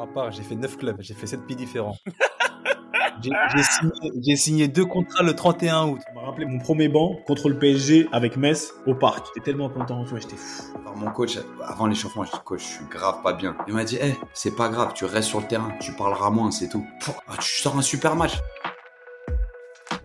Moi, à part, j'ai fait 9 clubs, j'ai fait 7 pays différents. J'ai signé, signé, deux contrats le 31 août. Ça m'a rappelé mon premier banc contre le PSG avec Metz au parc. J'étais tellement content, tu vois, j'étais fou. Alors mon coach, avant l'échauffement, je dis coach, je suis grave pas bien. Il m'a dit, hé, c'est pas grave, tu restes sur le terrain, tu parleras moins, c'est tout. Ah, tu sors un super match.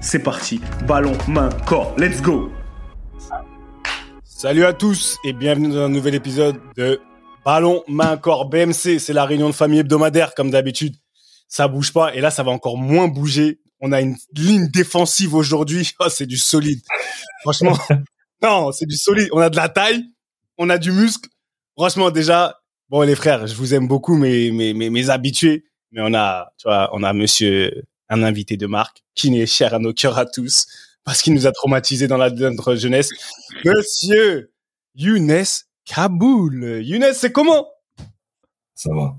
c'est parti. Ballon, main, corps. Let's go. Salut à tous et bienvenue dans un nouvel épisode de Ballon, main, corps, BMC. C'est la réunion de famille hebdomadaire comme d'habitude. Ça bouge pas et là, ça va encore moins bouger. On a une ligne défensive aujourd'hui. Oh, c'est du solide. Franchement, non, c'est du solide. On a de la taille, on a du muscle. Franchement, déjà, bon, les frères, je vous aime beaucoup, mes, mes, mes, mes habitués. Mais on a, tu vois, on a monsieur un invité de marque qui n'est cher à nos cœurs à tous parce qu'il nous a traumatisés dans la, notre jeunesse. Monsieur Younes Kaboul. Younes, c'est comment? Ça va.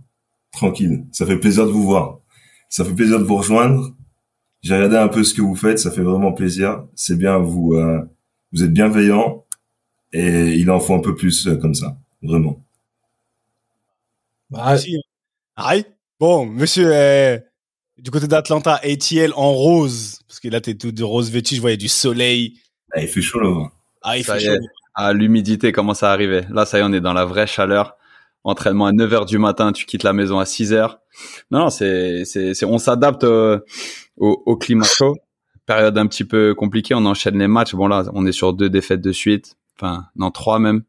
Tranquille. Ça fait plaisir de vous voir. Ça fait plaisir de vous rejoindre. J'ai regardé un peu ce que vous faites. Ça fait vraiment plaisir. C'est bien. Vous, euh, vous êtes bienveillant et il en faut un peu plus euh, comme ça. Vraiment. Bah, Aïe. Bon, monsieur, euh, du côté d'Atlanta, ATL en rose, parce que là, t'es tout de rose vêtu, je voyais du soleil. Ah, il fait chaud là. Ah, il fait chaud. Ah, l'humidité commence à arriver. Là, ça y est, on est dans la vraie chaleur. Entraînement à 9 heures du matin, tu quittes la maison à 6 heures. Non, non, c'est, c'est, c'est on s'adapte euh, au, au, climat chaud. Période un petit peu compliquée, on enchaîne les matchs. Bon là, on est sur deux défaites de suite. Enfin, non, trois même.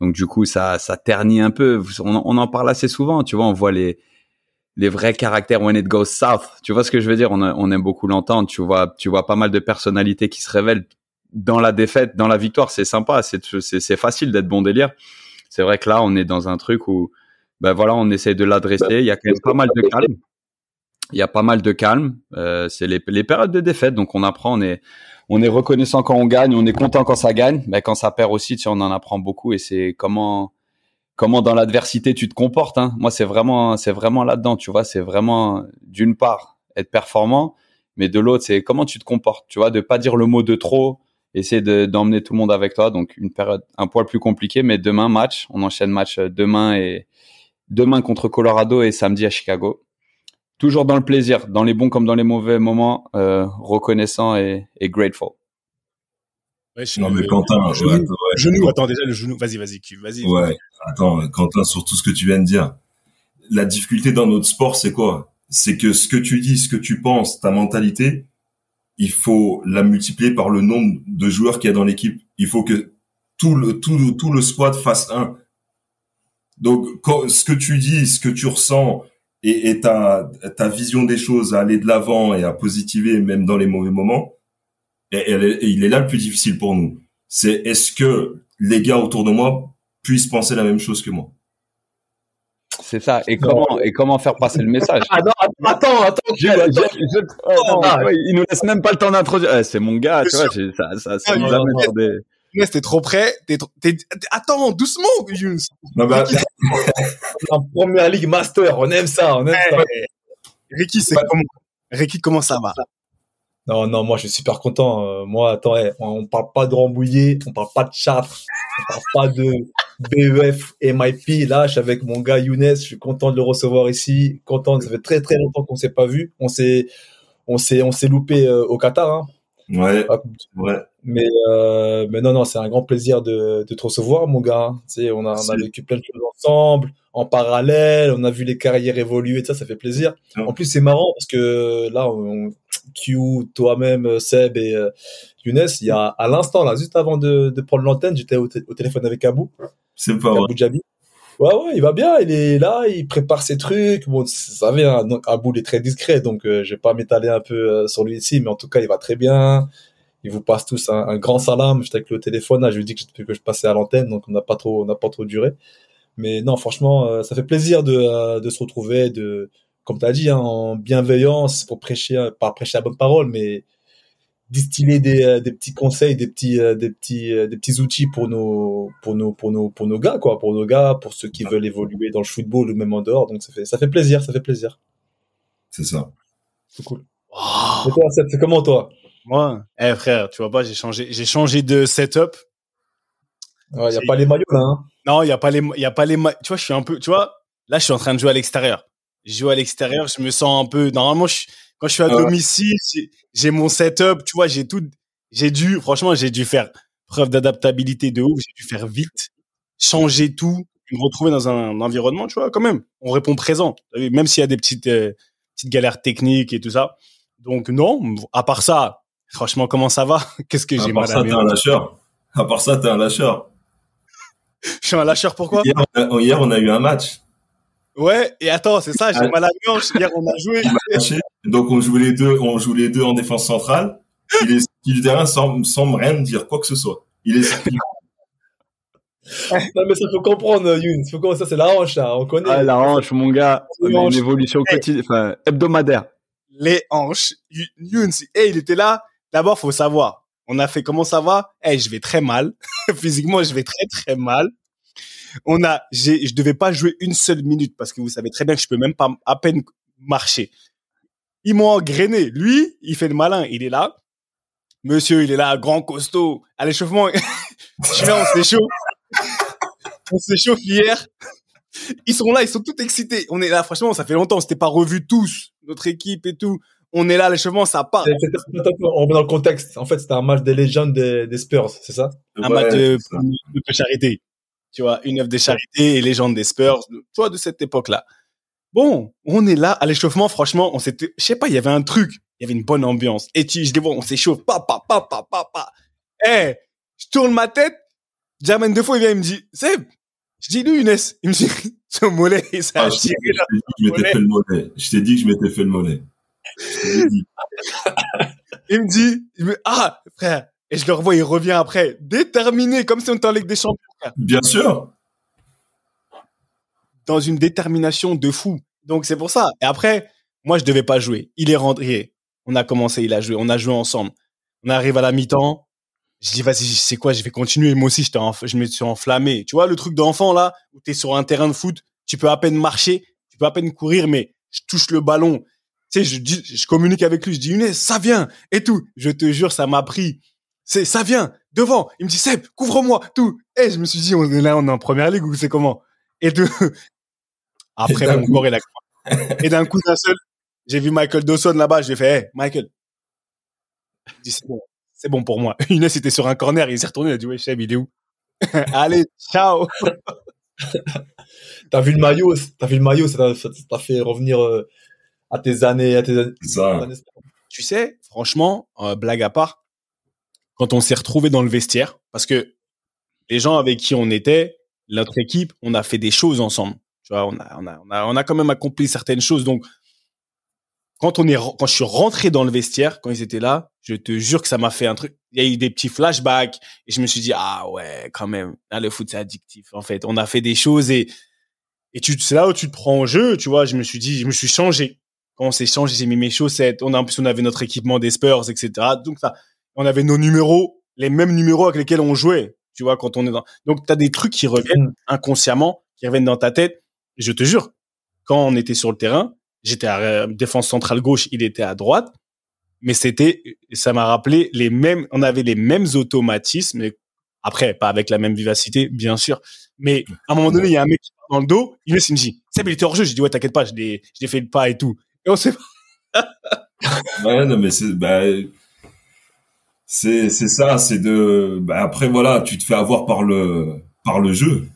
Donc du coup, ça, ça ternit un peu. On, on en parle assez souvent, tu vois. On voit les, les vrais caractères when it goes south. Tu vois ce que je veux dire? On, on aime beaucoup l'entendre. Tu vois, tu vois pas mal de personnalités qui se révèlent dans la défaite, dans la victoire. C'est sympa, c'est facile d'être bon délire. C'est vrai que là, on est dans un truc où, ben voilà, on essaie de l'adresser. Il y a quand même pas mal de calme. Il y a pas mal de calme. Euh, c'est les, les périodes de défaite, donc on apprend. On est on est reconnaissant quand on gagne, on est content quand ça gagne. Mais quand ça perd aussi, tu sais, on en apprend beaucoup. Et c'est comment comment dans l'adversité tu te comportes. Hein. Moi, c'est vraiment, c'est vraiment là-dedans, tu vois. C'est vraiment d'une part être performant, mais de l'autre, c'est comment tu te comportes, tu vois, de pas dire le mot de trop, essayer d'emmener tout le monde avec toi. Donc une période un poil plus compliquée, mais demain match, on enchaîne match demain et demain contre Colorado et samedi à Chicago. Toujours dans le plaisir, dans les bons comme dans les mauvais moments, euh, reconnaissant et grateful. Ouais, non mais Quentin, genou, ouais, genou, attends déjà le genou, vas-y, vas-y, vas-y. Ouais, attends, Quentin, sur tout ce que tu viens de dire, la difficulté dans notre sport, c'est quoi? C'est que ce que tu dis, ce que tu penses, ta mentalité, il faut la multiplier par le nombre de joueurs qu'il y a dans l'équipe. Il faut que tout le tout tout le squad fasse un. Donc, quand, ce que tu dis, ce que tu ressens et, et ta ta vision des choses à aller de l'avant et à positiver même dans les mauvais moments et, il est là le plus difficile pour nous. C'est est-ce que les gars autour de moi puissent penser la même chose que moi? C'est ça. Et comment et comment faire passer le message? Ah non, Attends, attends, je, oh, il nous laisse même pas le temps d'introduire. Eh, c'est mon gars, tu vois. Ça, ça, ça nous amène des. T'es trop prêt. T'es trop... Attends, doucement, Younes. Non, bah... en première ligue master, on aime ça, on aime ça. Ricky, c'est comment Ricky, comment ça va? Non, non, moi je suis super content. Euh, moi, attends, on parle pas de Rambouillet, on parle pas de Chartres, on parle pas de BEF, MIP. Là, je suis avec mon gars Younes, je suis content de le recevoir ici. Content, ça fait très très longtemps qu'on s'est pas vu. On s'est, on s'est, on s'est loupé euh, au Qatar. Hein. Ouais. ouais. Mais, euh, mais non, non, c'est un grand plaisir de, de te recevoir, mon gars. Tu sais, on a, on a vécu plein de choses ensemble, en parallèle. On a vu les carrières évoluer, ça, ça fait plaisir. En plus, c'est marrant parce que là, on, Q, toi-même, Seb et euh, Younes, il y a à l'instant, là, juste avant de, de prendre l'antenne, j'étais au, téléphone avec Abou. C'est pas Abou Jabi. Ouais, ouais, il va bien. Il est là, il prépare ses trucs. Bon, vous savez, un, un boule est très discret, donc euh, je vais pas m'étaler un peu euh, sur lui ici, mais en tout cas, il va très bien. Il vous passe tous un, un grand salam. J'étais avec le téléphone, là, je lui dis que je, que je passais à l'antenne, donc on n'a pas trop, on n'a pas trop duré. Mais non, franchement, euh, ça fait plaisir de, euh, de se retrouver, de, comme tu as dit, hein, en bienveillance, pour prêcher, pas prêcher la bonne parole, mais distiller des, euh, des petits conseils, des petits, euh, des petits, euh, des petits outils pour nos, pour nos, pour nos, pour nos gars, quoi, pour nos gars, pour ceux qui veulent évoluer dans le football ou même en dehors. Donc ça fait, ça fait plaisir, ça fait plaisir. C'est ça. C'est cool. Oh, Et toi, Seth, c'est comment toi? Moi, eh frère, tu vois pas, j'ai changé, j'ai changé de setup. Il ouais, y a pas les maillots là. Hein. Non, il y a pas les, il y a pas les, ma- tu vois, je suis un peu, tu vois, là, je suis en train de jouer à l'extérieur. Joue à l'extérieur, je me sens un peu, normalement, je, quand je suis à Ah ouais. domicile, j'ai- mon setup, tu vois, j'ai tout, j'ai dû, franchement, j'ai dû faire preuve d'adaptabilité de ouf, j'ai dû faire vite, changer tout, me retrouver dans un environnement, tu vois, quand même, on répond présent, même s'il y a des petites, euh, petites galères techniques et tout ça. Donc, non, à part ça, franchement, comment ça va? Qu'est-ce que À j'ai part mal à ça, la t'es un lâcheur. À part ça, t'es un lâcheur. Je suis un lâcheur, pourquoi? Hier, on a, hier, on a eu un match. Ouais, et attends, c'est ça, j'ai Ah. mal à la hanche. Hier, on a joué. Il m'a lâché. Donc, on joue les deux, on joue les deux en défense centrale. Il est sorti du terrain sans, sans rien dire quoi que ce soit. Il est sorti. Non mais ça faut comprendre, Youn. Faut comprendre ça, c'est la hanche là. On connaît. Ah, la hanche, mon gars. Une évolution quotidienne, enfin, hebdomadaire. Les hanches. Y- Younes, hey, il était là. D'abord, faut savoir. On a fait comment ça va? Eh, je vais très mal. Physiquement, je vais très, très mal. On a, j'ai, je devais pas jouer une seule minute parce que vous savez très bien que je peux même pas à peine marcher. Ils m'ont engrainé. Lui, il fait le malin. Il est là. Monsieur, il est là, grand costaud. À l'échauffement, je suis là, on s'échauffe. On s'échauffe hier. Ils sont là, ils sont tous excités. On est là, franchement, ça fait longtemps. On s'était pas revus tous, notre équipe et tout. On est là, l'échauffement, ça part. On remet dans le contexte. En fait, c'était un match des légendes des, des Spurs, c'est ça? Un Ouais, match de charité. Tu vois, une œuvre de charité et légende des Spurs, vois, de cette époque-là. Bon, on est là à l'échauffement, franchement, on s'était, je sais pas, il y avait un truc, il y avait une bonne ambiance. Et tu, je les vois, on s'échauffe, pa, pa, pa, pa, pa, pa. Eh, je tourne ma tête, Jermaine Defoe, il vient, il me dit, Seb, je dis, lui, Younes, il me dit, son mollet, il s'est Ah, je t'ai dit que je m'étais fait le mollet. Je t'ai dit que je m'étais fait le mollet. Il me dit, ah, frère. Et je le revois, il revient après, déterminé, comme si on était en Ligue des Champions. Bien sûr. dans une détermination de fou. Donc c'est pour ça. Et après, moi je devais pas jouer. Il est rentré. On a commencé, il a joué. On a joué ensemble. On arrive à la mi-temps. Je dis vas-y, c'est quoi? Je vais continuer. Moi aussi, enf- je me suis enflammé. Tu vois le truc d'enfant là où t'es sur un terrain de foot, tu peux à peine marcher, tu peux à peine courir, mais je touche le ballon. Tu sais, je dis, je communique avec lui. Je dis Younes, ça vient et tout. Je te jure, ça m'a pris. C'est ça vient devant. Il me dit Seb, couvre-moi tout. Et je me suis dit on est là, on est en première ligue ou c'est comment? Et tout. Après, Et d'un mon coup- corps, il a Et d'un coup d'un seul, j'ai vu Michael Dawson là-bas. Je lui ai fait, hey, Michael. C'est bon. C'est bon pour moi. Inès était sur un corner. Il s'est retourné. Il a dit, ouais, Cheb, il est où? Allez, ciao. T'as vu le maillot, t'as vu le maillot, ça t'a fait revenir euh, à tes années, à tes années- Tu sais, franchement, euh, blague à part, quand on s'est retrouvé dans le vestiaire, parce que les gens avec qui on était, notre équipe, on a fait des choses ensemble. Tu vois, on a, on a, on a, on a quand même accompli certaines choses. Donc, quand on est, quand je suis rentré dans le vestiaire, quand ils étaient là, je te jure que ça m'a fait un truc. Il y a eu des petits flashbacks et je me suis dit, ah ouais, quand même, là, le foot, c'est addictif. En fait, on a fait des choses et, et tu, c'est là où tu te prends au jeu, tu vois. Je me suis dit, je me suis changé. Quand on s'est changé, j'ai mis mes chaussettes. On a, en plus, on avait notre équipement des Spurs, etc. Donc, ça, on avait nos numéros, les mêmes numéros avec lesquels on jouait. Tu vois, quand on est dans, donc, t'as des trucs qui reviennent inconsciemment, qui reviennent dans ta tête. Et je te jure, quand on était sur le terrain, j'étais à euh, défense centrale gauche, il était à droite. Mais c'était, ça m'a rappelé les mêmes, on avait les mêmes automatismes. Après, pas avec la même vivacité, bien sûr. Mais à un moment donné, il y a un mec qui part dans le dos, il me dit, Seb, il était hors jeu. J'ai dit, ouais, t'inquiète pas, je l'ai, je l'ai fait le pas et tout. Et on s'est Ouais, non, mais c'est, bah, c'est, c'est ça, c'est de, bah, après, voilà, tu te fais avoir par le, par le jeu.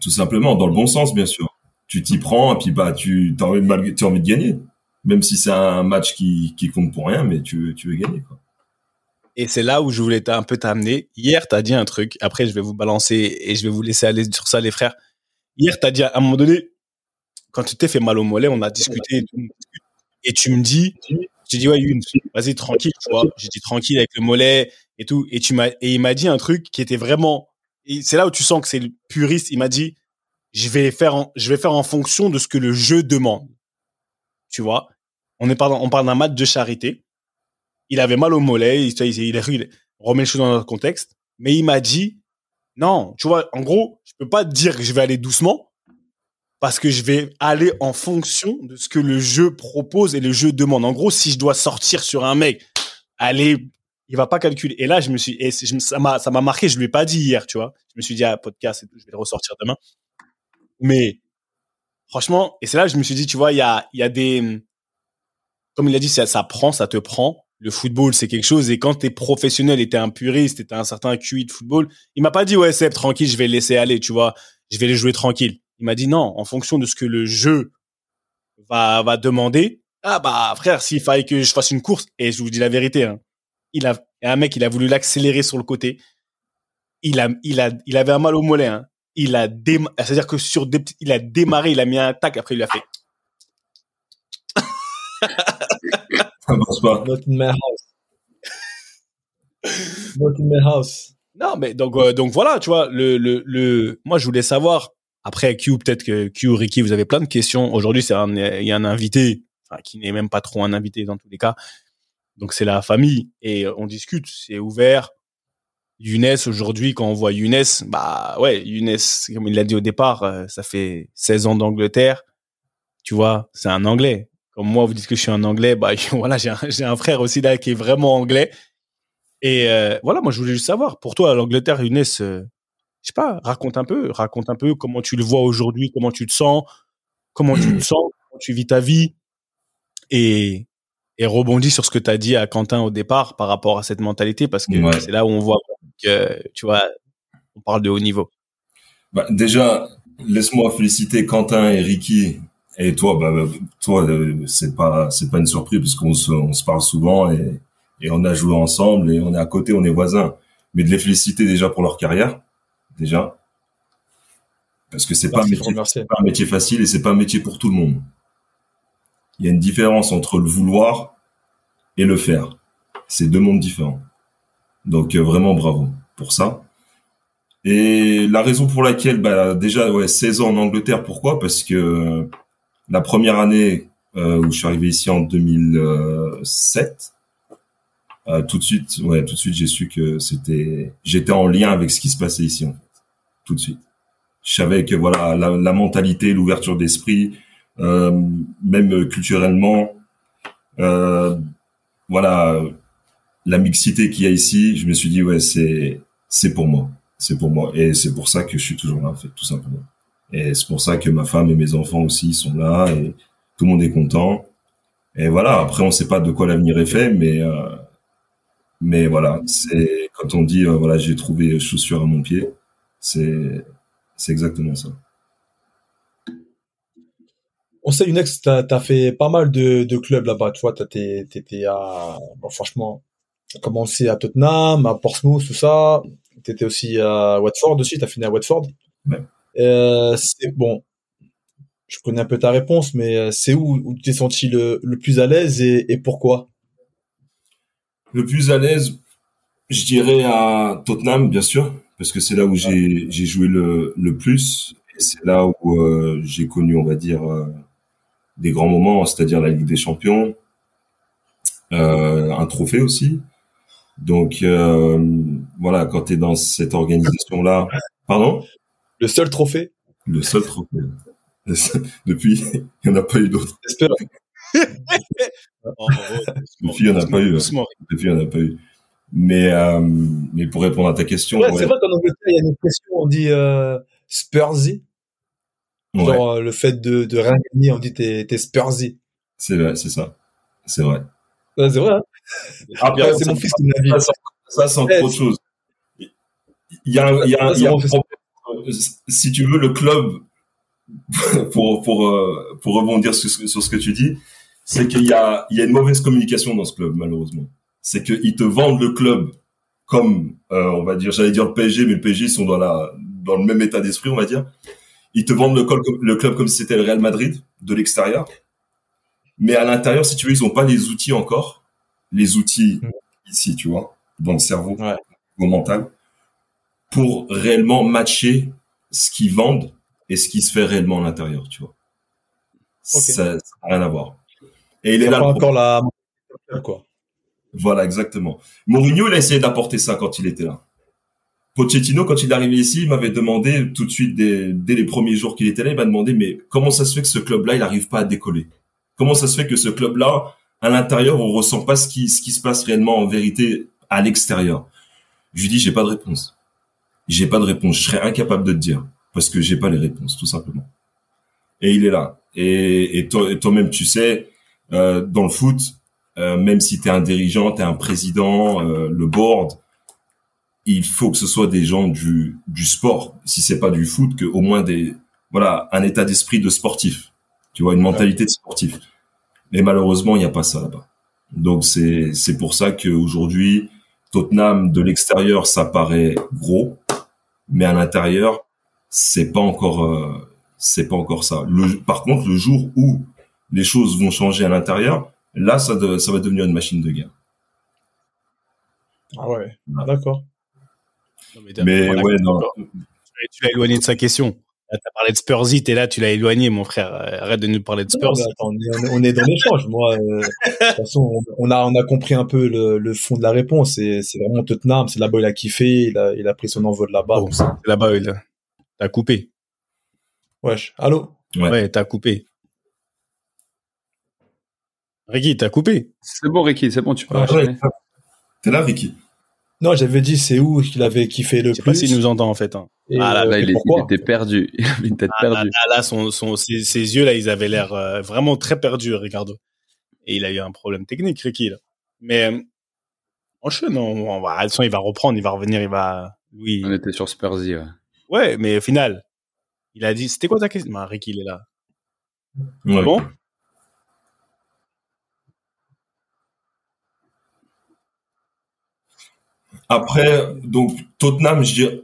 Tout simplement, dans le bon sens, bien sûr. Tu t'y prends, et puis, bah, tu, t'as envie de, de gagner. Même si c'est un match qui, qui compte pour rien, mais tu tu veux gagner, quoi. Et c'est là où je voulais un peu t'amener. Hier, t'as dit un truc. Après, je vais vous balancer et je vais vous laisser aller sur ça, les frères. hier, t'as dit à un moment donné, quand tu t'es fait mal au mollet, on a discuté et tu me dis, j'ai dit ouais, Youn, vas-y tranquille, tu vois. J'ai dit tranquille avec le mollet et tout. Et tu m'as et il m'a dit un truc qui était vraiment. Et c'est là où tu sens que c'est le puriste. Il m'a dit, je vais faire, en, je vais faire en fonction de ce que le jeu demande. Tu vois? On est parle, on parle d'un match de charité. Il avait mal au mollet. Il, il, il, il remet les choses dans notre contexte. Mais il m'a dit, non, tu vois, en gros, je peux pas te dire que je vais aller doucement parce que je vais aller en fonction de ce que le jeu propose et le jeu demande. En gros, si je dois sortir sur un mec, aller, il va pas calculer. Et là, je me suis, et ça m'a, ça m'a marqué. Je lui ai pas dit hier, tu vois. Je me suis dit, ah, podcast, je vais le ressortir demain. Mais, franchement, et c'est là que je me suis dit, tu vois, il y a, il y a des, comme il a dit, ça, prend, ça te prend. Le football, c'est quelque chose. Et quand t'es professionnel et t'es un puriste et t'as un certain QI de football, il m'a pas dit, ouais, Seb, tranquille, je vais le laisser aller, tu vois. Je vais les jouer tranquille il m'a dit non, en fonction de ce que le jeu va, va demander. Ah bah frère, s'il fallait que je fasse une course, et je vous dis la vérité, hein, il a un mec, il a voulu l'accélérer sur le côté. Il a, il a, il avait un mal au mollet. Hein. Il a c'est-à-dire que sur des, il a démarré, il a mis un tac, après il a fait. Ça marche pas. Not in my house. Not in my house. Non, mais donc, euh, donc voilà, tu vois, le, le, le, moi je voulais savoir après, Q, peut-être que Q, Ricky, vous avez plein de questions. Aujourd'hui, c'est il y a un invité, enfin, qui n'est même pas trop un invité dans tous les cas. Donc, c'est la famille et on discute, c'est ouvert. Younes, aujourd'hui, quand on voit Younes, bah ouais, Younes, comme il l'a dit au départ, euh, ça fait 16 ans d'Angleterre. Tu vois, c'est un Anglais. Comme moi, vous dites que je suis un Anglais, bah voilà, j'ai un, un, frère aussi là qui est vraiment anglais. Et euh, voilà, moi, je voulais juste savoir, pour toi, l'Angleterre, Younes, euh, je sais pas, raconte un peu, raconte un peu comment tu le vois aujourd'hui, comment tu te sens, comment tu te sens, comment tu vis ta vie et, et rebondis sur ce que tu as dit à Quentin au départ par rapport à cette mentalité parce que c'est là où on voit que, tu vois, on parle de haut niveau. Bah, déjà, laisse-moi féliciter Quentin et Ricky et toi, bah, bah toi, euh, c'est pas, c'est pas une surprise puisqu'on se, on se parle souvent et, et on a joué ensemble et on est à côté, on est voisins. Mais de les féliciter déjà pour leur carrière, déjà. Parce que c'est pas, un métier, pas un métier facile et c'est pas un métier pour tout le monde. Il y a une différence entre le vouloir et le faire. C'est deux mondes différents. Donc euh, vraiment bravo pour ça. Et la raison pour laquelle, bah, déjà, ouais, 16 ans en Angleterre, pourquoi? Parce que la première année euh, où je suis arrivé ici en 2007, euh, tout de suite, ouais, tout de suite, j'ai su que c'était, j'étais en lien avec ce qui se passait ici. En fait tout de suite. Je savais que voilà la, la mentalité, l'ouverture d'esprit, euh, même culturellement, euh, voilà la mixité qu'il y a ici. Je me suis dit ouais c'est c'est pour moi, c'est pour moi et c'est pour ça que je suis toujours là en fait tout simplement. Et c'est pour ça que ma femme et mes enfants aussi sont là et tout le monde est content. Et voilà après on sait pas de quoi l'avenir est fait mais euh, mais voilà c'est quand on dit euh, voilà j'ai trouvé chaussures à mon pied c'est, c'est exactement ça. On sait, Unex, tu as, fait pas mal de, de clubs là-bas. Tu vois, tu étais à, bon, franchement, commencé à Tottenham, à Portsmouth, tout ça. Tu étais aussi à Watford aussi, tu as fini à Watford. Ouais. Euh, c'est bon. Je connais un peu ta réponse, mais euh, c'est où, où tu t'es senti le, le plus à l'aise et, et pourquoi? Le plus à l'aise, je dirais à Tottenham, bien sûr parce que c'est là où j'ai joué le le plus. Et c'est là où euh, j'ai connu on va dire euh, des grands moments c'est-à-dire la Ligue des Champions euh, un trophée aussi. Donc voilà quand tu es dans cette organisation là pardon? Le seul trophée? Le seul trophée. Depuis il n'y en a pas eu d'autres. Depuis il n'y en a pas eu. depuis il n'y en a pas eu mais, euh, mais pour répondre à ta question. Ouais, C'est vrai qu'en Angleterre, il y a une question, on dit euh, Spursy. Genre euh, le fait de, de rien gagner, on dit t'es, t'es Spursy. C'est vrai, c'est ça. C'est vrai. Ouais, c'est vrai. Hein Après, c'est mon fils qui me l'a dit. Ça, ça c'est encore autre chose. Il y a, il y a, il y a un problème. Si tu veux, le club, pour, pour, pour rebondir sur, sur ce que tu dis, c'est qu'il y a, il y a une mauvaise communication dans ce club, malheureusement c'est qu'ils te vendent le club comme, euh, on va dire, j'allais dire le PSG, mais le PSG sont dans la dans le même état d'esprit, on va dire. ils te vendent le, club comme- le club comme si c'était le Real Madrid de l'extérieur. Mais à l'intérieur, si tu veux, ils ont pas les outils encore. Les outils Mm. ici, tu vois, dans le cerveau, Ouais. au mental, pour réellement matcher ce qu'ils vendent et ce qui se fait réellement à l'intérieur, tu vois. Ça n'a rien à voir. Et il est là pas le encore la quoi. Voilà, exactement. Mourinho, il a essayé d'apporter ça quand il était là. Pochettino, quand il est arrivé ici, il m'avait demandé tout de suite, dès, dès les premiers jours qu'il était là, il m'a demandé, mais comment ça se fait que ce club-là, il n'arrive pas à décoller? Comment ça se fait que ce club-là, à l'intérieur, on ressent pas ce qui, ce qui se passe réellement en vérité à l'extérieur? Je lui dis, j'ai pas de réponse. J'ai pas de réponse. Je serais incapable de te dire parce que j'ai pas les réponses, tout simplement. Et il est là. Et, et toi- et toi-même, tu sais, euh, dans le foot, même si tu es un dirigeant, tu es un président, euh, le board, il faut que ce soit des gens du, du sport. Si c'est pas du foot, que au moins des voilà un état d'esprit de sportif. Tu vois, une mentalité de sportif. Mais malheureusement, il n'y a pas ça là-bas. Donc c'est c'est pour ça qu'aujourd'hui, Tottenham de l'extérieur, ça paraît gros, mais à l'intérieur, c'est pas encore euh, c'est pas encore ça. Le, par contre, le jour où les choses vont changer à l'intérieur, là, ça, de- ça va devenir une machine de guerre. Ah ouais. D'accord. Mais ouais, non. tu l'as- éloigné de sa question. Là, t'as parlé de Spursy, t'es là, tu l'as éloigné, mon frère. Arrête de nous parler de Non, Spurs. attends, on est, on est dans l'échange. Moi, euh, de toute façon, on, a, on a compris un peu le, le fond de la réponse. C'est, c'est vraiment Tottenham. C'est là-bas il a kiffé. Il a, il a pris son envol là-bas. C'est là-bas, il a- t'as coupé. Wesh. Allô? Ouais. Ouais, t'as coupé. Ricky, t'as coupé. C'est bon, Ricky, c'est bon, tu peux. Ouais. T'es là, Ricky Non, j'avais dit c'est où qu'il avait kiffé le Je sais pas plus. s'il nous entend, en fait. hein. et, Ah, là, euh, Là, il, était perdu. Il avait une tête Ah, là, perdue. là, là, son, son, ses, ses yeux, là, ils avaient l'air euh, vraiment très perdus, Ricardo. Et il a eu un problème technique, Ricky, là. Mais, euh, enchaîne, on, on va, il va reprendre, il va revenir, il va, oui. On était sur Spursy, ouais. Ouais, mais au final, il a dit, c'était quoi ta question? Bah, Ricky, il est là. Ouais. Bon? Après, donc Tottenham, je dirais,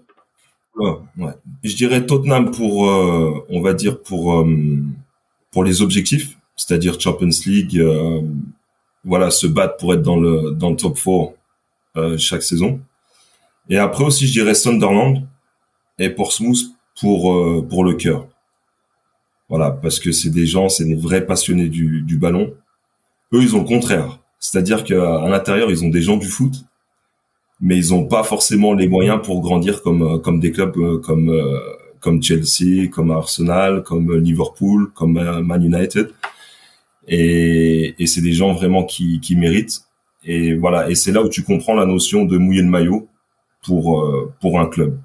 ouais, ouais. je dirais Tottenham pour, euh, on va dire pour euh, pour les objectifs, c'est-à-dire Champions League, euh, voilà, se battre pour être dans le dans le top 4 euh, chaque saison. Et après aussi, je dirais Sunderland et Portsmouth pour euh, pour le cœur. Voilà, parce que c'est des gens, c'est des vrais passionnés du, du ballon. Eux, ils ont le contraire. C'est-à-dire qu'à l'intérieur, ils ont des gens du foot, mais ils ont pas forcément les moyens pour grandir comme euh, comme des clubs euh, comme euh, comme Chelsea, comme Arsenal, comme Liverpool, comme Man United. Et, et c'est des gens vraiment qui, qui méritent. Et voilà, et c'est là où tu comprends la notion de mouiller le maillot pour pour un club.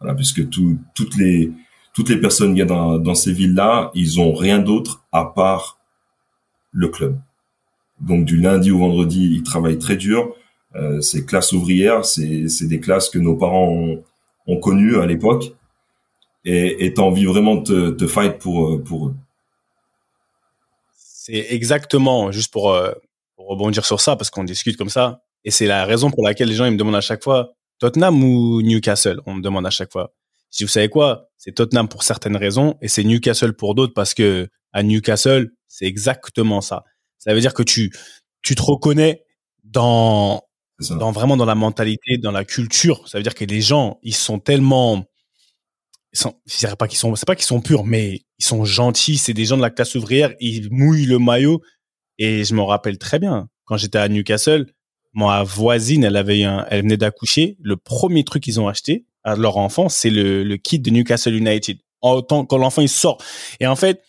Voilà, puisque tout, toutes les toutes les personnes qui dans, dans ces villes-là, ils ont rien d'autre à part le club. Donc du lundi au vendredi, ils travaillent très dur. Euh, c'est classe ouvrière, c'est des classes que nos parents ont, ont connues à l'époque. Et et t'as envie vraiment de te, te fight pour euh, pour eux. C'est exactement, juste pour, euh, pour rebondir sur ça, parce qu'on discute comme ça, et c'est la raison pour laquelle les gens ils me demandent à chaque fois Tottenham ou Newcastle? On me demande à chaque fois. Si vous savez quoi, c'est Tottenham pour certaines raisons et c'est Newcastle pour d'autres parce que à Newcastle, c'est exactement ça. Ça veut dire que tu tu te reconnais dans. Dans vraiment dans la mentalité, dans la culture. Ça veut dire que les gens, ils sont tellement, ils sont, pas qu'ils sont, c'est pas qu'ils sont purs, mais ils sont gentils. C'est des gens de la classe ouvrière. Ils mouillent le maillot. Et je me rappelle très bien quand j'étais à Newcastle, ma voisine, elle avait un, elle venait d'accoucher. Le premier truc qu'ils ont acheté à leur enfant, c'est le, le kit de Newcastle United. En tant quand l'enfant il sort. Et en fait,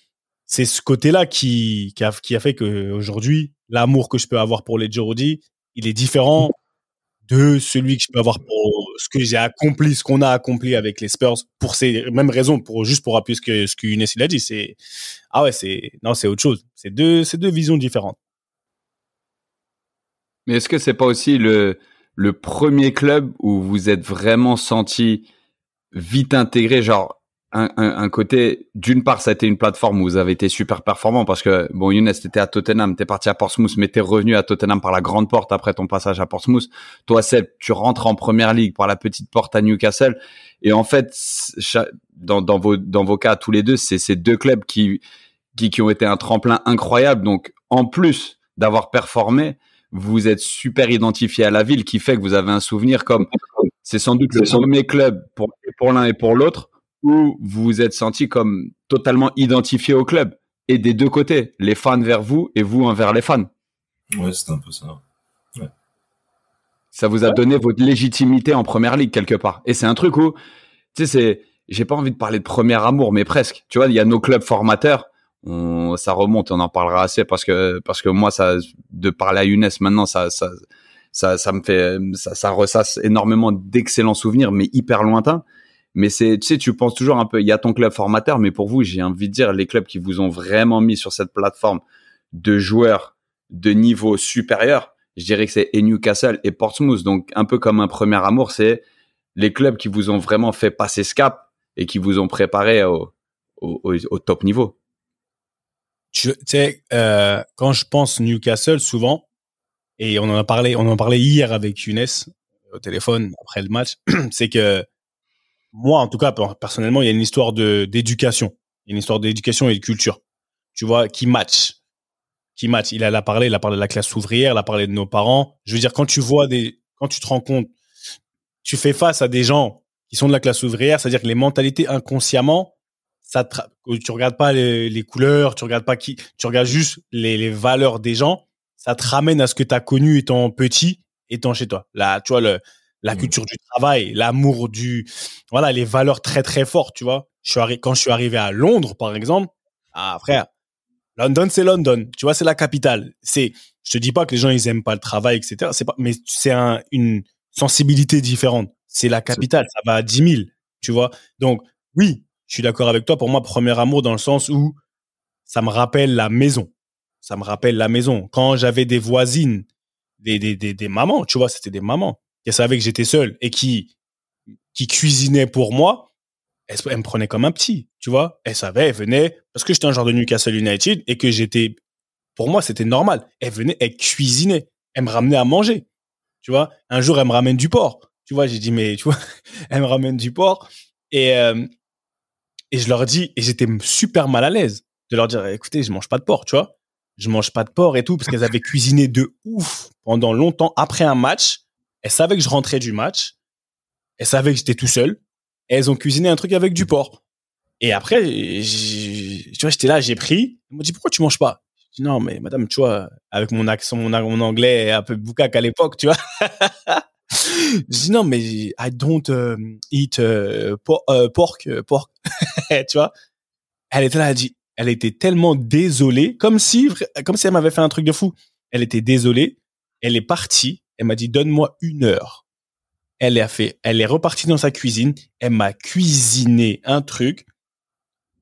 c'est ce côté-là qui, qui a, qui a fait que aujourd'hui, l'amour que je peux avoir pour les Jordi, il est différent de celui que je peux avoir pour ce que j'ai accompli, ce qu'on a accompli avec les Spurs, pour ces mêmes raisons, pour juste pour appuyer ce que ce que a dit, c'est ah ouais, c'est non, c'est autre chose. C'est deux, c'est deux visions différentes. Mais est-ce que c'est pas aussi le, le premier club où vous êtes vraiment senti vite intégré, genre un, un, un côté, d'une part, ça a été une plateforme où vous avez été super performant parce que, bon, Younes, t'étais à Tottenham, t'es parti à Portsmouth, mais t'es revenu à Tottenham par la grande porte après ton passage à Portsmouth. Toi, Seb, tu rentres en première ligue par la petite porte à Newcastle. Et en fait, dans, dans, vos, dans vos cas, tous les deux, c'est ces deux clubs qui, qui, qui ont été un tremplin incroyable. Donc, en plus d'avoir performé, vous êtes super identifié à la ville, qui fait que vous avez un souvenir comme c'est sans doute le premier club pour, pour l'un et pour l'autre où vous vous êtes senti comme totalement identifié au club et des deux côtés, les fans vers vous et vous envers les fans. Ouais, c'est un peu ça. Ouais. Ça vous a donné votre légitimité en première ligue quelque part. Et c'est un truc où, tu sais, c'est, j'ai pas envie de parler de premier amour, mais presque. Tu vois, il y a nos clubs formateurs. On, ça remonte, on en parlera assez parce que parce que moi, ça, de parler à Younes maintenant, ça, ça, ça, ça me fait, ça, ça ressasse énormément d'excellents souvenirs, mais hyper lointains. Mais c'est, tu sais, tu penses toujours un peu, il y a ton club formateur, mais pour vous, j'ai envie de dire, les clubs qui vous ont vraiment mis sur cette plateforme de joueurs de niveau supérieur, je dirais que c'est Newcastle et Portsmouth. Donc, un peu comme un premier amour, c'est les clubs qui vous ont vraiment fait passer ce cap et qui vous ont préparé au, au, au top niveau. Tu sais, euh, quand je pense Newcastle, souvent, et on en a parlé, on en parlait hier avec Younes au téléphone après le match, c'est que moi, en tout cas, personnellement, il y a une histoire de d'éducation. Une histoire d'éducation et de culture. Tu vois, qui match? Qui match? Il a, parlé, il a parlé de la classe ouvrière, il a parlé de nos parents. Je veux dire, quand tu vois des, quand tu te rends compte, tu fais face à des gens qui sont de la classe ouvrière, c'est-à-dire que les mentalités inconsciemment, ça tu regardes pas les, les, couleurs, tu regardes pas qui, tu regardes juste les, les valeurs des gens, ça te ramène à ce que tu as connu étant petit, étant chez toi. Là, tu vois, le, la mmh. culture du travail, l'amour du, voilà, les valeurs très très fortes, tu vois. Je suis quand je suis arrivé à Londres, par exemple, ah frère, London c'est London, tu vois, c'est la capitale. C'est, je te dis pas que les gens ils aiment pas le travail, etc. C'est pas, mais c'est un, une sensibilité différente. C'est la capitale, ça va à 10 000, tu vois. Donc oui, je suis d'accord avec toi. Pour moi, premier amour dans le sens où ça me rappelle la maison. Ça me rappelle la maison. Quand j'avais des voisines, des, des, des, des mamans, tu vois, c'était des mamans qui savait que j'étais seul et qui qui cuisinait pour moi, elle, elle, me prenait comme un petit, tu vois. Elle savait, elle venait parce que j'étais un genre de Newcastle United et que j'étais, pour moi, c'était normal. Elle venait, elle cuisinait, elle me ramenait à manger, tu vois. Un jour, elle me ramène du porc, tu vois. J'ai dit mais tu vois, elle me ramène du porc et euh, et je leur dis et j'étais super mal à l'aise de leur dire écoutez, je mange pas de porc, tu vois. Je mange pas de porc et tout parce qu'elles avaient cuisiné de ouf pendant longtemps après un match elles savaient que je rentrais du match. Elles savaient que j'étais tout seul. Elles ont cuisiné un truc avec du porc. Et après, tu vois, j'étais là, j'ai pris. Elles m'ont dit, pourquoi tu manges pas? Dis, non, mais madame, tu vois, avec mon accent, mon, anglais un peu boucac à l'époque, tu vois. je dis, non, mais I don't euh, eat euh, euh, pork, pork. tu vois? Elle était là, elle dit, elle était tellement désolée, comme si, comme si elle m'avait fait un truc de fou. Elle était désolée. Elle est partie. Elle m'a dit, donne-moi une heure. Elle a fait, elle est repartie dans sa cuisine. Elle m'a cuisiné un truc.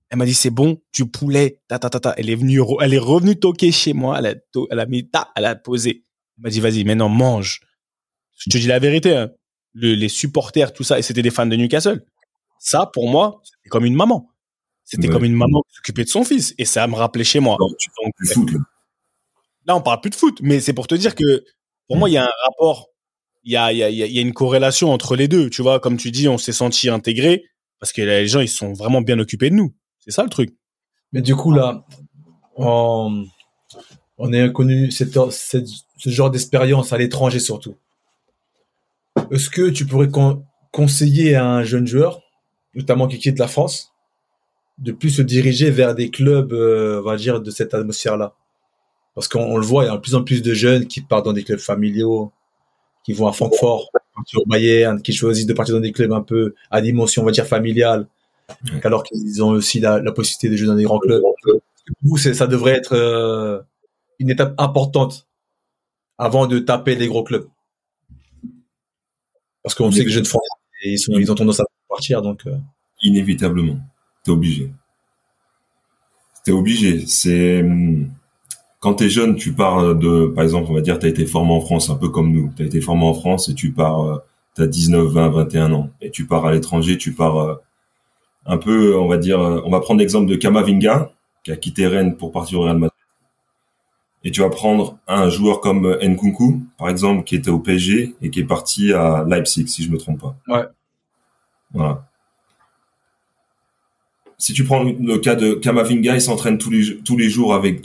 Elle m'a dit, c'est bon, du poulet, ta, ta, ta, ta. Elle est venue, elle est revenue toquer chez moi. Elle a, elle a mis, ta, elle a posé. Elle m'a dit, vas-y, maintenant, mange. Je te dis la vérité, hein. les supporters, tout ça, et c'était des fans de Newcastle. Ça, pour moi, c'était comme une maman. C'était comme une maman qui s'occupait de son fils. Et ça me rappelait chez moi. Non, tu parles plus foot, là. là, on parle plus de foot, mais c'est pour te dire que pour moi, il y a un rapport, il y a, y, a, y a une corrélation entre les deux. Tu vois, comme tu dis, on s'est senti intégré parce que les gens, ils sont vraiment bien occupés de nous. C'est ça le truc. Mais du coup, là, on, on est inconnu, cette, cette, ce genre d'expérience à l'étranger surtout. Est-ce que tu pourrais conseiller à un jeune joueur, notamment qui quitte la France, de plus se diriger vers des clubs, euh, on va dire, de cette atmosphère-là? Parce qu'on le voit, il y a de plus en plus de jeunes qui partent dans des clubs familiaux, qui vont à Francfort, sur Bayern, qui choisissent de partir dans des clubs un peu à dimension, on va dire, familiale, alors qu'ils ont aussi la, possibilité de jouer dans des grands clubs. Vous, ça devrait être euh, une étape importante avant de taper les gros clubs. Parce qu'on sait que les jeunes Français, ils, sont, ils ont tendance à partir, donc. Euh. Inévitablement, t'es obligé. T'es obligé. C'est hum, quand tu es jeune, tu pars de, par exemple, on va dire, tu as été formé en France, un peu comme nous. Tu as été formé en France et tu pars, tu as 19, 20, 21 ans. Et tu pars à l'étranger, tu pars euh, un peu, on va dire, euh, on va prendre l'exemple de Kamavinga, qui a quitté Rennes pour partir au Real Madrid. Et tu vas prendre un joueur comme Nkunku, par exemple, qui était au PSG et qui est parti à Leipzig, si je me trompe pas. Ouais. Voilà. si tu prends le cas de Kamavinga, il s'entraîne tous les tous les jours avec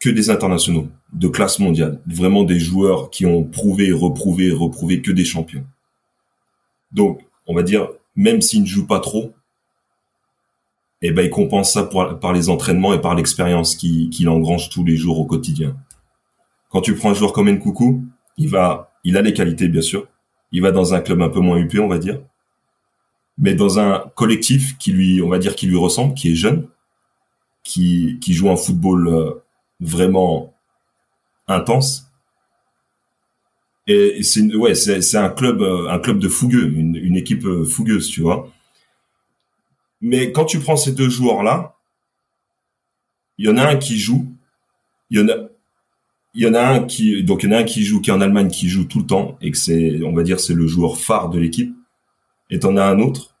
que des internationaux de classe mondiale, vraiment des joueurs qui ont prouvé, reprouvé, reprouvé que des champions. Donc, on va dire, même s'il ne joue pas trop, eh ben, il compense ça par les entraînements et par l'expérience qu'il engrange tous les jours au quotidien. Quand tu prends un joueur comme Nkoukou, il va, il a les qualités, bien sûr. Il va dans un club un peu moins huppé, on va dire. Mais dans un collectif qui lui, on va dire, qui lui ressemble, qui est jeune, qui, qui joue un football euh, vraiment intense. Et c'est ouais, c'est un club euh, un club de fougueux, une, une équipe euh, fougueuse, tu vois. Mais quand tu prends ces deux joueurs là, il y en a un qui joue, il y en a il y en a un qui donc il y en a un qui joue qui est en Allemagne qui joue tout le temps et que c'est on va dire c'est le joueur phare de l'équipe et t'en as un autre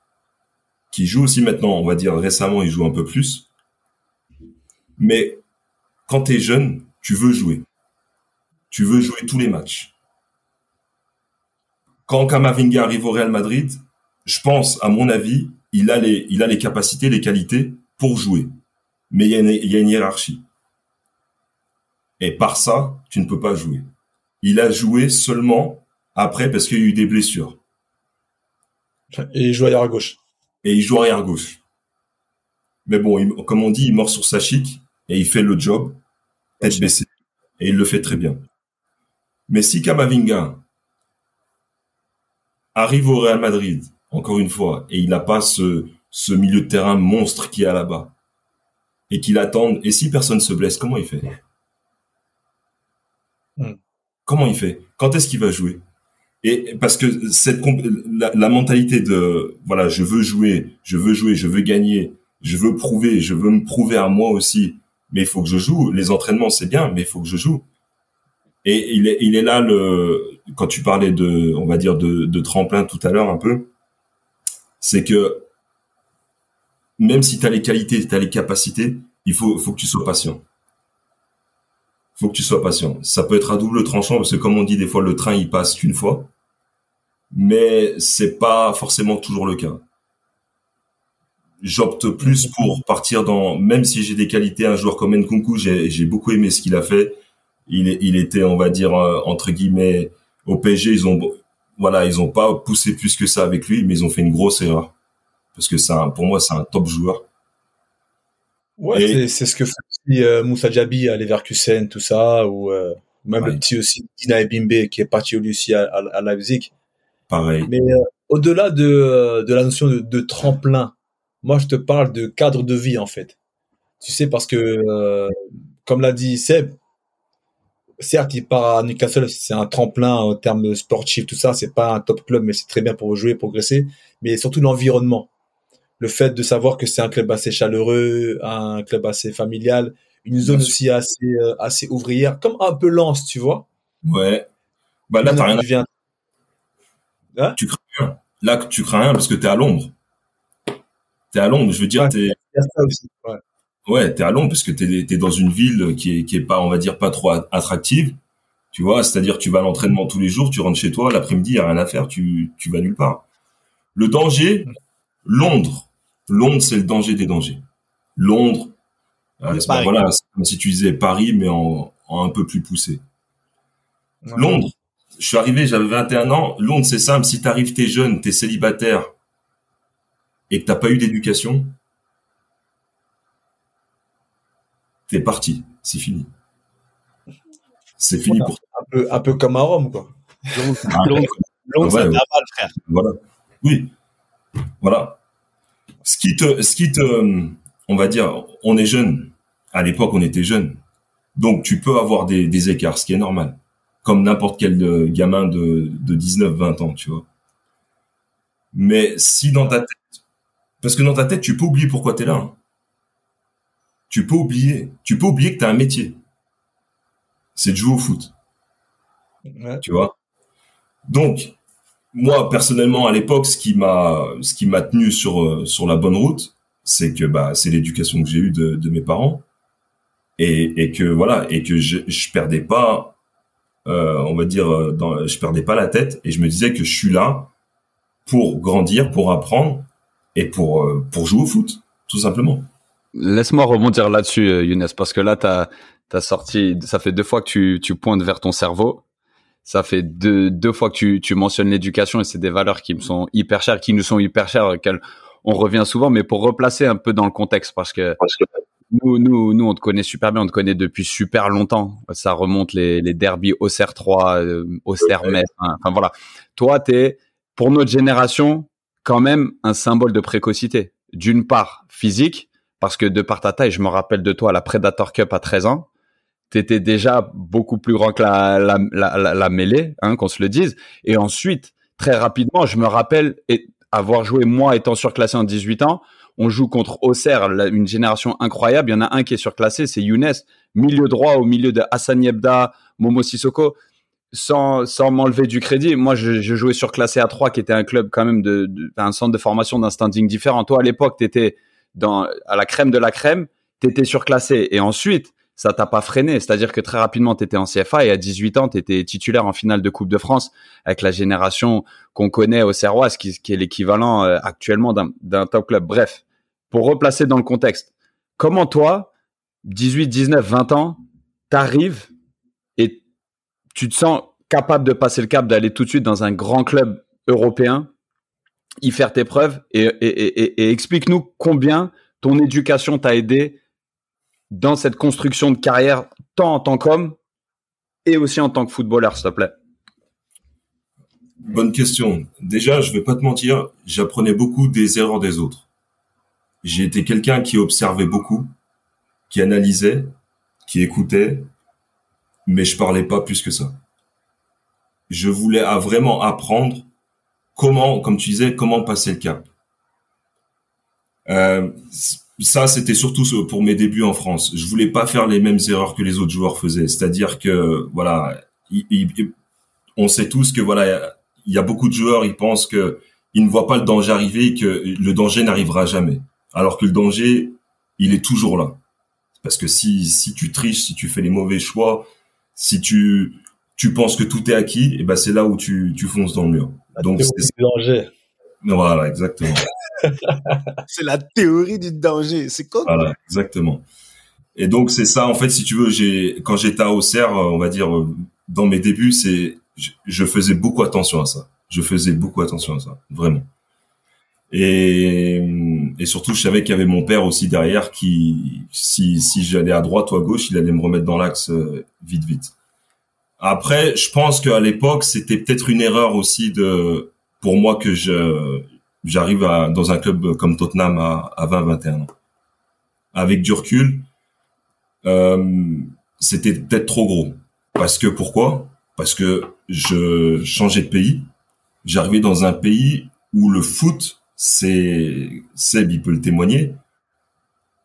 qui joue aussi maintenant on va dire récemment il joue un peu plus mais quand tu es jeune, tu veux jouer. Tu veux jouer tous les matchs. Quand Kamavinga arrive au Real Madrid, je pense, à mon avis, il a les, il a les capacités, les qualités pour jouer. Mais il y a une, il y a une hiérarchie. Et par ça, tu ne peux pas jouer. Il a joué seulement après parce qu'il y a eu des blessures. Et il joue arrière gauche. Et il joue arrière gauche. Mais bon, comme on dit, il mord sur sa chic et il fait le job tête baissée. Et il le fait très bien. Mais si Kamavinga arrive au Real Madrid, encore une fois, et il n'a pas ce, ce milieu de terrain monstre qui est là-bas, et qu'il attend, et si personne se blesse, comment il fait? Hmm. Comment il fait? Quand est-ce qu'il va jouer? Et parce que cette la, la, mentalité de voilà, je veux jouer, je veux jouer, je veux gagner, je veux prouver, je veux me prouver à moi aussi mais il faut que je joue. Les entraînements, c'est bien, mais il faut que je joue. Et il est, il est là le, quand tu parlais de, on va dire de, de tremplin tout à l'heure un peu, c'est que même si tu as les qualités, tu as les capacités, il faut, faut que tu sois patient. Faut que tu sois patient. Ça peut être à double tranchant parce que comme on dit des fois le train il passe qu'une fois, mais c'est pas forcément toujours le cas j'opte plus pour partir dans, même si j'ai des qualités, un joueur comme Nkunku, j'ai beaucoup aimé ce qu'il a fait. Il, il était, on va dire, euh, entre guillemets, au PSG, ils ont, voilà, ils ont pas poussé plus que ça avec lui, mais ils ont fait une grosse erreur. Parce que c'est pour moi, c'est un top joueur. Ouais, c'est ce que fait aussi euh, Moussa Diaby à Leverkusen, tout ça, ou euh, même le petit aussi, Dina Ebimbe, qui est parti aussi à, à, Leipzig. Pareil. Mais au-delà de, de la notion de, de tremplin, moi, je te parle de cadre de vie, en fait. Tu sais, parce que, euh, comme l'a dit Seb, certes, il part à Newcastle, c'est un tremplin en termes sportifs, tout ça, c'est pas un top club, mais c'est très bien pour jouer, progresser, mais surtout l'environnement. Le fait de savoir que c'est un club assez chaleureux, un club assez familial, une zone aussi assez, euh, assez ouvrière, comme un peu lance, tu vois. Ouais. Bah là, t'as rien. Hein tu crains rien. Là, tu crains rien parce que t'es à Londres t'es à Londres, je veux dire, t'es. Ouais. ouais, t'es à Londres parce que t'es es dans une ville qui est qui est pas, on va dire, pas trop attractive. Tu vois, c'est-à-dire tu vas à l'entraînement tous les jours, tu rentres chez toi, l'après-midi, il y a rien à faire, tu tu vas nulle part. Le danger, Londres. Londres, c'est le danger des dangers. Londres, euh, voilà, c'est comme si tu disais Paris, mais en, en un peu plus poussé. Londres, je suis arrivé, j'avais 21 ans. Londres, c'est simple. Si t'arrives, t'es jeune, t'es célibataire, et que t'as pas eu d'éducation, t'es parti, c'est fini. C'est fini pour toi. Un peu, un peu comme à Rome, quoi. Londres, mal, frère. Voilà. Oui. Voilà. Ce qui te, ce qui te, on va dire, on est jeune. À l'époque, on était jeune. Donc, tu peux avoir des, des écarts, ce qui est normal. Comme n'importe quel euh, gamin de, de 19, 20 ans, tu vois. Mais si dans ta tête, parce que dans ta tête, tu peux oublier pourquoi tu es là. Hein. Tu peux oublier. Tu peux oublier que tu as un métier. C'est de jouer au foot. Tu vois? Donc, moi, personnellement, à l'époque, ce qui m'a ce qui m'a tenu sur, euh, sur la bonne route, c'est que bah, c'est l'éducation que j'ai eue de, de, mes parents. Et, et que voilà, et que je, je perdais pas, euh, on va dire, euh, dans, je perdais pas la tête, et je me disais que je suis là pour grandir, pour apprendre, et pour euh, pour jouer au foot, tout simplement. Laisse-moi rebondir là-dessus, euh, Younes, parce que là, t'as as sorti, ça fait deux fois que tu, tu pointes vers ton cerveau. Ça fait deux, deux fois que tu, tu mentionnes l'éducation et c'est des valeurs qui me sont hyper chères, qui nous sont hyper chères, auxquelles on revient souvent, mais pour replacer un peu dans le contexte, parce que, nous, nous, nous, on te connaît super bien, on te connaît depuis super longtemps. Ça remonte les, les derbies Auxerre 3, euh, Auxerre Metz. Hein. Enfin voilà. Toi, t'es, pour notre génération, quand même un symbole de précocité. D'une part, physique, parce que de par ta taille, je me rappelle de toi à la Predator Cup à 13 ans, tu étais déjà beaucoup plus grand que la, la, la, la, mêlée, hein, qu'on se le dise. Et ensuite, très rapidement, je me rappelle avoir joué, moi étant surclassé en 18 ans, on joue contre Auxerre, une génération incroyable. Il y en a un qui est surclassé, c'est Younes, milieu droit au milieu de Hassan Yebda, Momo Sissoko sans, sans m'enlever du crédit, moi, je, je, jouais sur Classé A3, qui était un club quand même de, un centre de formation d'un standing différent. Toi, à l'époque, tu étais dans, à la crème de la crème, tu étais surclassé. Et ensuite, ça t'a pas freiné. C'est-à-dire que très rapidement, tu étais en CFA et à 18 ans, tu étais titulaire en finale de Coupe de France avec la génération qu'on connaît au Serrois, qui, qui est l'équivalent euh, actuellement d'un top club. Bref, pour replacer dans le contexte, comment toi, 18, 19, 20 ans, t'arrives tu te sens capable de passer le cap, d'aller tout de suite dans un grand club européen, y faire tes preuves et, explique-nous combien ton éducation t'a aidé dans cette construction de carrière, tant en tant qu'homme et aussi en tant que footballeur, s'il te plaît. Bonne question. Déjà, je vais pas te mentir, j'apprenais beaucoup des erreurs des autres. J'ai été quelqu'un qui observait beaucoup, qui analysait, qui écoutait, mais je parlais pas plus que ça. Je voulais vraiment apprendre comment, comme tu disais, comment passer le cap. Euh, ça, c'était surtout pour mes débuts en France. Je voulais pas faire les mêmes erreurs que les autres joueurs faisaient. C'est-à-dire que, voilà, on sait tous que, voilà, il y a beaucoup de joueurs, ils pensent que ils ne voient pas le danger arriver et que le danger n'arrivera jamais. Alors que le danger, il est toujours là. Parce que si, si tu triches, si tu fais les mauvais choix, si tu tu penses que tout est acquis, et ben c'est là où tu tu fonces dans le mur. Donc c'est danger. Voilà, exactement. c'est la théorie du danger. C'est quoi Voilà, exactement. Et donc c'est ça en fait, si tu veux, j'ai quand j'étais à Auxerre, on va dire dans mes débuts, c'est je faisais beaucoup attention à ça. Je faisais beaucoup attention à ça, vraiment. Et, et surtout, je savais qu'il y avait mon père aussi derrière qui, si, si j'allais à droite ou à gauche, il allait me remettre dans l'axe euh, vite, vite. Après, je pense qu'à l'époque, c'était peut-être une erreur aussi de, pour moi que je, j'arrive à, dans un club comme Tottenham à, à 20, 21 ans. Avec du recul, euh, c'était peut-être trop gros. Parce que pourquoi? Parce que je changeais de pays. J'arrivais dans un pays où le foot c'est Seb, il peut le témoigner.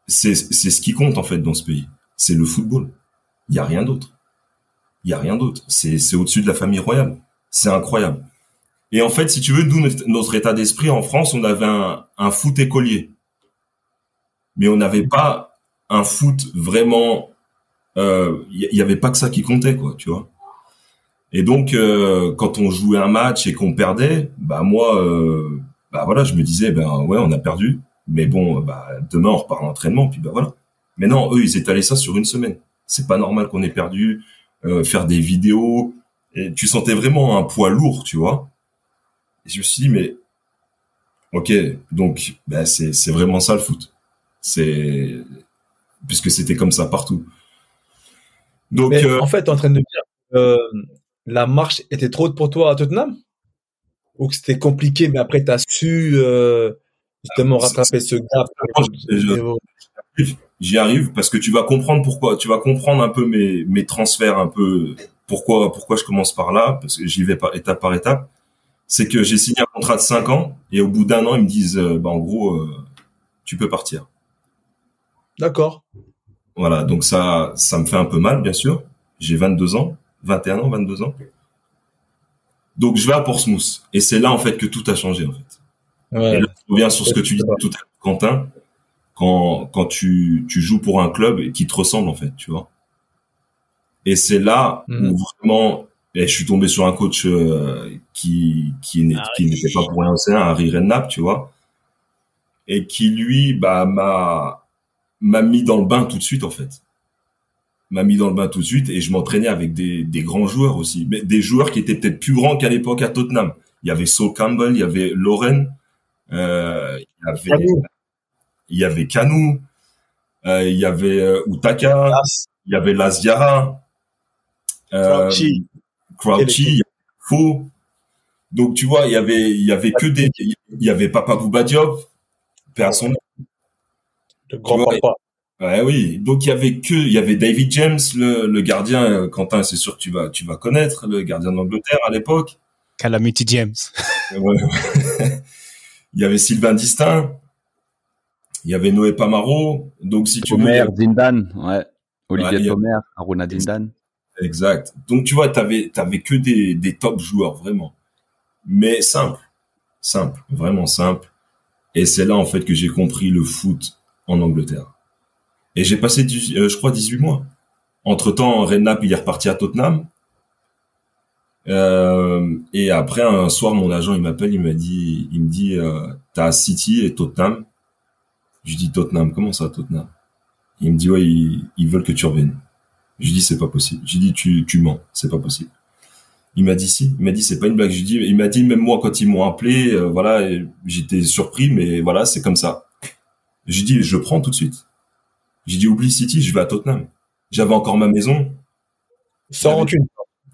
C'est ce qui compte en fait dans ce pays. C'est le football. Il y a rien d'autre. Il y a rien d'autre. C'est au-dessus de la famille royale. C'est incroyable. Et en fait, si tu veux, nous notre état d'esprit en France, on avait un, foot écolier, mais on n'avait pas un foot vraiment. Il euh, y, avait pas que ça qui comptait, quoi, tu vois. Et donc, euh, quand on jouait un match et qu'on perdait, bah moi, euh, bah voilà, je me disais, ben ouais, on a perdu, mais bon, bah demain on repart à l'entraînement, puis bah voilà. Mais non, eux, ils étalaient ça sur une semaine. C'est pas normal qu'on ait perdu, euh, faire des vidéos. Et tu sentais vraiment un poids lourd, tu vois. Et je me suis dit, mais ok, donc bah, c'est c'est vraiment ça le foot. C'est puisque c'était comme ça partout. Donc euh... en fait, en train de dire, euh, la marche était trop haute pour toi à Tottenham? Ou que c'était compliqué, mais après, tu as su euh, justement rattraper ce gap J'y arrive parce que tu vas comprendre pourquoi. Tu vas comprendre un peu mes, mes transferts, un peu pourquoi pourquoi je commence par là, parce que j'y vais par étape par étape. C'est que j'ai signé un contrat de 5 ans et au bout d'un an, ils me disent, euh, bah, en gros, euh, tu peux partir. D'accord. Voilà, donc ça, ça me fait un peu mal, bien sûr. J'ai 22 ans, 21 ans, 22 ans. Donc je vais à Portsmouth et c'est là en fait que tout a changé en fait. Ouais. Et là, je reviens sur ce que tu disais tout à l'heure, Quentin, quand quand tu tu joues pour un club qui te ressemble en fait, tu vois. Et c'est là où mhm. vraiment et je suis tombé sur un coach euh, qui qui ah n'était pas pour rien au Harry Redknapp, tu vois. et qui lui bah m'a m'a mis dans le bain tout de suite en fait m'a mis dans le bain tout de suite et je m'entraînais avec des, des grands joueurs aussi. Mais des joueurs qui étaient peut-être plus grands qu'à l'époque à Tottenham. Il y avait Saul Campbell il y avait Lauren euh, il y avait il y avait Kanu euh, il y avait euh, Utaka il y avait Laziara euh, Crouchy. Crouchy Faux donc tu vois il y avait il y avait que des il y avait Papa Bouba Diop grand vois, papa. Ouais, oui. Donc il y avait que, il y avait David James, le, le gardien. euh, Quentin, c'est sûr que tu vas, tu vas connaître le gardien d'Angleterre à l'époque. Calamity James. Ouais. il y avait Sylvain Distin. Il y avait Noé Pamaro. Donc si tu veux, Omer, Dindan, ouais. Olivier Ouais, Aruna Dindan. exact. Donc tu vois, t'avais, t'avais que des, des top joueurs vraiment, mais simple, simple, vraiment simple. Et c'est là en fait que j'ai compris le foot en Angleterre. Et j'ai passé, dix- euh, je crois, 18 mois. Entre temps, Redknapp il est reparti à Tottenham. Euh, et après un soir, mon agent il m'appelle, il m'a dit, il me dit, euh, t'as City et Tottenham. Je lui dis Tottenham, comment ça Tottenham? Il me dit ouais, ils, ils veulent que tu reviennes. Je lui dis c'est pas possible. Je lui dis tu tu mens, c'est pas possible. Il m'a dit si, il m'a dit c'est pas une blague. Je dis il m'a dit même moi quand ils m'ont appelé, euh, voilà, j'étais surpris, mais voilà c'est comme ça. Je lui dis je prends tout de suite. J'ai dit oublie City, je vais à Tottenham. J'avais encore ma maison, Sans rancune.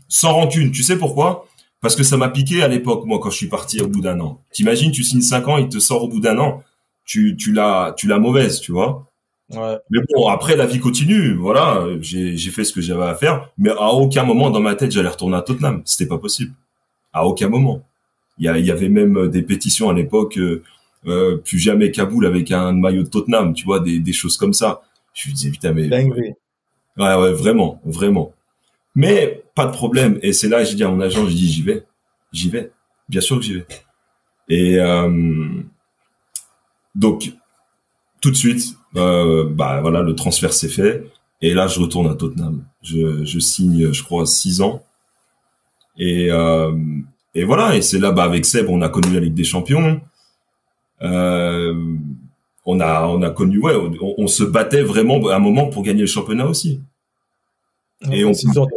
sans rancune. Tu sais pourquoi? Parce que ça m'a piqué à l'époque, moi, quand je suis parti au bout d'un an. T'imagines, tu signes cinq ans, il te sort au bout d'un an. Tu, tu l'as, tu l'as mauvaise, tu vois. Ouais. Mais bon, après, la vie continue. Voilà, j'ai, j'ai fait ce que j'avais à faire. Mais à aucun moment dans ma tête, j'allais retourner à Tottenham. C'était pas possible. À aucun moment. Il y, a- il y avait même des pétitions à l'époque, euh, euh, plus jamais Kaboul avec un maillot de Tottenham, tu vois, des, des choses comme ça. Je me disais, putain, mais Dinguerie. Ouais, ouais, vraiment, vraiment. Mais pas de problème. Et c'est là que j'ai dit à mon agent, j'ai dit j'y vais, j'y vais. Bien sûr que j'y vais. Et euh, donc tout de suite, euh, bah voilà, le transfert s'est fait. Et là, je retourne à Tottenham. Je, je signe, je crois, six ans. Et euh, et voilà. Et c'est là, bah avec Seb, on a connu la Ligue des Champions. Euh, on a on a connu, ouais, on, on se battait vraiment à un moment pour gagner le championnat aussi. Et Et on- on... Six ans,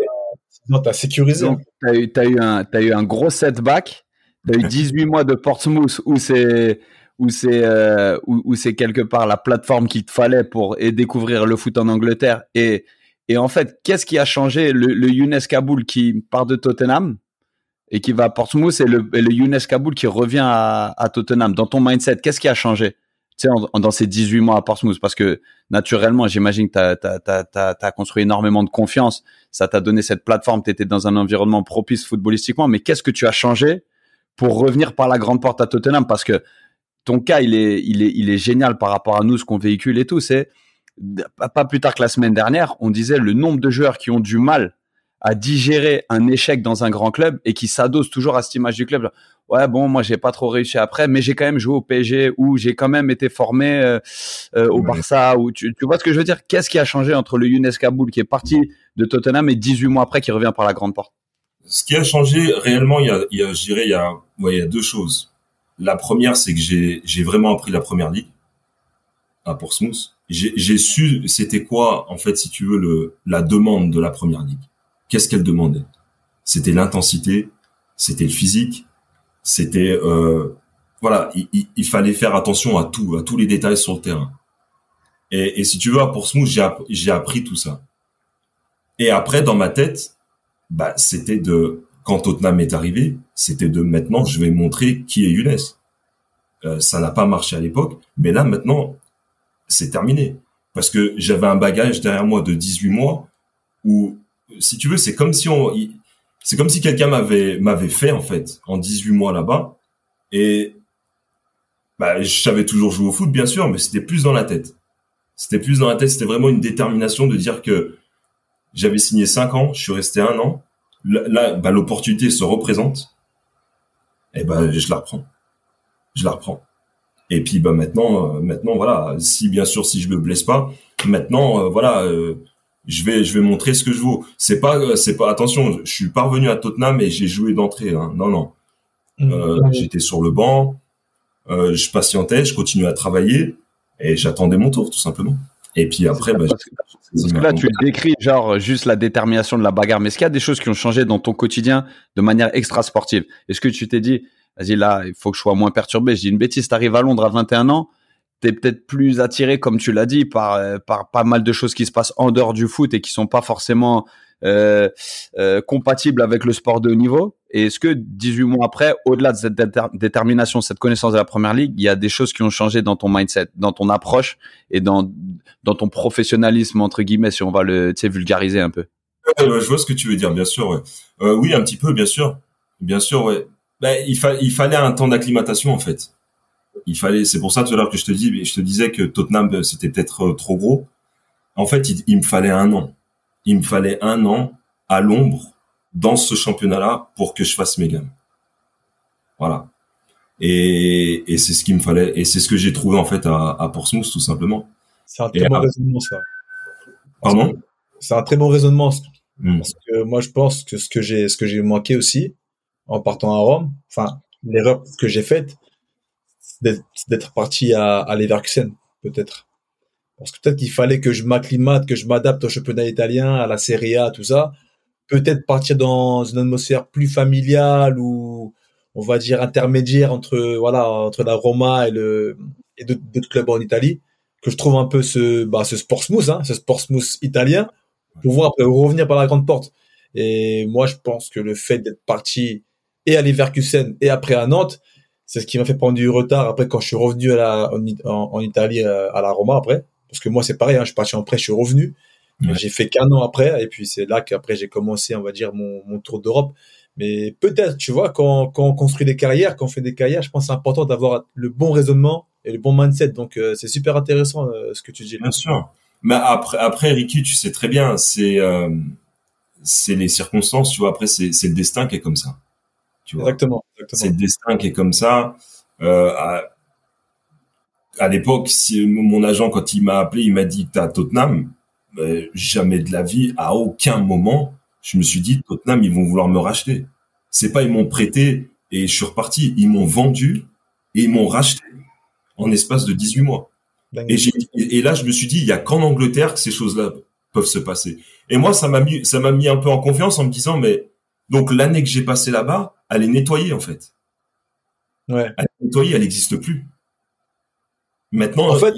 t'as- sécurisé. Donc, t'as eu, t'as eu un, t'as eu un gros setback. T'as eu 18 mois de Portsmouth où c'est, où c'est, euh, où, où c'est quelque part la plateforme qu'il te fallait pour et découvrir le foot en Angleterre. Et, et en fait, qu'est-ce qui a changé? Le, le Younes Kaboul qui part de Tottenham et qui va à Portsmouth et le, et le Younes Kaboul qui revient à, à Tottenham. Dans ton mindset, qu'est-ce qui a changé? Tu sais, dans ces 18 mois à Portsmouth, parce que naturellement, j'imagine que t'as, t'as construit énormément de confiance ça t'a donné cette plateforme, tu étais dans un environnement propice footballistiquement, mais qu'est-ce que tu as changé pour revenir par la grande porte à Tottenham? Parce que ton cas, il est, il est, génial par rapport à nous, ce qu'on véhicule et tout. C'est pas pas plus tard que la semaine dernière, on disait le nombre de joueurs qui ont du mal à digérer un échec dans un grand club et qui s'adossent toujours à cette image du club. Ouais, bon, moi, j'ai pas trop réussi après, mais j'ai quand même joué au PSG ou j'ai quand même été formé euh, euh, au. Barça. Ou tu, tu vois ce que je veux dire? Qu'est-ce qui a changé entre le Younes Kaboul qui est parti de Tottenham et 18 mois après qui revient par la grande porte? Ce qui a changé réellement, il y a, il y a je dirais, il y a, ouais, il y a deux choses. La première, c'est que j'ai, j'ai vraiment appris la première ligue à Portsmouth. J'ai, j'ai su c'était quoi, en fait, si tu veux, le, la demande de la première ligue. Qu'est-ce qu'elle demandait? C'était l'intensité, c'était le physique, c'était, euh, voilà, il, fallait faire attention à tout, à tous les détails sur le terrain. Et, si tu veux, à Portsmouth, j'ai, j'ai appris tout ça. Et après, dans ma tête, bah, c'était de, quand Tottenham est arrivé, c'était de maintenant, je vais montrer qui est Younes. Euh, ça n'a pas marché à l'époque, mais là, maintenant, c'est terminé. Parce que j'avais un bagage derrière moi de 18 mois où, si tu veux, c'est comme si on, c'est comme si quelqu'un m'avait, m'avait fait, en fait, en 18 mois là-bas. Et, bah, je savais toujours jouer au foot, bien sûr, mais c'était plus dans la tête. C'était plus dans la tête, c'était vraiment une détermination de dire que j'avais signé 5 ans, je suis resté un an. Là, bah, l'opportunité se représente. Et ben, je la reprends. Je la reprends. Et puis, bah, maintenant, euh, maintenant, voilà. Si, bien sûr, si je me blesse pas, maintenant, euh, voilà, euh, je vais, je vais montrer ce que je vaux. C'est pas, euh, c'est pas, attention, je suis pas revenu à Tottenham et j'ai joué d'entrée, hein. Non, non. Euh, Mmh. j'étais sur le banc. euh, je patientais, je continuais à travailler et j'attendais mon tour tout simplement. Et puis après, bah, parce, que, parce que là, tu décris genre juste la détermination de la bagarre, mais est-ce qu'il y a des choses qui ont changé dans ton quotidien de manière extra sportive Est-ce que tu t'es dit, vas-y là, il faut que je sois moins perturbé? Je dis une bêtise, t'arrives à Londres à 21 ans, t'es peut-être plus attiré, comme tu l'as dit, par euh, par pas mal de choses qui se passent en dehors du foot et qui sont pas forcément euh, euh, compatibles avec le sport de haut niveau. Et est-ce que 18 mois après, au-delà de cette détermination, cette connaissance de la première ligue, il y a des choses qui ont changé dans ton mindset, dans ton approche et dans, dans ton professionnalisme, entre guillemets, si on va le vulgariser un peu? Je vois ce que tu veux dire, bien sûr. Ouais. Euh, oui, un petit peu, bien sûr. Bien sûr, ouais. Ben, il, fa il fallait un temps d'acclimatation, en fait. Il fallait, c'est pour ça tout à l'heure que je te dis, je te disais que Tottenham, euh, c'était peut-être euh, trop gros. En fait, il, il me fallait un an. Il me fallait un an à l'ombre dans ce championnat-là pour que je fasse mes gammes. Voilà. Et, et c'est ce qu'il me fallait. Et c'est ce que j'ai trouvé en fait à, à Portsmouth, tout simplement. C'est un très bon raisonnement, ça. Pardon? C'est un très bon raisonnement. Hmm. Parce que moi, je pense que ce que j'ai, ce que j'ai manqué aussi en partant à Rome, enfin, l'erreur que j'ai faite, d'être parti à, à Leverkusen, peut-être. Parce que peut-être qu'il fallait que je m'acclimate, que je m'adapte au championnat italien, à la Serie A, tout ça. Peut-être partir dans une atmosphère plus familiale ou on va dire intermédiaire entre voilà entre la Roma et le et d'autres clubs en Italie. Que je trouve un peu ce bah ce sport smooth hein, ce sport smooth italien pour voir après revenir par la grande porte. Et moi je pense que le fait d'être parti et à Leverkusen et après à Nantes c'est ce qui m'a fait prendre du retard après quand je suis revenu à la, en, Italie euh, à la Roma après parce que moi c'est pareil hein, je suis parti en prêt je suis revenu j'ai fait qu'un an après, et puis c'est là qu'après j'ai commencé, on va dire, mon, mon tour d'Europe. Mais peut-être, tu vois, quand, quand on construit des carrières, quand on fait des carrières, je pense que c'est important d'avoir le bon raisonnement et le bon mindset. Donc euh, c'est super intéressant euh, ce que tu dis. Bien sûr. Mais après, après, Ricky, tu sais très bien, c'est euh, c'est les circonstances, tu vois. Après, c'est c'est le destin qui est comme ça. Tu vois. Exactement. C'est le destin qui est comme ça. Euh, à, à l'époque, si mon agent, quand il m'a appelé, il m'a dit que t'as Tottenham jamais de la vie, à aucun moment, je me suis dit Tottenham, ils vont vouloir me racheter. C'est pas ils m'ont prêté et je suis reparti. Ils m'ont vendu et ils m'ont racheté en espace de 18 mois. Et, et, là, je me suis dit, il y a qu'en Angleterre que ces choses-là peuvent se passer. Et moi, ça m'a mis, ça m'a mis un peu en confiance en me disant, mais donc l'année que j'ai passée là-bas, elle est nettoyée en fait. Ouais. Elle est nettoyée, elle n'existe plus. Maintenant, en fait,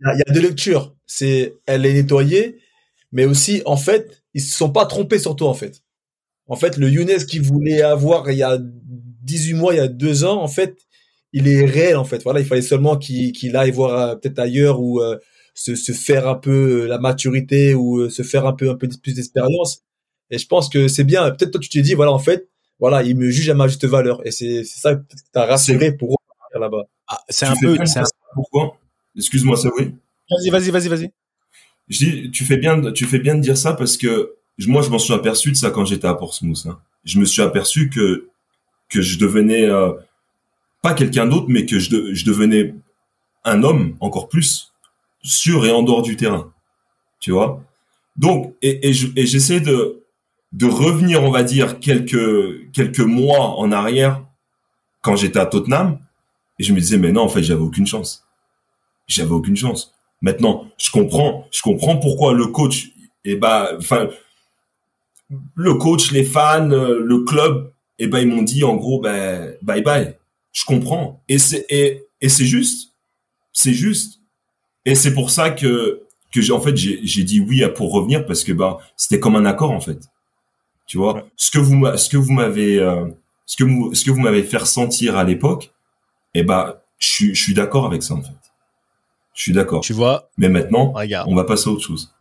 il y, a deux lectures. C'est elle est nettoyée, mais aussi en fait ils se sont pas trompés sur toi en fait. En fait, le Younes qu'il voulait avoir il y a 18 mois, il y a deux ans, en fait, il est réel en fait. Voilà, il fallait seulement qu'il aille voir euh, peut-être ailleurs ou euh, se, se, faire un peu la maturité ou euh, se faire un peu un peu plus d'expérience. Et je pense que c'est bien. Peut-être toi tu t'es dit voilà en fait, voilà, il me juge à ma juste valeur. Et c'est c'est ça que t'as rassuré pour là-bas. Ah, c'est un peu. C'est un... Pourquoi? Excuse-moi, ça oui. Vas-y, vas-y, vas-y, vas-y. Je dis, tu fais bien, tu fais bien de dire ça parce que moi, je m'en suis aperçu de ça quand j'étais à Portsmouth. Hein. Je me suis aperçu que que je devenais euh, pas quelqu'un d'autre, mais que je, je devenais un homme encore plus sur et en dehors du terrain. Tu vois? Donc, et, et j'essaie de de revenir, on va dire quelques quelques mois en arrière quand j'étais à Tottenham, et je me disais mais non, en fait, j'avais aucune chance j'avais aucune chance. Maintenant, je comprends, je comprends pourquoi le coach, et eh ben, enfin, le coach, les fans, euh, le club, et eh ben, ils m'ont dit en gros, ben, bye bye. Je comprends. Et c'est, et, et c'est juste. C'est juste. Et c'est pour ça que, que j'ai, en fait, j'ai, dit oui pour revenir parce que, ben, c'était comme un accord, en fait. Tu vois, ce que vous, ce que vous m'avez, euh, ce que vous, ce que vous m'avez fait ressentir à l'époque, et eh ben, je, je suis d'accord avec ça, en fait. Je suis d'accord. Tu vois. Mais maintenant, on va passer à autre chose.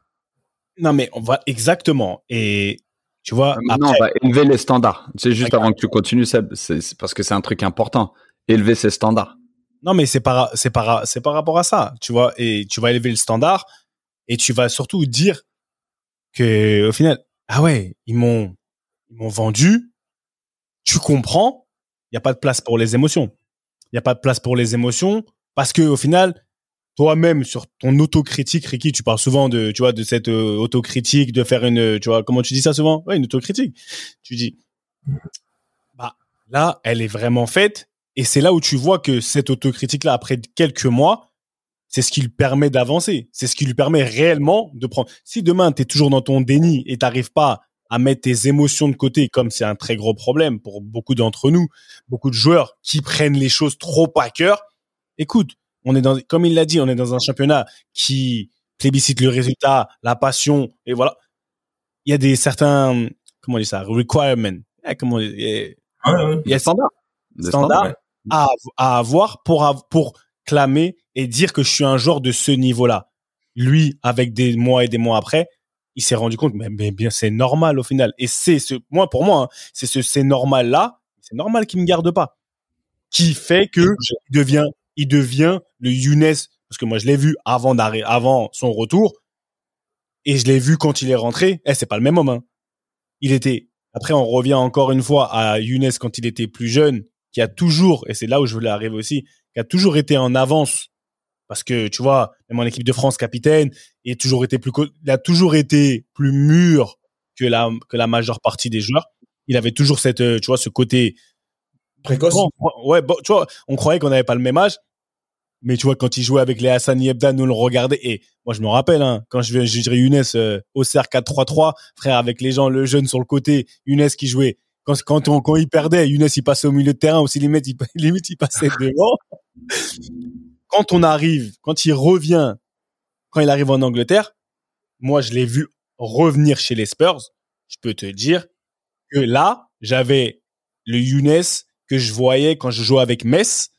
Non, mais on va exactement. Et tu vois. Maintenant, on va élever les standards. C'est juste avant que tu continues, Seb, c'est parce que c'est un truc important. Élever ses standards. Non, mais c'est par, c'est par, c'est par rapport à ça, tu vois. Et tu vas élever le standard et tu vas surtout dire que, au final, ah ouais, ils m'ont, ils m'ont vendu. Tu comprends. Il n'y a pas de place pour les émotions. Il n'y a pas de place pour les émotions parce que, au final, toi-même sur ton autocritique, Ricky, tu parles souvent de, tu vois, de cette euh, autocritique, de faire une, tu vois, comment tu dis ça souvent? Une autocritique. Tu dis, bah là, elle est vraiment faite Et c'est là où tu vois que cette autocritique-là, après quelques mois, c'est ce qui lui permet d'avancer. C'est ce qui lui permet réellement de prendre. Si demain, tu es toujours dans ton déni et t'arrives pas à mettre tes émotions de côté, comme c'est un très gros problème pour beaucoup d'entre nous, beaucoup de joueurs qui prennent les choses trop à cœur. Écoute, on est dans, comme il l'a dit, on est dans un championnat qui plébiscite le résultat, la passion, et voilà. Il y a des certains, comment on dit ça, requirements. Eh, comment il y a standards, standards à, à avoir pour, pour clamer et dire que je suis un joueur de ce niveau-là. Lui, avec des mois et des mois après, il s'est rendu compte, mais, bien, c'est normal au final. Et c'est ce, moi, pour moi, hein, c'est ce, c'est normal là, c'est normal qu'il me garde pas, qui fait que il devient, il devient le Younes, parce que moi, je l'ai vu avant d'arrêter, avant son retour, et je l'ai vu quand il est rentré. Eh, c'est pas le même homme, hein. Il était, après, on revient encore une fois à Younes quand il était plus jeune, qui a toujours, et c'est là où je voulais arriver aussi, qui a toujours été en avance parce que tu vois, même en équipe de France capitaine, il a toujours été plus, il a toujours été plus mûr que la que la majeure partie des joueurs. Il avait toujours cette, euh, tu vois, ce côté précoce. ouais, bon, tu vois, on croyait qu'on n'avait pas le même âge, mais tu vois, quand il jouait avec les Hassan Yebda, nous le regardait. Et moi, je me rappelle, hein, quand je, je dirais Younes euh, au CR 4-3-3, frère, avec les gens, le jeune sur le côté, Younes qui jouait. Quand, quand, on, quand il perdait, Younes, il passait au milieu de terrain, aussi limite, il, limite, il passait devant quand on arrive, quand il revient, quand il arrive en Angleterre, moi, je l'ai vu revenir chez les Spurs. Je peux te dire que là, j'avais le Younes que je voyais quand je jouais avec Metz.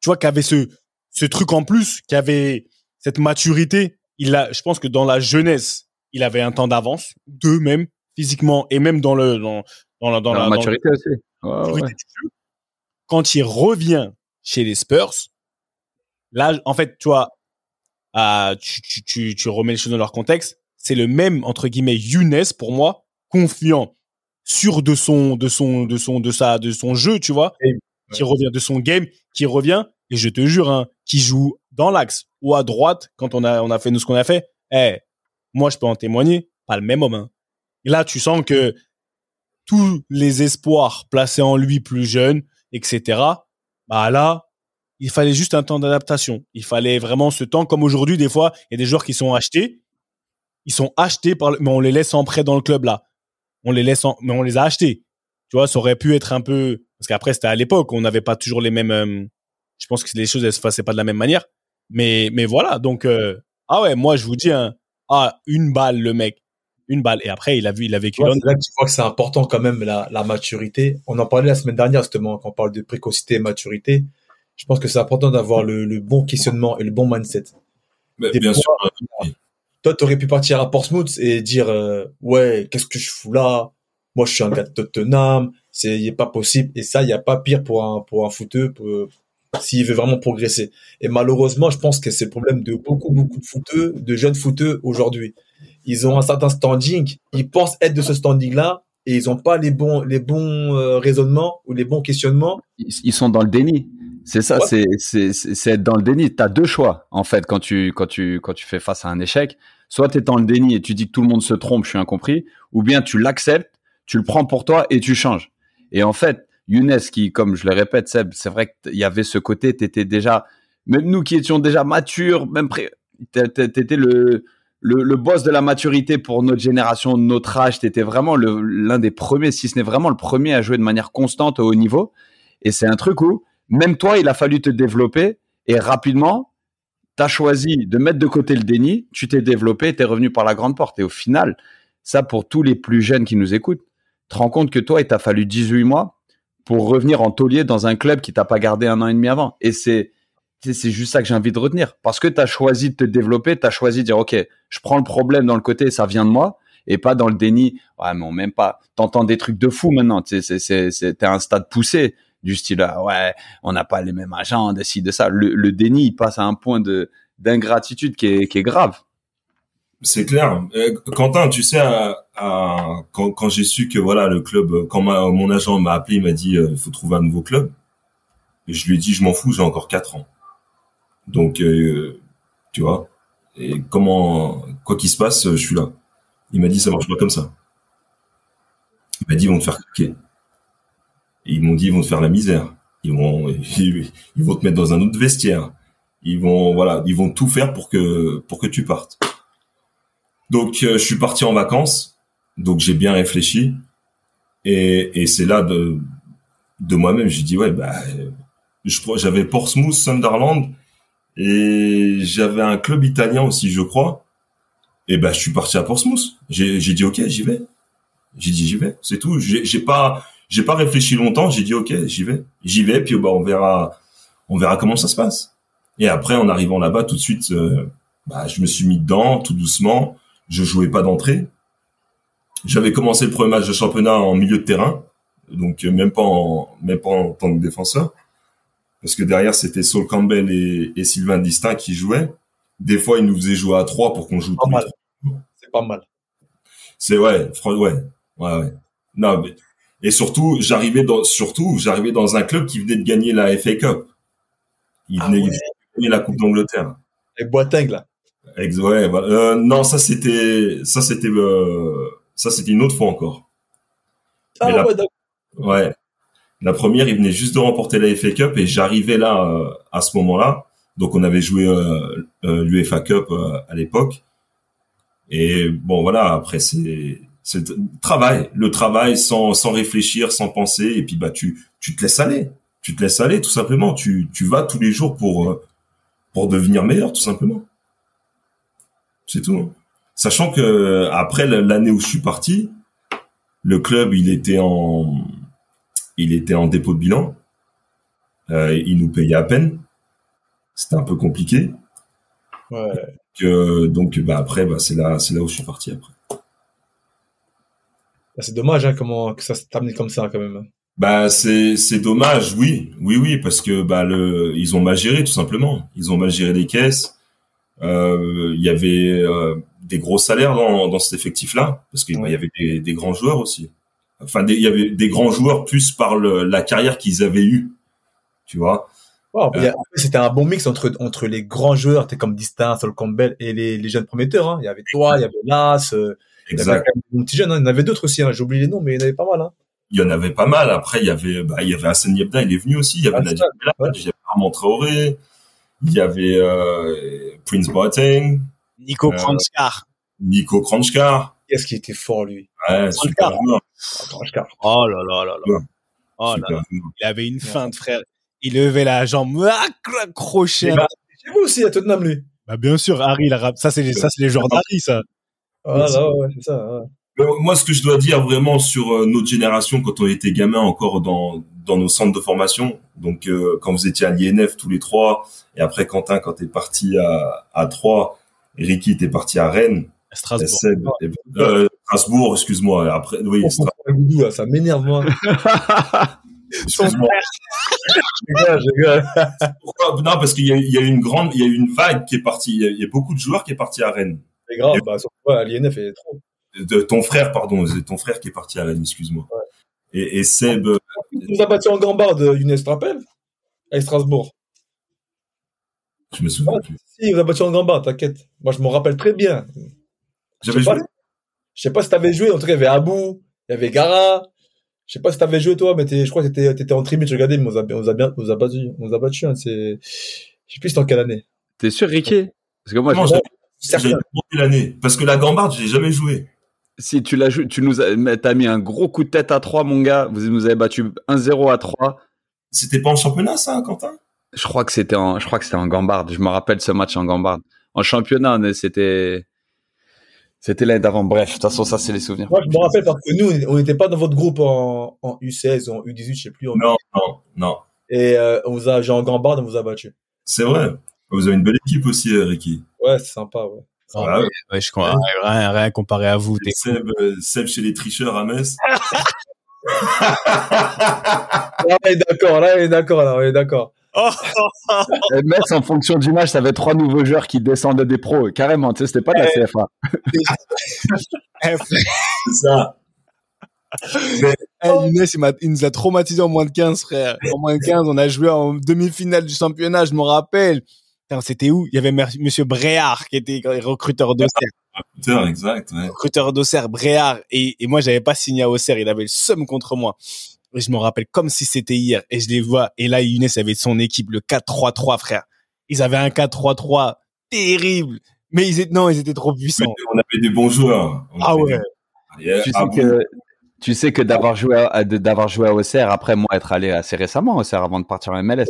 Tu vois, qu'avait ce, ce truc en plus, qui avait cette maturité. Il a, je pense que dans la jeunesse, il avait un temps d'avance, deux même, physiquement et même dans le, dans, dans, dans, la, maturité aussi. Quand il revient chez les Spurs, Là, en fait, tu vois, euh, tu, tu, tu, tu, remets les choses dans leur contexte. C'est le même entre guillemets Younes pour moi, confiant, sûr de son, de son, de son, de sa, de son jeu, tu vois, qui revient de son game, qui revient. Et je te jure, hein, qui joue dans l'axe ou à droite quand on a, on a fait nous ce qu'on a fait. Eh, moi, je peux en témoigner. Pas le même homme. Hein. Et là, tu sens que tous les espoirs placés en lui plus jeune, etc. Bah là, il fallait juste un temps d'adaptation. Il fallait vraiment ce temps, comme aujourd'hui, des fois, il y a des joueurs qui sont achetés. Ils sont achetés par, mais on les laisse en prêt dans le club là. On les laisse en, mais on les a achetés. Tu vois, ça aurait pu être un peu, parce qu'après c'était à l'époque, on n'avait pas toujours les mêmes. Euh, je pense que les choses elles se passaient pas de la même manière. Mais mais voilà, donc euh, ah ouais, moi je vous dis hein, ah une balle le mec, une balle. Et après il a vu, il a vécu. Ouais, là que tu vois que c'est important quand même la, la maturité. On en parlait la semaine dernière justement quand on parle de précocité et maturité je pense que c'est important d'avoir le, le, bon questionnement et le bon mindset. bien sûr. Toi, tu aurais pu partir à Portsmouth et dire euh, ouais, qu'est-ce que je fous là? Moi, je suis un gars de Tottenham, c'est pas possible. Et ça, il y a pas pire pour un pour un footeux s'il veut vraiment progresser. Et malheureusement, je pense que c'est le problème de beaucoup beaucoup de footeux, de jeunes footeux aujourd'hui. Ils ont un certain standing, ils pensent être de ce standing-là et ils ont pas les bons les bons euh, raisonnements ou les bons questionnements. Ils sont dans le déni. C'est ça, c'est c'est être dans le déni. Tu as deux choix en fait quand tu quand tu quand tu fais face à un échec. Soit tu es dans le déni et tu dis que tout le monde se trompe, je suis incompris, ou bien tu l'acceptes, tu le prends pour toi et tu changes. Et en fait, Younes qui comme je le répète Seb, c'est vrai qu'il y avait ce côté tu étais déjà même nous qui étions déjà matures, même près tu étais le, le, le boss de la maturité pour notre génération, notre âge, tu étais vraiment l'un des premiers si ce n'est vraiment le premier à jouer de manière constante au haut niveau et c'est un truc où même toi, il a fallu te développer et rapidement, tu as choisi de mettre de côté le déni, tu t'es développé, tu es revenu par la grande porte. Et au final, ça pour tous les plus jeunes qui nous écoutent, te rends compte que toi, il t'a fallu 18 mois pour revenir en taulier dans un club qui t'a pas gardé un an et demi avant. Et c'est c'est juste ça que j'ai envie de retenir. Parce que tu as choisi de te développer, tu as choisi de dire, OK, je prends le problème dans le côté, ça vient de moi, et pas dans le déni. Ouais, mais on même pas. T'entends des trucs de fou maintenant. Sais, c'est, un stade poussé du style ah ouais on n'a pas les mêmes agents de ci de ça. Le, le, déni il passe à un point de d'ingratitude qui est, qui est grave. C'est clair. Euh, Quentin tu sais quand, quand j'ai su que voilà le club quand mon agent m'a appelé il m'a dit euh, il faut trouver un nouveau club. Je lui ai dit je m'en fous j'ai encore quatre ans. Donc euh, tu vois. Et comment quoi qu'il se passe je suis là. Il m'a dit ça marche pas comme ça. Il m'a dit ils vont te faire cliquer ils m'ont dit, ils vont te faire la misère. Ils vont, ils, vont te mettre dans un autre vestiaire. Ils vont, voilà, ils vont tout faire pour que, pour que tu partes. Donc, euh, je suis parti en vacances. Donc, j'ai bien réfléchi. Et, et c'est là de, de moi-même, j'ai dit, ouais, bah, je j'avais Portsmouth, Sunderland, et j'avais un club italien aussi, je crois. Et ben, je suis parti à Portsmouth. J'ai, dit, OK, j'y vais. J'ai dit, j'y vais. C'est tout. J'ai pas, j'ai pas réfléchi longtemps. J'ai dit, OK, j'y vais. J'y vais, puis, bah, on verra, on verra comment ça se passe. Et après, en arrivant là-bas, tout de suite, euh, bah, je me suis mis dedans, tout doucement. Je jouais pas d'entrée. J'avais commencé le premier match de championnat en milieu de terrain, donc euh, même pas en, même pas en tant que défenseur, parce que derrière c'était Saul Campbell et, et Sylvain Distin qui jouaient. Des fois, ils nous faisaient jouer à trois pour qu'on joue Pas mal. C'est pas mal. C'est ouais, ouais, ouais, ouais. Non, mais et surtout, j'arrivais dans, surtout, j'arrivais dans un club qui venait de gagner la FA Cup. Il Ah venait ouais. de gagner la Coupe d'Angleterre. Avec Boateng, là. Ex- ouais. Euh, non, ça c'était, ça c'était, euh, ça c'était une autre fois encore. Ah la- ouais. Ouais. La première, il venait juste de remporter la FA Cup et j'arrivais là euh, à ce moment-là. Donc on avait joué euh, euh, l'UEFA Cup euh, à l'époque. Et bon voilà, après c'est c'est le travail, le travail sans sans réfléchir, sans penser et puis bah tu tu te laisses aller. Tu te laisses aller tout simplement, tu tu vas tous les jours pour euh, pour devenir meilleur tout simplement. C'est tout. hein. Sachant que après l'année où je suis parti, le club il était en il était en dépôt de bilan. Euh, il nous payait à peine. C'était un peu compliqué. Ouais. Que, donc bah après bah c'est là c'est là où je suis parti après. Bah, C'est dommage, hein, comment, que ça s'est terminé comme ça, quand même. Bah c'est c'est dommage, oui, oui oui parce que bah le ils ont mal géré tout simplement. Ils ont mal géré les caisses. Euh, Il y avait euh, des gros salaires dans dans cet effectif là parce qu'il Ouais. y avait des, des grands joueurs aussi. Enfin il y avait des grands joueurs plus par le, la carrière qu'ils avaient eue, tu vois. Après, c'était un bon mix entre, entre les grands joueurs, t'es comme Distin, Sol Campbell, et les, les jeunes prometteurs, hein. Il y avait toi, il y avait Las, il y avait Exact. bons petits jeunes, hein. Il y en avait d'autres aussi, hein. J'ai oublié les noms, mais il y en avait pas mal, hein. il y en avait pas mal. Après, il y avait, bah, il y avait Hassan Yebda, il est venu aussi. Il y avait Ah, Nadia ouais. il y avait Armand Traoré, il y avait euh, Prince Boateng, Nico Euh. Nico Kranjkar. Qu'est-ce qui était fort, lui? Ouais, super joueur. Carre. Oh là là là là. Ouais. Oh là super là. Il avait une feinte, frère. Il levait la jambe, ah, crochet. Eh ben, Chez vous aussi, à Tottenham, lui. Bah, bien sûr, Harry, ça, c'est les, ça, c'est les joueurs d'Harry, ça. Ah, là, ouais, c'est ça, ouais. Mais moi, ce que je dois dire vraiment sur euh, notre génération, quand on était gamin encore dans dans nos centres de formation, donc euh, quand vous étiez à l'INF tous les trois, et après Quentin quand t'es parti à à Troyes, Ricky t'es parti à Rennes, et Strasbourg. Seb, et- euh, Strasbourg, excuse-moi. Après, oui, ça m'énerve, moi. excuse-moi. Je rigole, je rigole. Pourquoi? Non, parce qu'il y a, y une grande, il y a une vague qui est partie. Il y a, il y a beaucoup de joueurs qui est parti à Rennes. C'est grave, bah, que, ouais, l'INF est trop. De ton frère, pardon, c'est ton frère qui est parti à Rennes, excuse-moi. Et, et Seb, euh, Il nous a battu en gambarde, Younes, tu te rappelles? Avec Strasbourg. je me souviens plus. Si, il nous a battu en gambarde, t'inquiète. Moi, je me rappelle très bien. J'avais Je sais pas- joué. Je sais pas si t'avais joué, en tout cas, il y avait Abou, il y avait Gara. Je sais pas si t'avais joué, toi, mais je crois que t'étais, t'étais en tribune, je regardais, mais on nous a, on nous a bien, on nous a battu, on nous a battu, hein, c'est, je sais plus c'était en quelle année. T'es sûr, Ricky Parce que moi, Non, je- demandé l'année. Parce que la gambarde, je l'ai jamais joué. si tu l'as joué, tu nous as, t'as mis un gros coup de tête à 3, mon gars. Vous nous avez battu 1-0 à 3. C'était pas en championnat, ça, Quentin? Je crois que c'était en, je crois que c'était en gambarde. Je me rappelle ce match en gambarde. En championnat, c'était, c'était l'année d'avant. Bref, de toute façon, ça, c'est les souvenirs. Moi, je me rappelle parce que nous, on n'était pas dans votre groupe en, en U16 ou en U18, je sais plus. en- Non, non, non. Et euh, on vous a, genre en gambarde, on vous a battu. C'est vrai. Vous avez une belle équipe aussi, Ricky. Ouais, c'est sympa, ouais. Ah, ouais. Ouais, je comprends. Rien, rien comparé à vous. Seb, euh, Seb chez les tricheurs à Metz. Là, on est d'accord, là, on est d'accord, là, on est d'accord. Et Metz, en fonction du match, t'avais trois nouveaux joueurs qui descendaient des pros. Carrément, tu sais, c'était pas de la CFA. Eh, C'est ça. eh, Younes, il, il nous a traumatisé en moins de 15, frère. En moins de 15, on a joué en demi-finale du championnat, je me rappelle. C'était où? Il y avait Monsieur Bréard qui était recruteur d'Auxerre. Putain, exact, ouais. recruteur d'Auxerre, Bréard. Et, et moi, j'avais pas signé à Auxerre. Il avait le seum contre moi. Et je me rappelle comme si c'était hier. Et je les vois. Et là, Younes avait son équipe, le 4-3-3, frère. Ils avaient un 4-3-3 terrible. Mais ils étaient, non, ils étaient trop puissants. On avait des bons joueurs. On Ah avait ouais. des- Tu Ah bon? Tu sais que d'avoir joué à, d'avoir joué à Auxerre, après moi être allé assez récemment à Auxerre avant de partir en MLS,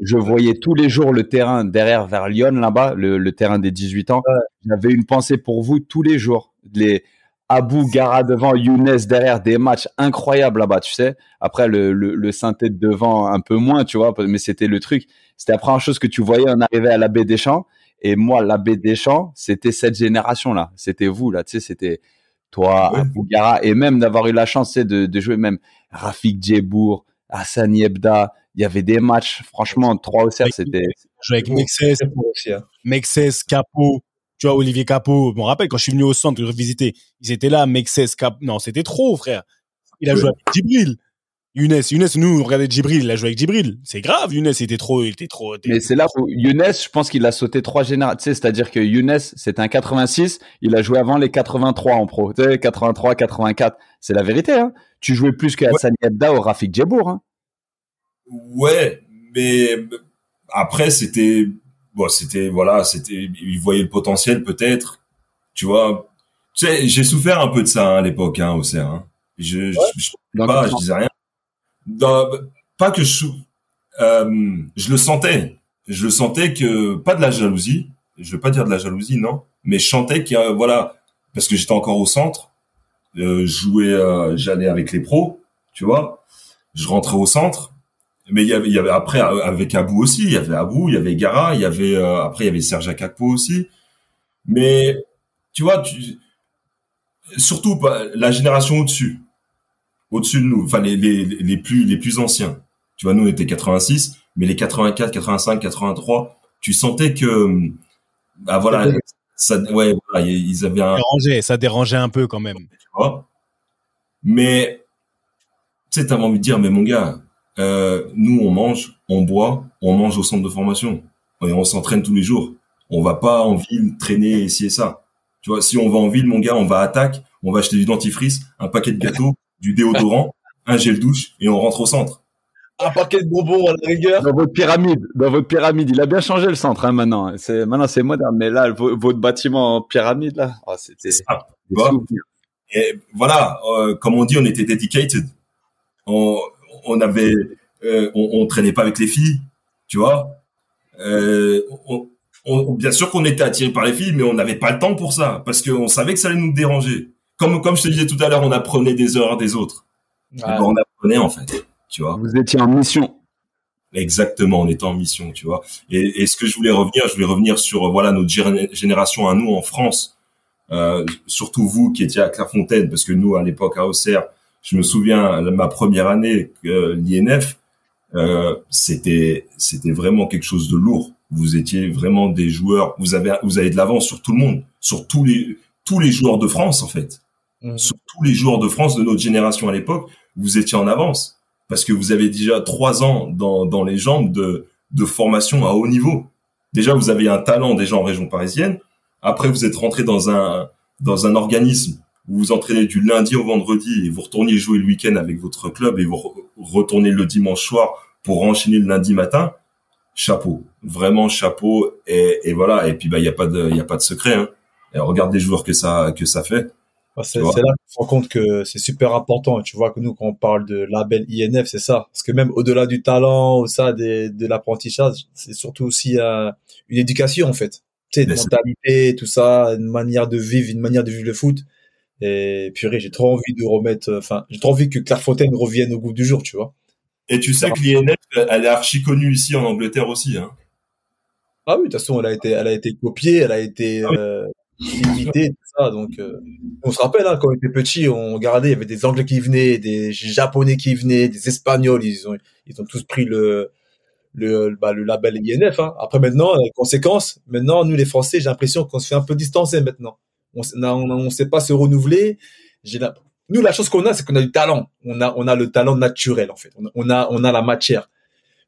je voyais tous les jours le terrain derrière vers Lyon là-bas, le, le terrain des 18 ans. J'avais une pensée pour vous tous les jours. Les Abou Gara devant, Younes derrière, des matchs incroyables là-bas, tu sais. Après le, le, le synthé de devant un peu moins, tu vois, mais c'était le truc. C'était la première chose que tu voyais en arrivant à la baie des Champs. Et moi, la baie des Champs, c'était cette génération-là. C'était vous, là, tu sais, c'était toi, Ouais. Abou Gara, et même d'avoir eu la chance de, de jouer même Rafik Djebour, Hassan Yebda. Il y avait des matchs, franchement, trois au cerf, c'était. Jouais avec. Mexes, hein. Mexes, Capo. Tu vois, Olivier Capo. Je me rappelle quand je suis venu au centre de visiter. Ils étaient là, Mexes, Capo. Non, c'était trop, frère. Il a Ouais. joué avec Djibril. Younes, Younes, nous, on regardait Djibril. Il a joué avec Djibril. C'est grave, Younes, il était trop, il était trop. Mais c'est là où Younes, je pense qu'il a sauté trois générations. Tu sais, c'est-à-dire que Younes, c'est un 86, il a joué avant les 83 en pro. Tu sais, 83, 84. C'est la vérité, hein. Tu jouais plus que Hassan Yebda ou Rafik Djebour, hein. Ouais, mais après c'était bon, c'était voilà, c'était ils voyaient le potentiel peut-être, tu vois. Tu sais, j'ai souffert un peu de ça hein, à l'époque hein, au CERN. Hein. Je, je, je, Donc, pas, je disais rien. Pas que je euh, je le sentais, je le sentais que pas de la jalousie. Je veux pas dire de la jalousie, non, mais je sentais a voilà parce que j'étais encore au centre, euh, jouais, euh, j'allais avec les pros, tu vois. Je rentrais au centre mais il y avait, y avait après euh, avec Abou aussi, il y avait Abou, il y avait Gara, il y avait euh, après il y avait Serge Akakpo aussi. Mais tu vois, tu, surtout pas- la génération au-dessus, au-dessus de nous, enfin les, les, les plus les plus anciens. Tu vois, nous on était 86, mais les 84, 85, 83, tu sentais que bah voilà, ça ouais, voilà, ils avaient un dérangeait, ça dérangeait un peu quand même. tu vois. Mais, tu sais, t'avais envie de dire, mais mon gars, euh, nous, on mange, on boit, on mange au centre de formation. Et on s'entraîne tous les jours. On va pas en ville traîner ici et ça. Tu vois, si on va en ville, mon gars, on va attaque, on va acheter du dentifrice, un paquet de gâteaux, du déodorant, un gel douche, et on rentre au centre. Un paquet de bonbons à la rigueur. Dans votre pyramide, dans votre pyramide, il a bien changé le centre, hein, maintenant. C'est, maintenant, c'est moderne. Mais là, vo- votre bâtiment en pyramide, là, oh, c'était. Et voilà, euh, comme on dit, on était dedicated. On, on avait, euh, on, on traînait pas avec les filles, tu vois. Euh, on, on- bien sûr qu'on était attiré par les filles, mais on n'avait pas le temps pour ça parce qu'on savait que ça allait nous déranger. Comme comme je te disais tout à l'heure, on apprenait des erreurs des autres. Ben, on apprenait en fait, tu vois. Vous étiez en mission. Exactement, on était en mission, tu vois. Et, et ce que je voulais revenir, je voulais revenir sur voilà notre gé- génération à nous en France, euh, surtout vous qui étiez à Clairefontaine, parce que nous à l'époque à Auxerre, je me souviens ma première année euh, l'INF, euh, c'était c'était vraiment quelque chose de lourd. Vous étiez vraiment des joueurs, vous avez vous avez de l'avance sur tout le monde, sur tous les tous les joueurs de France en fait Mhm. sur tous les joueurs de France de notre génération à l'époque, vous étiez en avance parce que vous avez déjà trois ans dans, dans les jambes de, de formation à haut niveau. Déjà, vous avez un talent déjà en région parisienne. Après, vous êtes rentré dans un dans un organisme où vous entraînez du lundi au vendredi et vous retournez jouer le week-end avec votre club et vous re- retournez le dimanche soir pour enchaîner le lundi matin. Chapeau, vraiment chapeau. Et, et voilà. Et puis bah il y a pas de y a pas de secret. Hein. Et regarde les joueurs que ça que ça fait. C'est là qu'on se rend compte que c'est super important. Tu vois que nous, quand on parle de label INF, c'est ça. Parce que même au-delà du talent, ou ça, des, de l'apprentissage, c'est surtout aussi euh, une éducation, en fait. Tu sais, une mentalité, tout ça, une manière de vivre, une manière de vivre le foot. Et purée, j'ai trop envie de remettre, enfin, j'ai trop envie que Clairefontaine revienne au goût du jour, tu vois. Et tu sais que l'INF, elle est archi connue ici en Angleterre aussi. Hein. Ah oui, de toute façon, elle a été, elle a été copiée, elle a été Ah oui. euh, Donc, euh, on se rappelle, hein, quand on était petit, on regardait, il y avait des Anglais qui venaient, des Japonais qui venaient, des Espagnols, ils ont, ils ont tous pris le, le, bah, le label INF. Hein. Après, maintenant, euh, conséquence, maintenant, nous, les Français, j'ai l'impression qu'on se fait un peu distancer maintenant. On on sait pas se renouveler. Nous, la chose qu'on a, c'est qu'on a du talent. On a, on a le talent naturel, en fait. On a, on a, la matière.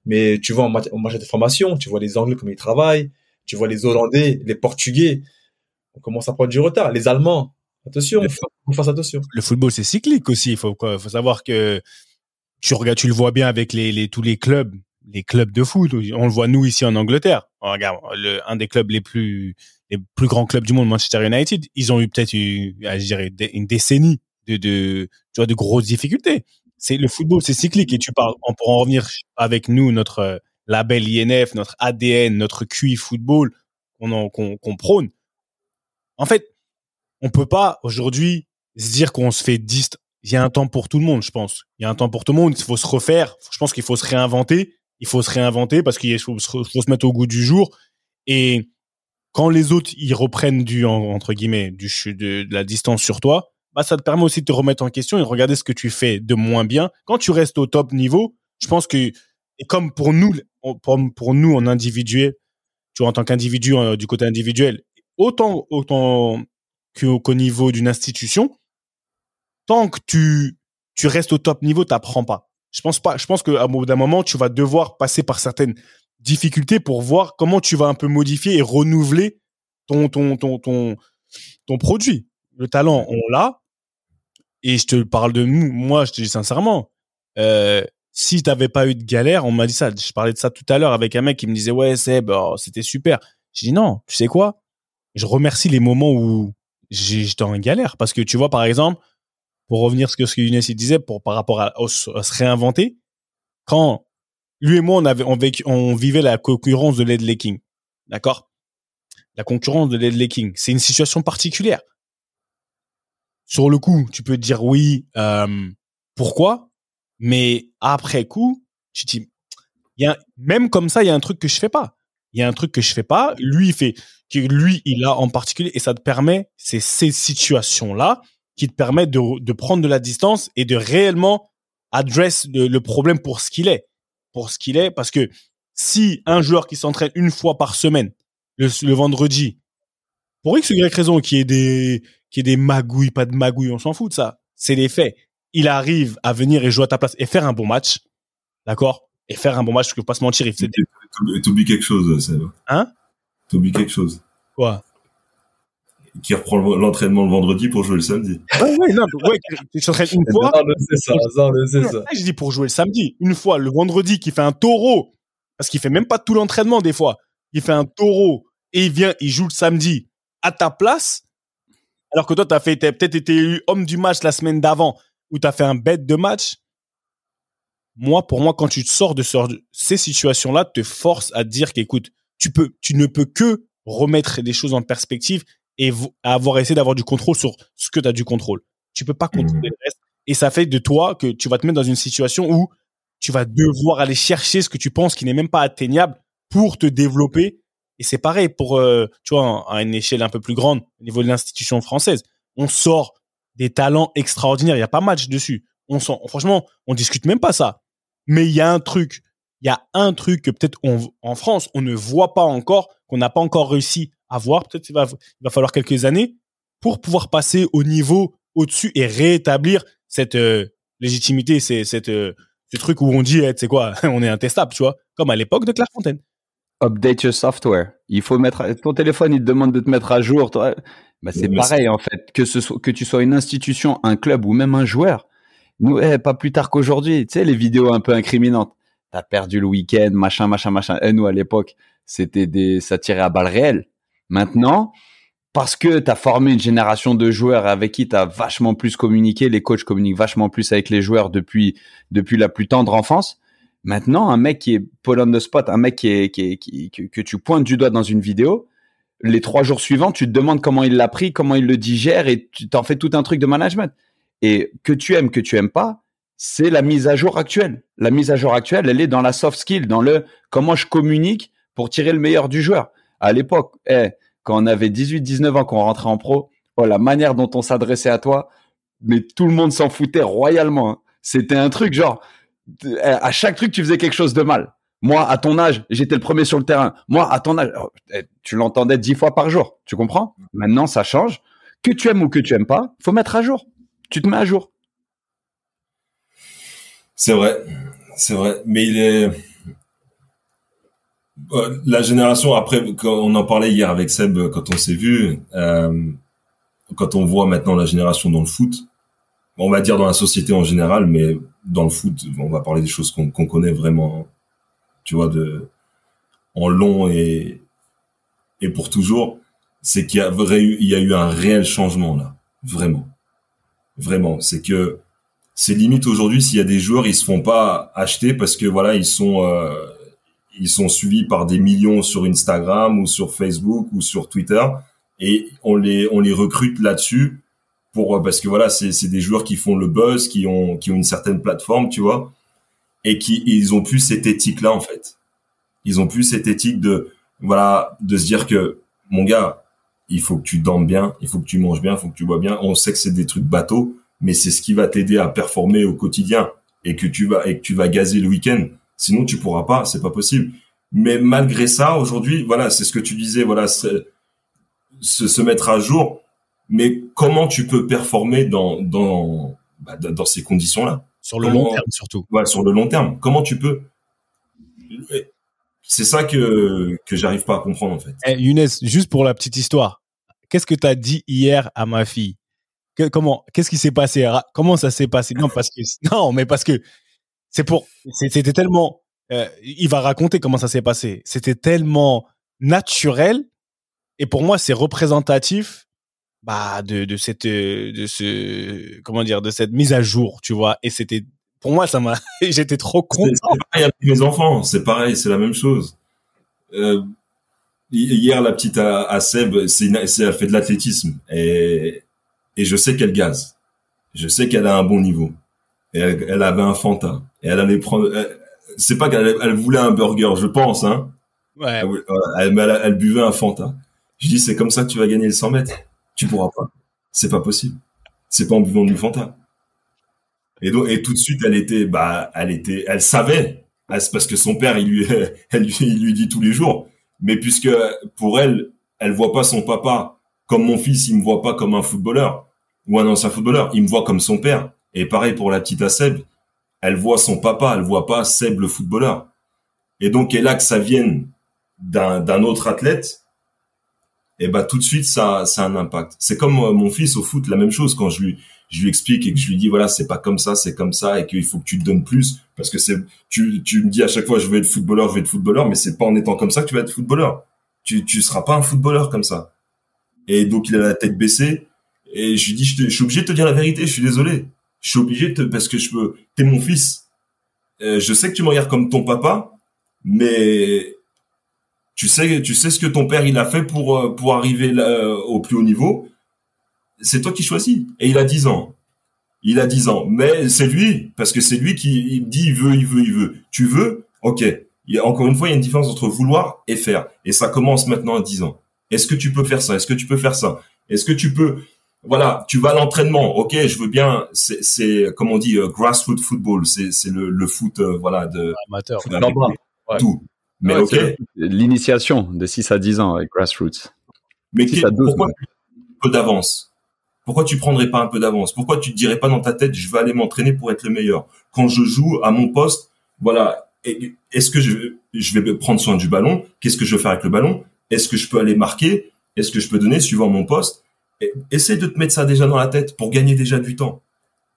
Mais tu vois, en matière, en matière de formation, tu vois les Anglais comme ils travaillent, tu vois les Hollandais, les Portugais, on commence à prendre du retard. Les Allemands, attention, faut, faut faire attention. Le football, c'est cyclique aussi. Il faut, faut savoir que tu regardes, tu le vois bien avec les, les tous les clubs, les clubs de foot. On le voit nous ici en Angleterre. On regarde le, un des clubs les plus les plus grands clubs du monde, Manchester United. Ils ont eu peut-être eu, je dirais, une décennie de, de tu vois de grosses difficultés. C'est le football, c'est cyclique et tu parles. On pourra en revenir avec nous notre euh, label INF, notre ADN, notre QI football qu'on qu'on prône. En fait, on peut pas aujourd'hui se dire qu'on se fait dist il y a un temps pour tout le monde, je pense. Il y a un temps pour tout le monde. Il faut se refaire. Je pense qu'il faut se réinventer. Il faut se réinventer parce qu'il faut, se mettre au goût du jour. Et quand les autres ils reprennent du entre guillemets du de, de la distance sur toi, bah ça te permet aussi de te remettre en question et de regarder ce que tu fais de moins bien. Quand tu restes au top niveau, je pense que comme pour nous pour, pour nous en individuel, tu vois en tant qu'individu euh, du côté individuel, autant autant qu'au niveau d'une institution, tant que tu, tu restes au top niveau, t'apprends pas. Je pense pas. Je pense qu'à bout d'un moment, tu vas devoir passer par certaines difficultés pour voir comment tu vas un peu modifier et renouveler ton, ton, ton, ton, ton produit. Le talent, on l'a. Et je te parle de nous. Moi, je te dis sincèrement, euh, si t'avais pas eu de galère, on m'a dit ça. Je parlais de ça tout à l'heure avec un mec qui me disait ouais, c'est oh, c'était super. J'ai dit non. Tu sais quoi? Je remercie les moments où j'étais en galère. Parce que tu vois, par exemple, pour revenir à ce que ce disait par rapport à, se réinventer quand lui et moi on avait on, vivait la concurrence de Led King d'accord? La concurrence de Led King c'est une situation particulière. Sur le coup tu peux dire oui euh, pourquoi? Mais après coup tu dis il y a même comme ça il y a un truc que je fais pas il y a un truc que je fais pas lui il fait que lui il a en particulier et ça te permet c'est ces situations là qui te permet de, de prendre de la distance et de réellement adresser le, problème pour ce qu'il est. Pour ce qu'il est, parce que si un joueur qui s'entraîne une fois par semaine, le, vendredi, pour X ou Y raison, qui est des, qui est des magouilles, pas de magouilles, on s'en fout de ça. C'est les faits. Il arrive à venir et jouer à ta place et faire un bon match. D'accord? Et faire un bon match, je peux pas se mentir. Il T'oublies quelque chose, Seb. Hein? T'oublies quelque chose. Quoi? qui reprend l'entraînement le vendredi pour jouer le samedi. Ouais, ouais, non, ouais, tu t'entraînes une fois. Non, c'est ça, non, c'est ça. Je dis pour jouer le samedi. Une fois, le vendredi, qui fait un taureau. Parce qu'il fait même pas tout l'entraînement, des fois. Il fait un taureau et il vient, il joue le samedi à ta place. Alors que toi, t'as fait, t'as peut-être été élu homme du match la semaine d'avant ou t'as fait un bête de match. Moi, pour moi, quand tu te sors de ces situations-là, te force à dire qu'écoute, tu peux, tu ne peux que remettre les choses en perspective et avoir essayé d'avoir du contrôle sur ce que tu as du contrôle. Tu peux pas contrôler mmh. le reste. Et ça fait de toi que tu vas te mettre dans une situation où tu vas devoir aller chercher ce que tu penses qui n'est même pas atteignable pour te développer. Et c'est pareil pour, euh, tu vois, à une échelle un peu plus grande au niveau de l'institution française. On sort des talents extraordinaires. Il n'y a pas match dessus. On sent, franchement, on discute même pas ça. Mais il y a un truc, il y a un truc que peut-être en France, on ne voit pas encore, qu'on n'a pas encore réussi à voir. Peut-être qu'il va, il va falloir quelques années pour pouvoir passer au niveau au-dessus et rétablir cette euh, légitimité, c'est cette euh, ce truc où on dit, c'est eh, quoi, on est intestable, tu vois, comme à l'époque de Clairefontaine. Update your software. Il faut mettre ton téléphone, il te demande de te mettre à jour. Toi. Bah, c'est pareil en fait, que ce soit que tu sois une institution, un club ou même un joueur. Pas plus tard qu'aujourd'hui, tu sais les vidéos un peu incriminantes. T'as perdu le week-end, machin, machin, machin. Et eh, nous à l'époque, c'était des, ça tirait à balles réelles. Maintenant, parce que tu as formé une génération de joueurs avec qui tu as vachement plus communiqué, les coachs communiquent vachement plus avec les joueurs depuis depuis la plus tendre enfance. Maintenant, un mec qui est Paul on the spot, un mec qui est, qui, est, qui que, tu pointes du doigt dans une vidéo, les trois jours suivants, tu te demandes comment il l'a pris, comment il le digère et tu t'en fais tout un truc de management. Et que tu aimes, que tu aimes pas, c'est la mise à jour actuelle. La mise à jour actuelle, elle est dans la soft skill, dans le comment je communique pour tirer le meilleur du joueur à l'époque, eh, quand on avait 18-19 ans, qu'on rentrait en pro, oh, la manière dont on s'adressait à toi, mais tout le monde s'en foutait royalement. Hein. C'était un truc genre, eh, à chaque truc, tu faisais quelque chose de mal. Moi, à ton âge, j'étais le premier sur le terrain. Moi, à ton âge, oh, eh, tu l'entendais dix fois par jour. Tu comprends? Maintenant, ça change. Que tu aimes ou que tu aimes pas, faut mettre à jour. Tu te mets à jour. C'est vrai, c'est vrai. Mais il est, euh, la génération après, on en parlait hier avec Seb quand on s'est vu, euh, quand on voit maintenant la génération dans le foot, on va dire dans la société en général, mais dans le foot, on va parler des choses qu'on connaît vraiment, tu vois, de en long et et pour toujours, c'est qu'il y a eu un réel changement là, vraiment, vraiment. C'est que c'est limite aujourd'hui s'il y a des joueurs ils se font pas acheter parce que voilà ils sont euh, ils sont suivis par des millions sur Instagram ou sur Facebook ou sur Twitter et on les on les recrute là-dessus pour euh, parce que voilà c'est c'est des joueurs qui font le buzz qui ont qui ont une certaine plateforme tu vois et qui ils ont plus cette éthique là en fait ils ont plus cette éthique de voilà de se dire que mon gars il faut que tu dormes bien il faut que tu manges bien il faut que tu bois bien. On sait que c'est des trucs bateaux mais c'est ce qui va t'aider à performer au quotidien et que tu vas et que tu vas gazer le week-end. Sinon tu pourras pas c'est pas possible. Mais malgré ça aujourd'hui voilà c'est ce que tu disais voilà se, se mettre à jour. Mais comment tu peux performer dans dans bah, dans ces conditions là sur le long terme surtout. Ouais, sur le long terme. Comment tu peux? C'est ça que que j'arrive pas à comprendre en fait. Hey, eh, Younes juste pour la petite histoire. Qu'est-ce que tu as dit hier à ma fille? Comment qu'est-ce qui s'est passé? Comment ça s'est passé? Non parce que non mais parce que c'est pour c'était tellement euh, il va raconter comment ça s'est passé. C'était tellement naturel et pour moi c'est représentatif bah de de cette de ce comment dire de cette mise à jour tu vois. Et c'était pour moi ça m'a j'étais trop content c'est pareil avec mes enfants c'est pareil c'est la même chose. Euh, hier la petite à, à Seb c'est elle fait de l'athlétisme et et je sais qu'elle gaze. Je sais qu'elle a un bon niveau. Et elle, elle avait un Fanta. Et elle allait prendre c'est pas qu'elle elle voulait un burger je pense hein. Ouais. Elle, elle, elle buvait un Fanta. Je dis c'est comme ça que tu vas gagner le 100 mètres. Tu pourras pas. C'est pas possible. C'est pas en buvant du Fanta. Et donc, et tout de suite, elle était, bah, elle était, elle savait, parce que son père, il lui, elle lui, il lui dit tous les jours. Mais puisque pour elle, elle voit pas son papa comme mon fils, il me voit pas comme un footballeur ou un ancien footballeur, il me voit comme son père. Et pareil pour la petite Seb, elle voit son papa, elle voit pas Seb le footballeur. Et donc, et là que ça vienne d'un, autre athlète, et bah tout de suite ça ça a un impact. C'est comme euh, mon fils au foot, la même chose quand je lui je lui explique et que je lui dis voilà c'est pas comme ça, c'est comme ça et qu'il faut que tu te donnes plus parce que c'est tu tu me dis à chaque fois je veux être footballeur, je veux être footballeur, mais c'est pas en étant comme ça que tu vas être footballeur. Tu tu seras pas un footballeur comme ça. Et donc il a la tête baissée et je lui dis je, suis obligé de te dire la vérité, je suis désolé. Je suis obligé de parce que je peux t'es mon fils. Euh, je sais que tu me regardes comme ton papa, mais tu sais, tu sais ce que ton père il a fait pour euh, pour arriver euh, au plus haut niveau. C'est toi qui choisis. Et il a 10 ans. Il a 10 ans. Mais c'est lui, parce que c'est lui qui il dit il veut, il veut, il veut. Tu veux? Ok. Il y a, encore une fois, il y a une différence entre vouloir et faire. Et ça commence maintenant à 10 ans. Est-ce que tu peux faire ça? Est-ce que tu peux faire ça? Est-ce que tu peux voilà, tu vas à l'entraînement, ok, je veux bien, c'est, comme on dit, uh, grassroots football, c'est, c'est le, le foot, euh, voilà, de amateur, tout. Mais ok. L'initiation de 6 à 10 ans avec Grassroots. Mais pourquoi un peu d'avance? Pourquoi tu prendrais pas un peu d'avance? Pourquoi tu te dirais pas dans ta tête, je vais aller m'entraîner pour être le meilleur? Quand je joue à mon poste, voilà, est-ce que je, vais prendre soin du ballon? Qu'est-ce que je veux faire avec le ballon? Est-ce que je peux aller marquer? Est-ce que je peux donner suivant mon poste? Essaie de te mettre ça déjà dans la tête pour gagner déjà du temps.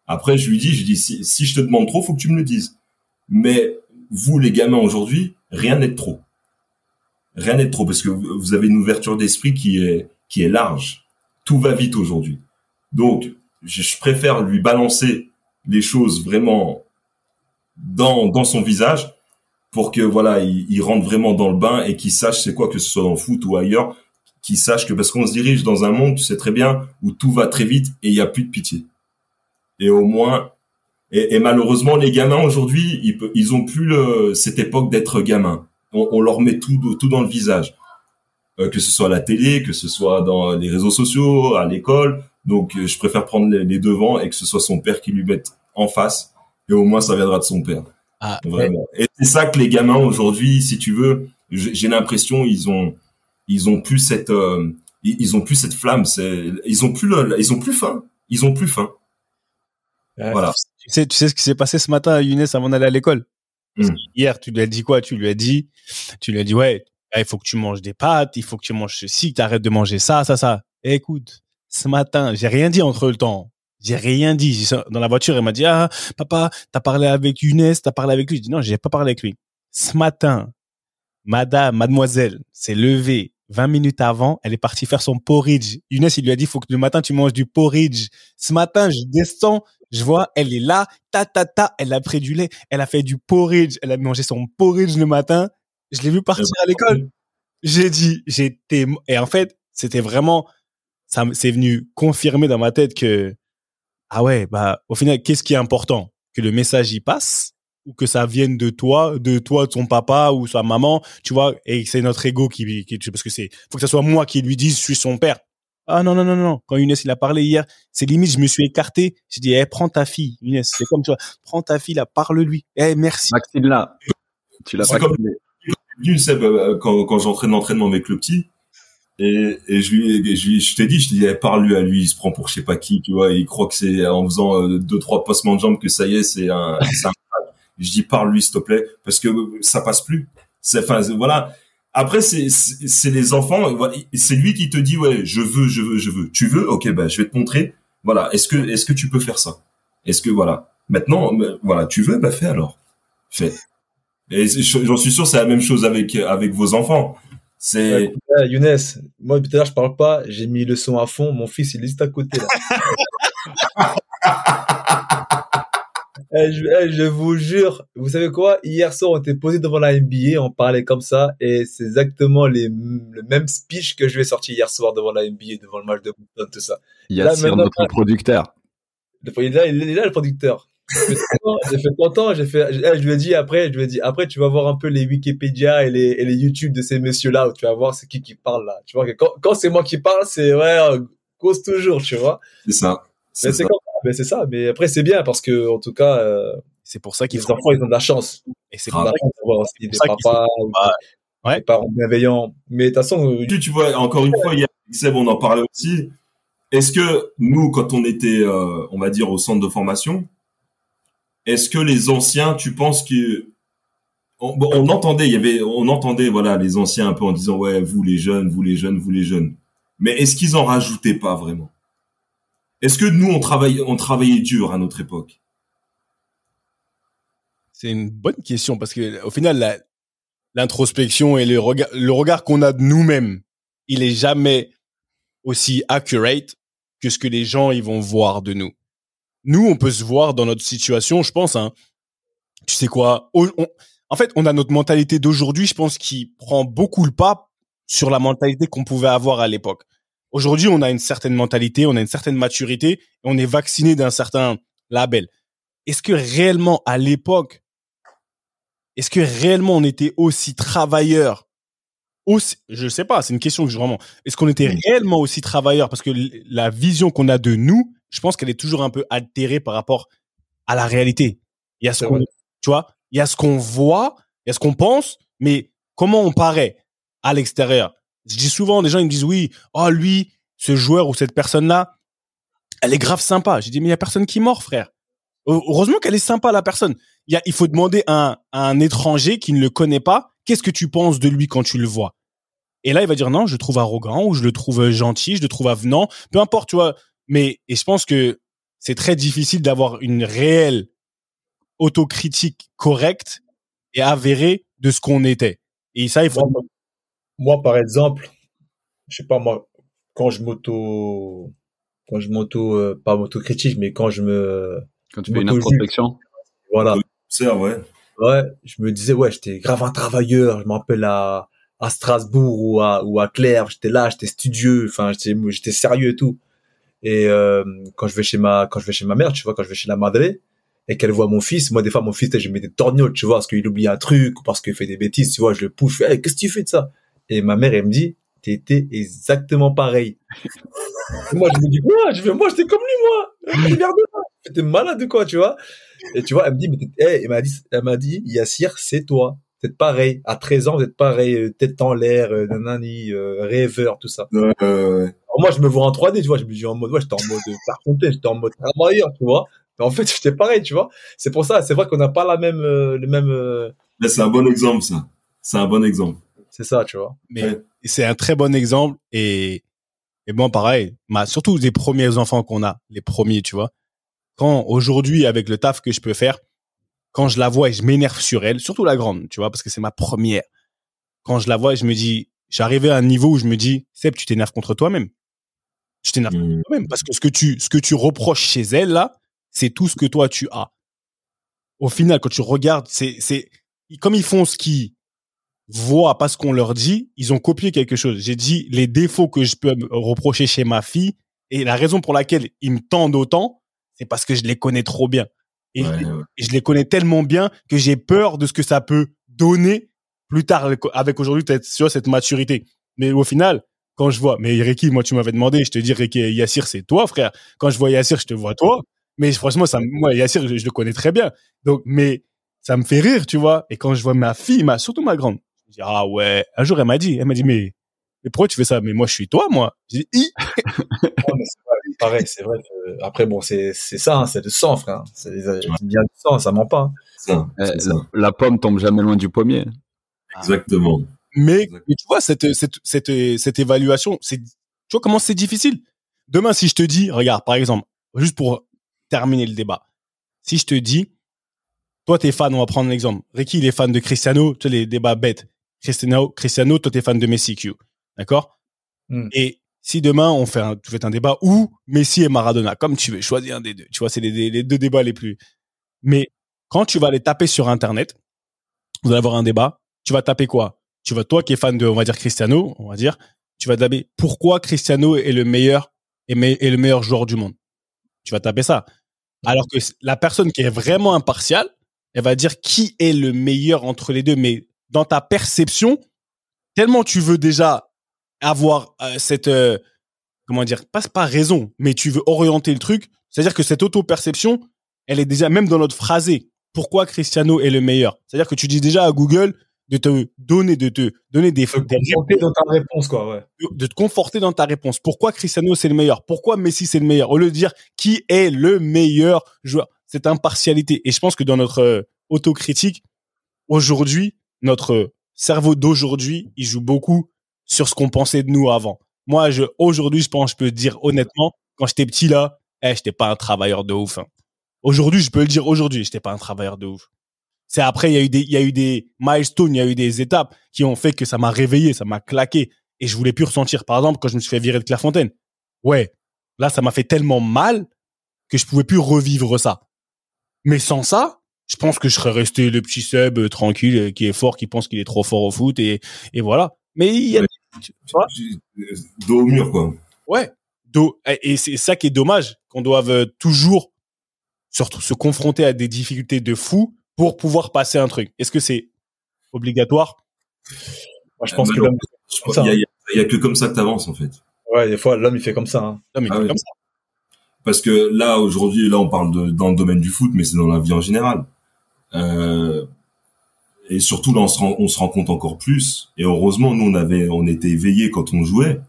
Après, je lui dis, je dis, si, si je te demande trop, faut que tu me le dises. Mais vous, les gamins aujourd'hui, rien n'est trop. Rien n'est trop parce que vous avez une ouverture d'esprit qui est qui est large. Tout va vite aujourd'hui. Donc, je, préfère lui balancer les choses vraiment dans dans son visage pour que voilà, il, rentre vraiment dans le bain et qu'il sache c'est quoi que ce soit dans le foot ou ailleurs, qu'il sache que parce qu'on se dirige dans un monde, tu sais très bien, où tout va très vite et il y a plus de pitié. Et au moins, et, et malheureusement, les gamins aujourd'hui, ils, ils ont plus le, cette époque d'être gamin. On, on, leur met tout, tout dans le visage, que ce soit à la télé, que ce soit dans les réseaux sociaux, à l'école. Donc, euh, je préfère prendre les, devants et que ce soit son père qui lui mette en face. Et au moins, ça viendra de son père. Ah, Vraiment. Et c'est ça que les gamins aujourd'hui, si tu veux, j'ai l'impression ils ont, ils ont plus cette, euh, ils ont plus cette flamme. Ils ont plus, le, ils ont plus faim. Ils ont plus faim. Voilà. Tu sais, tu sais ce qui s'est passé ce matin à Younes avant d'aller à l'école? Hmm. Hier, tu lui as dit quoi? Tu lui as dit, tu lui as dit ouais, il faut que tu manges des pâtes, il faut que tu manges ceci, que tu arrêtes de manger ça, ça, ça. écoute, ce matin, j'ai rien dit entre le temps. J'ai rien dit. Dans la voiture, elle m'a dit, ah, papa, t'as parlé avec Younes, t'as parlé avec lui. Je dis, non, j'ai pas parlé avec lui. Ce matin, madame, mademoiselle, s'est levée 20 minutes avant. Elle est partie faire son porridge. Younes, il lui a dit, faut que le matin, tu manges du porridge. Ce matin, je descends, je vois, elle est là, ta, ta, ta, elle a pris du lait, elle a fait du porridge, elle a mangé son porridge le matin. Je l'ai vu partir à l'école. J'ai dit, j'étais, et en fait, c'était vraiment, ça, c'est venu confirmer dans ma tête que, ah ouais, bah, au final, qu'est-ce qui est important? Que le message y passe ou que ça vienne de toi, de toi, de son papa ou sa maman, tu vois, et c'est notre ego qui, qui, parce que c'est, faut que ça soit moi qui lui dise, je suis son père. Ah non, non, non, non. Quand Younes, il a parlé hier, c'est limite, je me suis écarté. J'ai dit, eh, prends ta fille, Younes. C'est comme, tu vois, prends ta fille, là, parle-lui. Eh, merci. Maxime là. Tu l'as pas comme- Venu, Seb, euh, quand, quand j'entraîne l'entraînement avec le petit, et, et je lui, je, lui- je t'ai dit, je dis, eh, parle-lui à lui, il se prend pour je sais pas qui, tu vois, il croit que c'est en faisant euh, deux, trois passements de jambes que ça y est, c'est un, c'est un. Je dis, parle-lui, s'il te plaît, parce que ça passe plus. C'est, enfin, c'est- voilà. Après, c'est, c'est c'est les enfants, c'est lui qui te dit, ouais, je veux, je veux, je veux. Tu veux? Ok, ben, je vais te montrer. Voilà. Est-ce que, est-ce que tu peux faire ça? Est-ce que, voilà. Maintenant, euh, voilà, tu veux? Bah, fais alors. Fais. Et j'en suis sûr, c'est la même chose avec, avec vos enfants. C'est, Ouais, Eh, Younes, moi depuis tout à l'heure je parle pas, j'ai mis le son à fond, mon fils il est juste à côté là. Eh, je, eh, je vous jure, vous savez quoi? Hier soir, on était posé devant la NBA, on parlait comme ça, et c'est exactement les, le même speech que je vais sortir hier soir devant la NBA, devant le match de Boston, tout ça. Yassir, maintenant- notre producteur. Il est là, il est là le producteur. J'ai fait content, J'ai fait content, j'ai fait, je lui ai dit après, je lui ai dit après, tu vas voir un peu les Wikipédia et les, et les YouTube de ces messieurs-là, où tu vas voir c'est qui qui parle là. Tu vois que quand, quand c'est moi qui parle, c'est ouais, cause toujours, tu vois. c'est ça. Mais C'est ça. mais c'est ça. Mais après c'est bien parce que en tout cas, euh, C'est pour ça qu'il les enfants ils ont de la chance. et c'est pour ça des pour ça qu'ils papas ou Ah, des, ouais. des parents bienveillants. Mais de toute façon, euh, Tu, tu vois, encore une fois, hier, avec Seb, on en parlait aussi. Est-ce que nous, quand on était, euh, on va dire, au centre de formation, est-ce que les anciens, tu penses que on, entendait, il y avait, on entendait, voilà, les anciens un peu en disant, ouais, vous les jeunes, vous les jeunes, vous les jeunes. Mais est-ce qu'ils en rajoutaient pas vraiment? Est-ce que nous, on travaillait, on travaillait dur à notre époque? C'est une bonne question parce que au final, l'introspection et le regard, le regard qu'on a de nous-mêmes, il est jamais aussi accurate que ce que les gens ils vont voir de nous. Nous, on peut se voir dans notre situation, je pense. Hein, tu sais quoi? On- En fait, on a notre mentalité d'aujourd'hui, je pense, qui prend beaucoup le pas sur la mentalité qu'on pouvait avoir à l'époque. Aujourd'hui, on a une certaine mentalité, on a une certaine maturité, on est vacciné d'un certain label. Est-ce que réellement, à l'époque, est-ce que réellement on était aussi travailleurs aussi, Je sais pas, c'est une question que je vraiment. Est-ce qu'on était réellement aussi travailleurs? Parce que la vision qu'on a de nous, je pense qu'elle est toujours un peu altérée par rapport à la réalité. Il y a ce qu'on, tu vois, il y a ce qu'on voit, il y a ce qu'on pense, mais comment on paraît à l'extérieur? Je dis souvent, des gens ils me disent oui, oh lui, ce joueur ou cette personne-là, elle est grave sympa. J'ai dit mais il y a personne qui mord, frère. Heu- Heureusement qu'elle est sympa la personne. Il, y a, il faut demander à un, à un étranger qui ne le connaît pas, qu'est-ce que tu penses de lui quand tu le vois? Et là, il va dire non, je le trouve arrogant ou je le trouve euh, gentil, je le trouve avenant, peu importe, tu vois. Mais et je pense que c'est très difficile d'avoir une réelle autocritique correcte et avérée de ce qu'on était. Et ça, il faut. moi, moi, par exemple, je sais pas moi, quand je m'auto, quand je m'auto, euh, pas m'auto-critique, mais quand je me, Quand tu fais une introspection. voilà, C'est ouais. ouais, je me disais, ouais, j'étais grave un travailleur. Je me rappelle à, à Strasbourg ou à, ou à Claire, j'étais là, j'étais studieux, enfin, j'étais, j'étais sérieux et tout. Et euh, quand je vais chez ma, quand je vais chez ma mère, tu vois, quand je vais chez la madre et qu'elle voit mon fils, moi des fois mon fils, je mets des torgnoles, tu vois, parce qu'il oublie un truc ou parce qu'il fait des bêtises, tu vois, je le pousse, je fais, Hey, qu'est-ce que tu fais de ça? Et ma mère, elle me dit, t'étais exactement pareil. Moi, je me dis, quoi? Je fais, moi, j'étais comme lui, moi. T'es malade ou quoi, tu vois? Et tu vois, elle me dit, mais hey, elle m'a dit, elle m'a dit, Yassir, c'est toi. Vous êtes pareil. À 13 ans, vous êtes pareil. euh, Tête en l'air, euh, nanani, euh, rêveur, tout ça. Euh, Alors moi, je me vois en 3D, tu vois. Je me dis en mode, ouais, j'étais en mode Fontaine, j'étais en mode travailleur, tu vois. Mais en fait, j'étais pareil, tu vois. C'est pour ça, c'est vrai qu'on n'a pas la même, euh, le même, euh, c'est un bon exemple, ça. C'est un bon exemple. c'est ça, tu vois. Mais Ouais. c'est un très bon exemple et, et bon, pareil, ma, surtout les premiers enfants qu'on a, les premiers, tu vois. Quand aujourd'hui, avec le taf que je peux faire, quand je la vois et je m'énerve sur elle, surtout la grande, tu vois, parce que c'est ma première. Quand je la vois, je me dis, j'arrivais à un niveau où je me dis, Seb, tu t'énerves contre toi-même. Tu t'énerves contre Mmh. toi-même parce que ce que tu, ce que tu reproches chez elle là, c'est tout ce que toi tu as. Au final, quand tu regardes, c'est, c'est, comme ils font ce qu'ils voient, pas ce qu'on leur dit, ils ont copié quelque chose. J'ai dit les défauts que je peux me reprocher chez ma fille et la raison pour laquelle ils me tendent autant, c'est parce que je les connais trop bien. Et, Ouais, ouais. et je les connais tellement bien que j'ai peur de ce que ça peut donner plus tard avec, aujourd'hui peut-être sur cette maturité. Mais au final, quand je vois, mais Ricky, moi tu m'avais demandé, je te dis Ricky Yassir c'est toi frère. Quand je vois Yassir, je te vois toi. Mais franchement, ça, me- moi Yassir, je, je le connais très bien. Donc, mais ça me fait rire, tu vois. Et quand je vois ma fille, ma, surtout ma grande, je dis ah ouais. Un jour elle m'a dit, elle m'a dit mais, mais pourquoi tu fais ça? Mais moi je suis toi, moi. J'ai dit Ouais, mais vrai, pareil, c'est vrai que, après, bon, c'est, c'est ça, hein, c'est le sang, frère. C'est bien du sang, ça ment pas. ça, ça. La pomme tombe jamais loin du pommier. Exactement. Mais, tu vois, cette, cette, cette, cette évaluation, c'est, tu vois comment c'est difficile? Demain, si je te dis, regarde, par exemple, juste pour terminer le débat, si je te dis, toi, t'es fan, on va prendre un exemple. Ricky, il est fan de Cristiano, tu sais, les débats bêtes. Cristiano, Cristiano, toi, t'es fan de Messi, Q. D'accord? Hmm. Et si demain, on fait un, tu fais un débat où Messi et Maradona, comme tu veux, choisis un des deux. Tu vois, c'est les, les- deux débats les plus. Mais quand tu vas les taper sur Internet, vous allez avoir un débat, tu vas taper quoi? Tu vas, toi qui es fan de, on va dire, Cristiano, on va dire, tu vas taper pourquoi Cristiano est le meilleur, me- est le meilleur joueur du monde? Tu vas taper ça. Alors que la personne qui est vraiment impartiale, elle va dire qui est le meilleur entre les deux. Mais dans ta perception, tellement tu veux déjà avoir euh, cette, euh, comment dire, pas, pas raison, mais tu veux orienter le truc. C'est-à-dire que cette auto-perception, elle est déjà même dans notre phrasé. Pourquoi Cristiano est le meilleur? C'est-à-dire que tu dis déjà à Google de te donner, de te donner des, Te des confronter dans ta réponse, quoi, ouais. de- de te conforter dans ta réponse. Pourquoi Cristiano c'est le meilleur? Pourquoi Messi c'est le meilleur? Au lieu de dire qui est le meilleur joueur, cette impartialité. Et je pense que dans notre euh, autocritique, aujourd'hui, notre cerveau d'aujourd'hui, il joue beaucoup sur ce qu'on pensait de nous avant. Moi, je aujourd'hui, je pense, je peux dire honnêtement, quand j'étais petit là, eh, j'étais pas un travailleur de ouf. hein. Aujourd'hui, je peux le dire aujourd'hui, j'étais pas un travailleur de ouf. C'est après, il y a eu des, il y a eu des milestones, il y a eu des étapes qui ont fait que ça m'a réveillé, ça m'a claqué et je voulais plus ressentir. Par exemple, quand je me suis fait virer de Clairefontaine. Ouais. Là, ça m'a fait tellement mal que je pouvais plus revivre ça. Mais sans ça, je pense que je serais resté le petit Seb euh, tranquille, euh, qui est fort, qui pense qu'il est trop fort au foot et, et voilà. Mais il y a. tu vois, Dos au mur, quoi. ouais. Do- et c'est ça qui est dommage, qu'on doive euh, toujours surtout se confronter à des difficultés de fou pour pouvoir passer un truc. Est-ce que c'est obligatoire? Moi, je pense Euh, que l'homme, a, il y a que comme ça que t'avances, en fait. ouais, des fois, l'homme, il fait comme ça, hein. Non, mais Ah oui. comme ça. Parce que là, aujourd'hui, là, on parle de, dans le domaine du foot, mais c'est dans la vie en général. Euh, et surtout, là, on se, rend, on se rend compte encore plus. Et heureusement, nous, on avait, on était éveillés quand on jouait.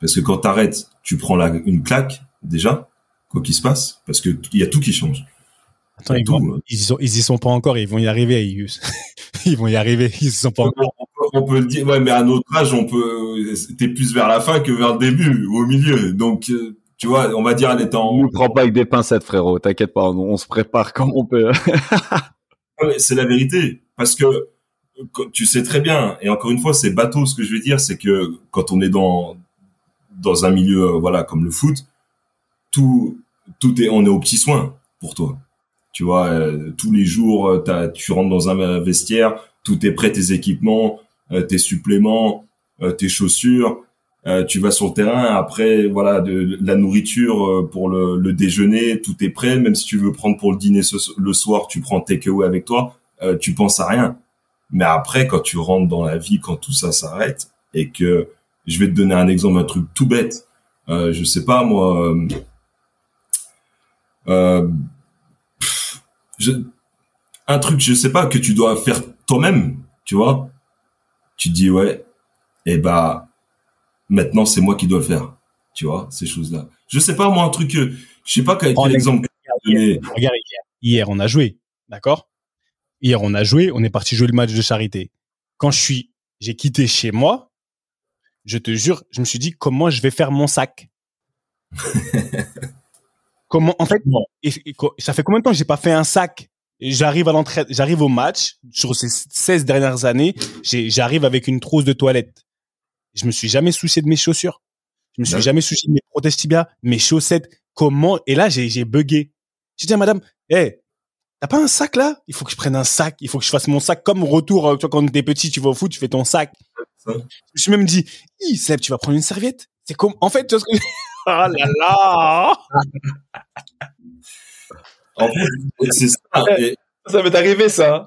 Parce que quand t'arrêtes, tu prends la, une claque, déjà, quoi qu'il se passe. Parce que il y a tout qui change. Attends, ils, Tout, vont- ouais. ils, y sont, ils y sont pas encore, ils vont y arriver, ils, ils vont y arriver, ils y sont pas encore. On peut, on peut le dire, ouais, mais à notre âge, on peut, t'es plus vers la fin que vers le début, ou au milieu. Donc, euh, tu vois, on va dire, elle est en, On ne prend pas avec des pincettes, frérot. T'inquiète pas, on, on se prépare comme on peut. Ouais, c'est la vérité. Parce que tu sais très bien, et encore une fois, c'est bateau ce que je veux dire, c'est que quand on est dans dans un milieu euh, voilà comme le foot, tout tout est on est aux petits soins pour toi. Tu vois, euh, tous les jours, euh, tu rentres dans un vestiaire, tout est prêt, tes équipements, tes suppléments, tes chaussures. tu vas sur le terrain, après voilà de, la nourriture pour le, le déjeuner, tout est prêt. Même si tu veux prendre pour le dîner le soir, tu prends takeaway avec toi. Euh, tu penses à rien. Mais après, quand tu rentres dans la vie, quand tout ça s'arrête, et que je vais te donner un exemple, un truc tout bête. Euh, je sais pas moi. euh, euh, pff, je, un truc, je sais pas que tu dois faire toi-même, tu vois. Tu te dis ouais, et bah maintenant c'est moi qui dois le faire, tu vois ces choses-là. Je sais pas moi un truc, je sais pas quel, quel mais- exemple que. Regarde, hier, hier, on a joué, d'accord? Hier, on a joué, on est parti jouer le match de charité. Quand je suis, j'ai quitté chez moi, je te jure, je me suis dit comment je vais faire mon sac? comment, en fait, et- et co- ça fait combien de temps que j'ai pas fait un sac? J'arrive à l'entraîne, j'arrive au match sur ces 16 dernières années, j'arrive avec une trousse de toilette. Je me suis jamais soucié de mes chaussures. Je me suis Ouais. jamais soucié de mes prothèses tibia, mes chaussettes. Comment Et là, j'ai j'ai bugué. J'ai dit à madame, hé, t'as pas un sac là? Il faut que je prenne un sac. Il faut que je fasse mon sac comme retour. euh, Tu vois, quand t'es petit, tu vas au foot, tu fais ton sac. Je me suis même dit, Hi, Seb, tu vas prendre une serviette? C'est comme, en fait, tu vois ce que Oh là là En fait, c'est ça. Et- Ça m'est arrivé, ça. hein.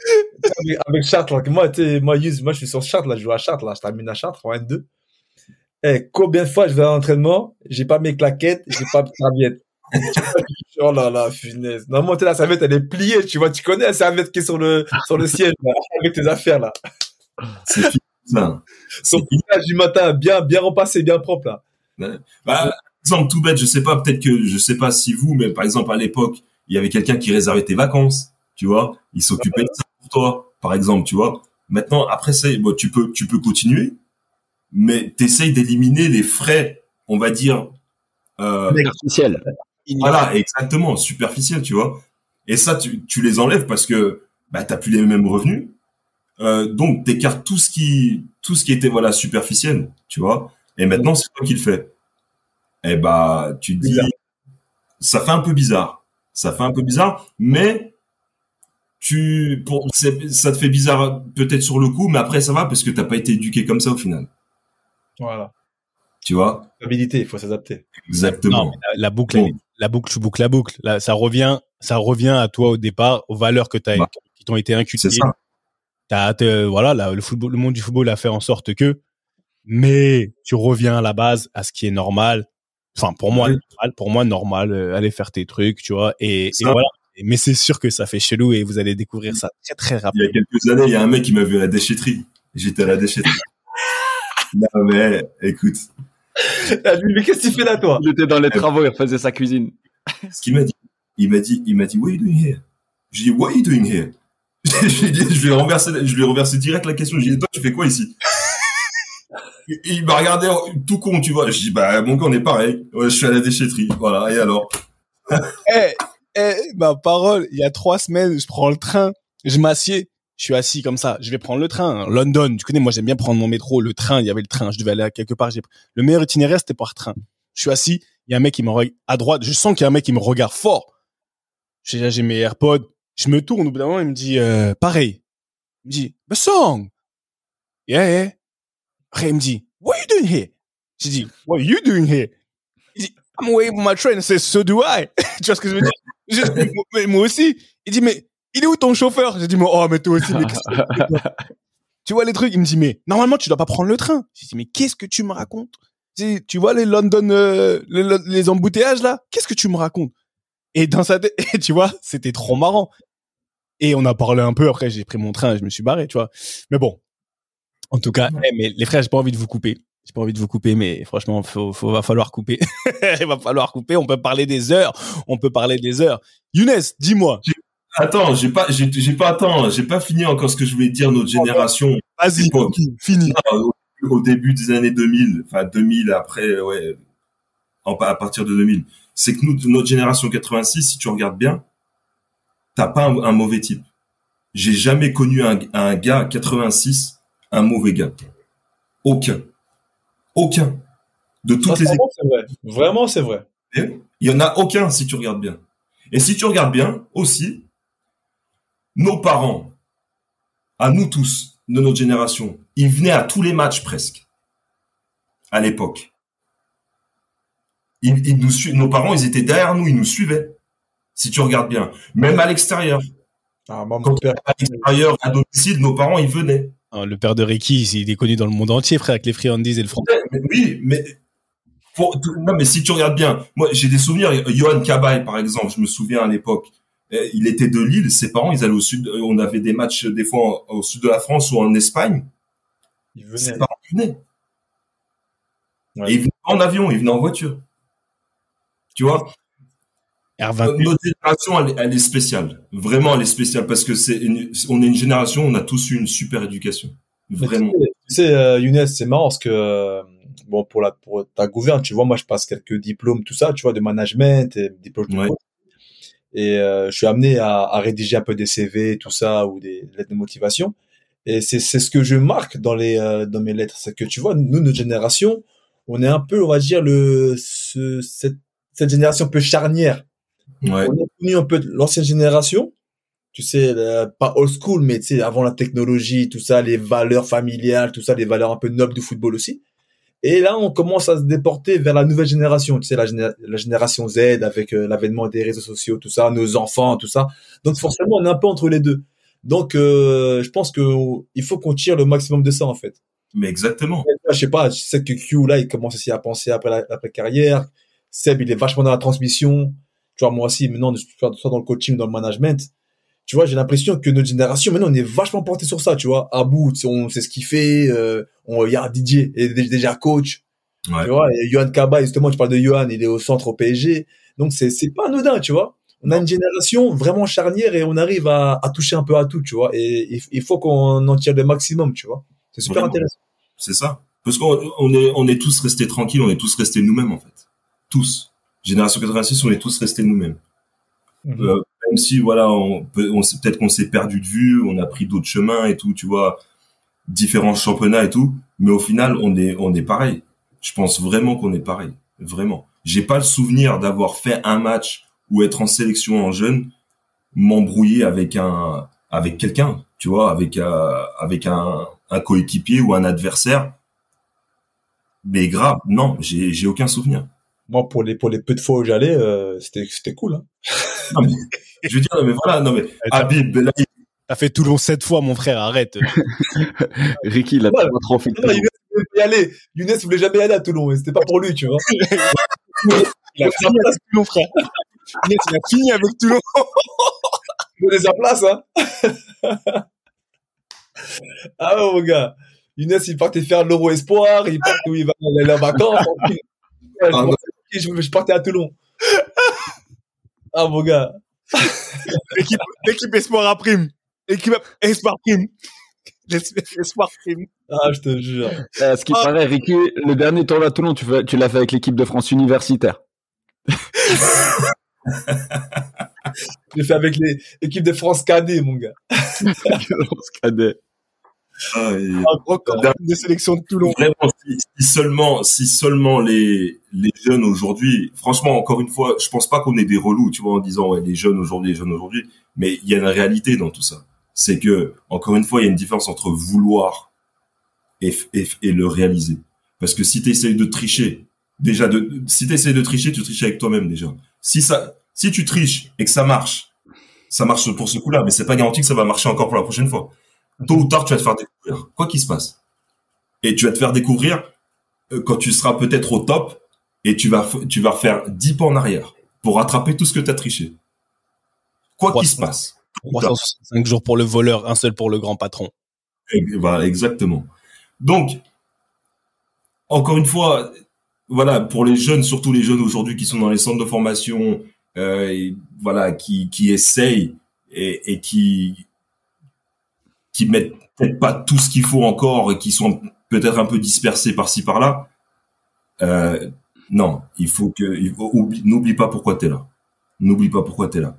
avec, avec Chartres, là. Moi, tu sais, moi, Yuz, moi, je suis sur Chartres, là. Je joue à Chartres, là. Je termine à Chartres en N2. Eh, combien de fois je vais à l'entraînement, j'ai pas mes claquettes, j'ai pas de serviette. oh là là, finesse. Normalement, t'es la serviette, elle est pliée, tu vois. Tu connais la serviette qui est sur le, sur le siège, là, avec tes affaires, là. C'est fini, ça. Son pliage du matin, bien, bien repassé, bien propre, là. Bah, par exemple, tout bête, je sais pas, peut-être que, je sais pas si vous, mais par exemple, à l'époque, il y avait quelqu'un qui réservait tes vacances, tu vois. Il s'occupait de ça pour toi, par exemple, tu vois. Maintenant, après ça, bon, tu peux, tu peux continuer, mais t'essayes d'éliminer les frais, on va dire, euh, Voilà, exactement, superficiels, tu vois. Et ça, tu, tu les enlèves parce que, bah, t'as plus les mêmes revenus. Euh, donc, t'écartes tout ce qui, tout ce qui était, voilà, superficiel, tu vois. Et maintenant, c'est toi qui le fais. Et bah, tu te dis, Bizarre. ça fait un peu bizarre. Ça fait un peu bizarre, mais tu, pour, c'est- ça te fait bizarre peut-être sur le coup, mais après ça va parce que t'as pas été éduqué comme ça au final. Voilà. Tu vois? Stabilité, il faut s'adapter. Exactement. Non, mais la, la boucle, elle Bon. La boucle, tu boucles la boucle. Là, ça revient, ça revient à toi au départ, aux valeurs que t'as, Bah, qui t'ont été inculquées. c'est ça. T'as, t'as- voilà, là, le football, le monde du football a fait en sorte que, mais tu reviens à la base, à ce qui est normal. Enfin, pour moi, Oui. normal, pour moi, normal, euh, aller faire tes trucs, tu vois, et, et voilà. Mais c'est sûr que ça fait chelou et vous allez découvrir ça très très Il y rapidement. a quelques années, il y a un mec qui m'a vu à la déchetterie. J'étais à la déchetterie. non, mais, écoute, Lui, mais qu'est-ce que tu fais là, toi? Il était dans les travaux, il refaisait sa cuisine. ce qu'il m'a dit, il m'a dit, il m'a dit, what are you doing here? J'ai dit, what are you doing here? je, lui ai dit- je lui ai renversé, je lui ai renversé direct la question. J'ai dit, toi, tu fais quoi ici? Et il m'a regardé tout con, tu vois. Je dis, bah, mon gars, on est pareil. Ouais, je suis à la déchetterie. Voilà. Et alors? Eh, eh, ma parole, il y a trois semaines, je prends le train, je m'assieds, je suis assis comme ça, je vais prendre le train. London, tu connais, moi j'aime bien prendre mon métro, le train, il y avait le train, je devais aller à quelque part. J'ai le meilleur itinéraire c'était par train. Je suis assis, il y a un mec qui me regarde à droite, je sens qu'il y a un mec qui me regarde fort. J'ai j'ai mes AirPods, je me tourne au bout d'un moment, il me dit euh, pareil. Il me dit "The song." Yeah, yeah. Après il me dit "What are you doing here?" J'ai dit "What are you doing here?" Il dit "I'm waiting for my train." C'est so do I. tu vois ce que je veux dire? Je moi aussi. Il dit, mais il est où ton chauffeur? J'ai dit, mais oh, mais toi aussi, mais qu'est-ce que tu vois les trucs? Il me dit, mais normalement, tu dois pas prendre le train. J'ai dit, mais qu'est-ce que tu me racontes? J'ai dit, Tu vois les London, euh, les, les embouteillages là? Qu'est-ce que tu me racontes? Et dans sa tête, tu vois, c'était trop marrant. Et on a parlé un peu. Après, j'ai pris mon train et je me suis barré, tu vois. Mais bon, en tout cas, eh, mais les frères, j'ai pas envie de vous couper. J'ai pas envie de vous couper, mais franchement, faut, faut, va falloir couper. Il va falloir couper. On peut parler des heures. On peut parler des heures. Younes, dis-moi. Attends, j'ai pas, j'ai, j'ai pas, attends, j'ai pas fini encore ce que je voulais dire, notre génération. Vas-y, fini. au, au début des années 2000, enfin 2000 après, ouais, en, à partir de 2000, c'est que nous, notre génération 86, si tu regardes bien, t'as pas un, un mauvais type. J'ai jamais connu un, un gars 86, un mauvais gars. Aucun. Aucun. De toutes les Sincèrement, c'est vrai. Vraiment, c'est vrai. équipes, il y en a aucun si tu regardes bien. Et si tu regardes bien aussi, nos parents, à nous tous, de notre génération, ils venaient à tous les matchs presque, à l'époque. Ils, ils nous su- nos parents, ils étaient derrière nous, ils nous suivaient. Si tu regardes bien, même à l'extérieur, Ah, Quand père, à l'extérieur, à domicile, nos parents, ils venaient. Ah, Le père de Ricky, il est connu dans le monde entier, frère, avec les friandises et le front. Mais oui, mais pour- non, mais si tu regardes bien, moi j'ai des souvenirs. Johan Cabaye, par exemple, je me souviens à l'époque, il était de Lille. Ses parents, ils allaient au sud. euh, On avait des matchs des fois en- au sud de la France ou en Espagne. il Ses parents venaient. Ouais. Et ils venaient en avion, ils venaient en voiture. Tu vois, R28. notre génération, elle, est- elle est spéciale. Vraiment, elle est spéciale parce que c'est, on est une génération, on a tous eu une super éducation. Vraiment. Tu sais, tu sais, euh, Younes, c'est marrant parce que euh, bon pour la pour ta gouverne, tu vois, moi je passe quelques diplômes, tout ça, tu vois, de management, et diplômes de Ouais. coach. Et euh, je suis amené à, à rédiger un peu des CV, tout ça, ou des lettres de motivation. Et c'est c'est ce que je marque dans les euh, dans mes lettres, c'est que tu vois, nous notre génération, on est un peu, on va dire le ce, cette cette génération un peu charnière. Ouais. On a connu un peu l'ancienne génération, tu sais, euh, pas old school, mais tu sais, avant la technologie, tout ça, les valeurs familiales, tout ça, les valeurs un peu nobles du football aussi. Et là, on commence à se déporter vers la nouvelle génération, tu sais, la, géné- la génération Z avec euh, l'avènement des réseaux sociaux, tout ça, nos enfants, tout ça. Donc forcément, on est un peu entre les deux. Donc, euh, je pense que il faut qu'on tire le maximum de ça, en fait. Mais exactement. Je sais pas, je sais que Q, là, il commence aussi à penser après la, après carrière. Seb, il est vachement dans la transmission. Tu vois, moi aussi, maintenant, soit dans le coaching, dans le management. Tu vois, j'ai l'impression que notre génération, maintenant, on est vachement porté sur ça, tu vois. Abou, on sait ce qu'il fait. Euh, on, il y a un il est déjà coach. Ouais. Tu vois, et Johan Kaba, justement, tu parles de Johan, il est au centre au PSG. Donc, c'est, c'est pas anodin, tu vois. On a une génération vraiment charnière et on arrive à, à toucher un peu à tout, tu vois. Et il- faut qu'on en tire le maximum, tu vois. C'est super Vraiment. intéressant. C'est ça. Parce qu'on on est, on est tous restés tranquilles, on est tous restés nous-mêmes, en fait. Tous. Génération 86, on est tous restés nous-mêmes. Mhm. Euh, même si, voilà, on peut, on peut-être qu'on s'est perdu de vue, on a pris d'autres chemins et tout, tu vois, différents championnats et tout. Mais au final, on est, on est pareil. Je pense vraiment qu'on est pareil. Vraiment. J'ai pas le souvenir d'avoir fait un match ou être en sélection en jeune, m'embrouiller avec un, avec quelqu'un, tu vois, avec, euh, avec un, un coéquipier ou un adversaire. Mais grave, non, j'ai, j'ai aucun souvenir. Moi, pour les, pour les peu de fois où j'allais, euh, c'était, c'était cool, hein. Non, mais, je veux dire, non, mais voilà, non, mais, Habib, là, il- T'as fait Toulon sept fois, mon frère, arrête. Ricky, il a pas trop fait. Non, Younes voulait y aller. Younes voulait jamais y aller à Toulon, mais c'était pas pour lui, tu vois. Il a fini avec Toulon, frère. Inès, il a fini avec Toulon. Sa place, hein. ah ouais, mon gars. Younes, il partait faire l'Euro Espoir, il partait où il va aller en vacances. Ouais, je, Ah, je- je partais à Toulon. Ah, mon gars. Équipe, équipe Espoir à prime. Équipe Espoir prime. Espoir prime. Ah, je te jure. À ce qui Ah. paraît, Ricky, le dernier tour à Toulon, tu, fais- tu l'as fait avec l'équipe de France universitaire. J'ai fait avec les équipes de France KD, mon gars. France cadet. ah, et- Un gros corps de sélection de Toulon. Vraiment, si, si seulement, si seulement les, les jeunes aujourd'hui, franchement, encore une fois, je pense pas qu'on est des relous, tu vois, en disant, ouais, les jeunes aujourd'hui, les jeunes aujourd'hui, mais il y a une réalité dans tout ça. C'est que, encore une fois, il y a une différence entre vouloir et, le réaliser. Parce que si tu essayes de tricher, déjà, de, si tu essayes de tricher, tu triches avec toi-même, déjà. Si ça, si tu triches et que ça marche, ça marche pour ce coup-là, mais c'est pas garanti que ça va marcher encore pour la prochaine fois. Tôt ou tard, tu vas te faire découvrir. Quoi qu'il se passe. Et tu vas te faire découvrir euh, quand tu seras peut-être au top et tu vas, tu vas refaire 10 pas en arrière pour rattraper tout ce que tu as triché. Quoi qu'il se passe. Tôt ou tard. 365 jours pour le voleur, un seul pour le grand patron. Voilà, exactement. Donc, encore une fois, voilà, pour les jeunes, surtout les jeunes aujourd'hui qui sont dans les centres de formation, euh, voilà, qui, qui essayent et, qui qui mettent peut-être pas tout ce qu'il faut encore et qui sont peut-être un peu dispersés par-ci par-là. Euh, non, il faut que n'oublie pas pourquoi t'es là. N'oublie pas pourquoi t'es là.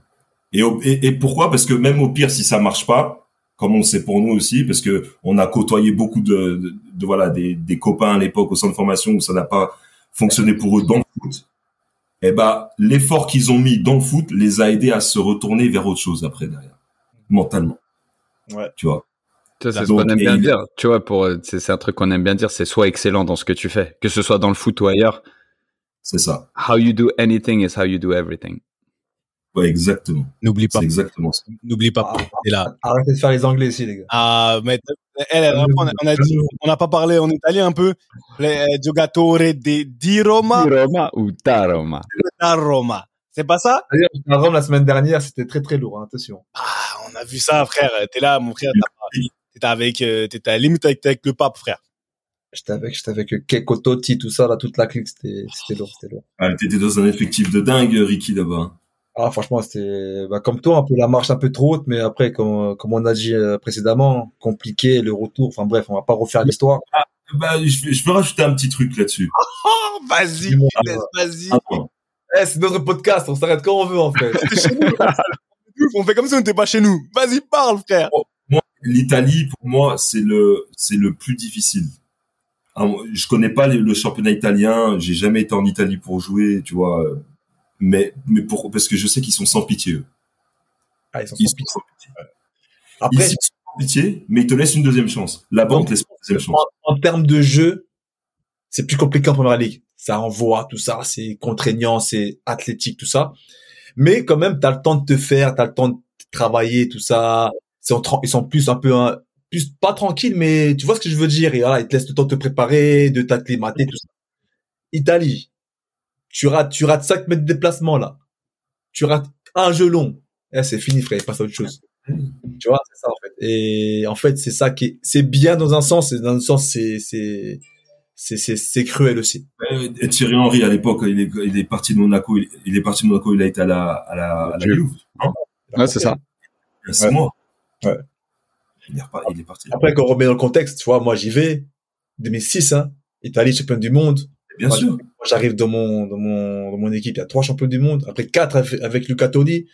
Et, au- et, et pourquoi? Parce que même au pire, si ça marche pas, comme on le sait pour nous aussi, parce que on a côtoyé beaucoup de, de, de- voilà des, des copains à l'époque au centre de formation où ça n'a pas fonctionné pour eux dans le foot. Eh ben, l'effort qu'ils ont mis dans le foot les a aidés à se retourner vers autre chose après derrière, mentalement. Ouais. Tu vois. Tu vois, C'est ce qu'on aime bien il- dire. Tu vois, pour, euh, c'est un truc qu'on aime bien dire, c'est sois excellent dans ce que tu fais. Que ce soit dans le foot ou ailleurs. C'est ça. How you do anything is how you do everything. Ouais, exactement. N'oublie pas, C'est exactement ça. n'oublie pas pourquoi t'es là. Arrêtez de faire les anglais ici, les gars. Ah, mais elle, elle, on a, on a dit, on n'a pas parlé en italien un peu. Le giocatore de, di Roma, Roma ou ta Roma? da Roma. C'est pas ça? D'ailleurs, à Rome la semaine dernière, c'était très très lourd, hein, attention. Ah, on a vu ça, frère. T'es là, mon frère. T'étais avec, euh, t'étais à la limite avec, avec le pape, frère. J'étais avec, j'étais avec Keiko Totti, tout ça, là, toute la clique, c'était, c'était lourd, c'était lourd. Ah, t'étais dans un effectif de dingue, Ricky, là-bas. Ah, franchement, c'était, bah, comme toi, un peu la marche un peu trop haute, mais après, comme, comme on a dit euh, précédemment, compliqué, le retour, enfin bref, on va pas refaire l'histoire. bah, je, je peux rajouter un petit truc là-dessus. Oh, vas-y, Dis-moi. Younes, vas-y. Attends. Eh, c'est notre podcast, on s'arrête quand on veut en fait. T'es chez nous. On fait comme si on n'était pas chez nous. Vas-y, parle, frère. L'Italie, pour moi, c'est le, c'est le plus difficile. Ah, Je connais pas le championnat italien. J'ai jamais été en Italie pour jouer, tu vois. Mais, mais pour, parce que je sais qu'ils sont sans pitié. eux. Ah, ils sont Ils sans sont pitié. sans pitié. Après, Ici, ils sont sans pitié, mais ils te laissent une deuxième chance. On te laisse une deuxième chance. en, en termes de jeu, c'est plus compliqué en première ligue. Ça envoie, tout ça, c'est contraignant, c'est athlétique, tout ça. Mais quand même, t'as le temps de te faire, t'as le temps de travailler, tout ça. Ils sont plus un peu, un- plus pas tranquilles, mais tu vois ce que je veux dire. Et voilà, ils te laissent le temps de te préparer, de t'acclimater, tout ça. Italie, tu rates, tu rates 5 mètres de déplacement là. Tu rates un jeu long. Eh, c'est fini, frère. Il passe à autre chose. Tu vois, c'est ça en fait. Et en fait, c'est ça qui est, c'est bien dans un sens, et dans un sens, c'est, c'est, c'est, c'est, c'est cruel aussi. Et Thierry Henry, à l'époque, il est, il est parti de Monaco. Il, il est parti de Monaco. Il a été à la, à la, à la Juve. Hein, Ouais, c'est ça. il y a six Ouais. mois. Ouais. Il est, repa- il est parti. Après, quand on remet dans le contexte, tu vois, moi, j'y vais. 2006, hein. Italie, champion du monde. Bien Moi, sûr. Moi, j'arrive dans mon, dans mon, dans mon équipe. Il y a trois champions du monde. Après quatre avec- avec Luca Toni.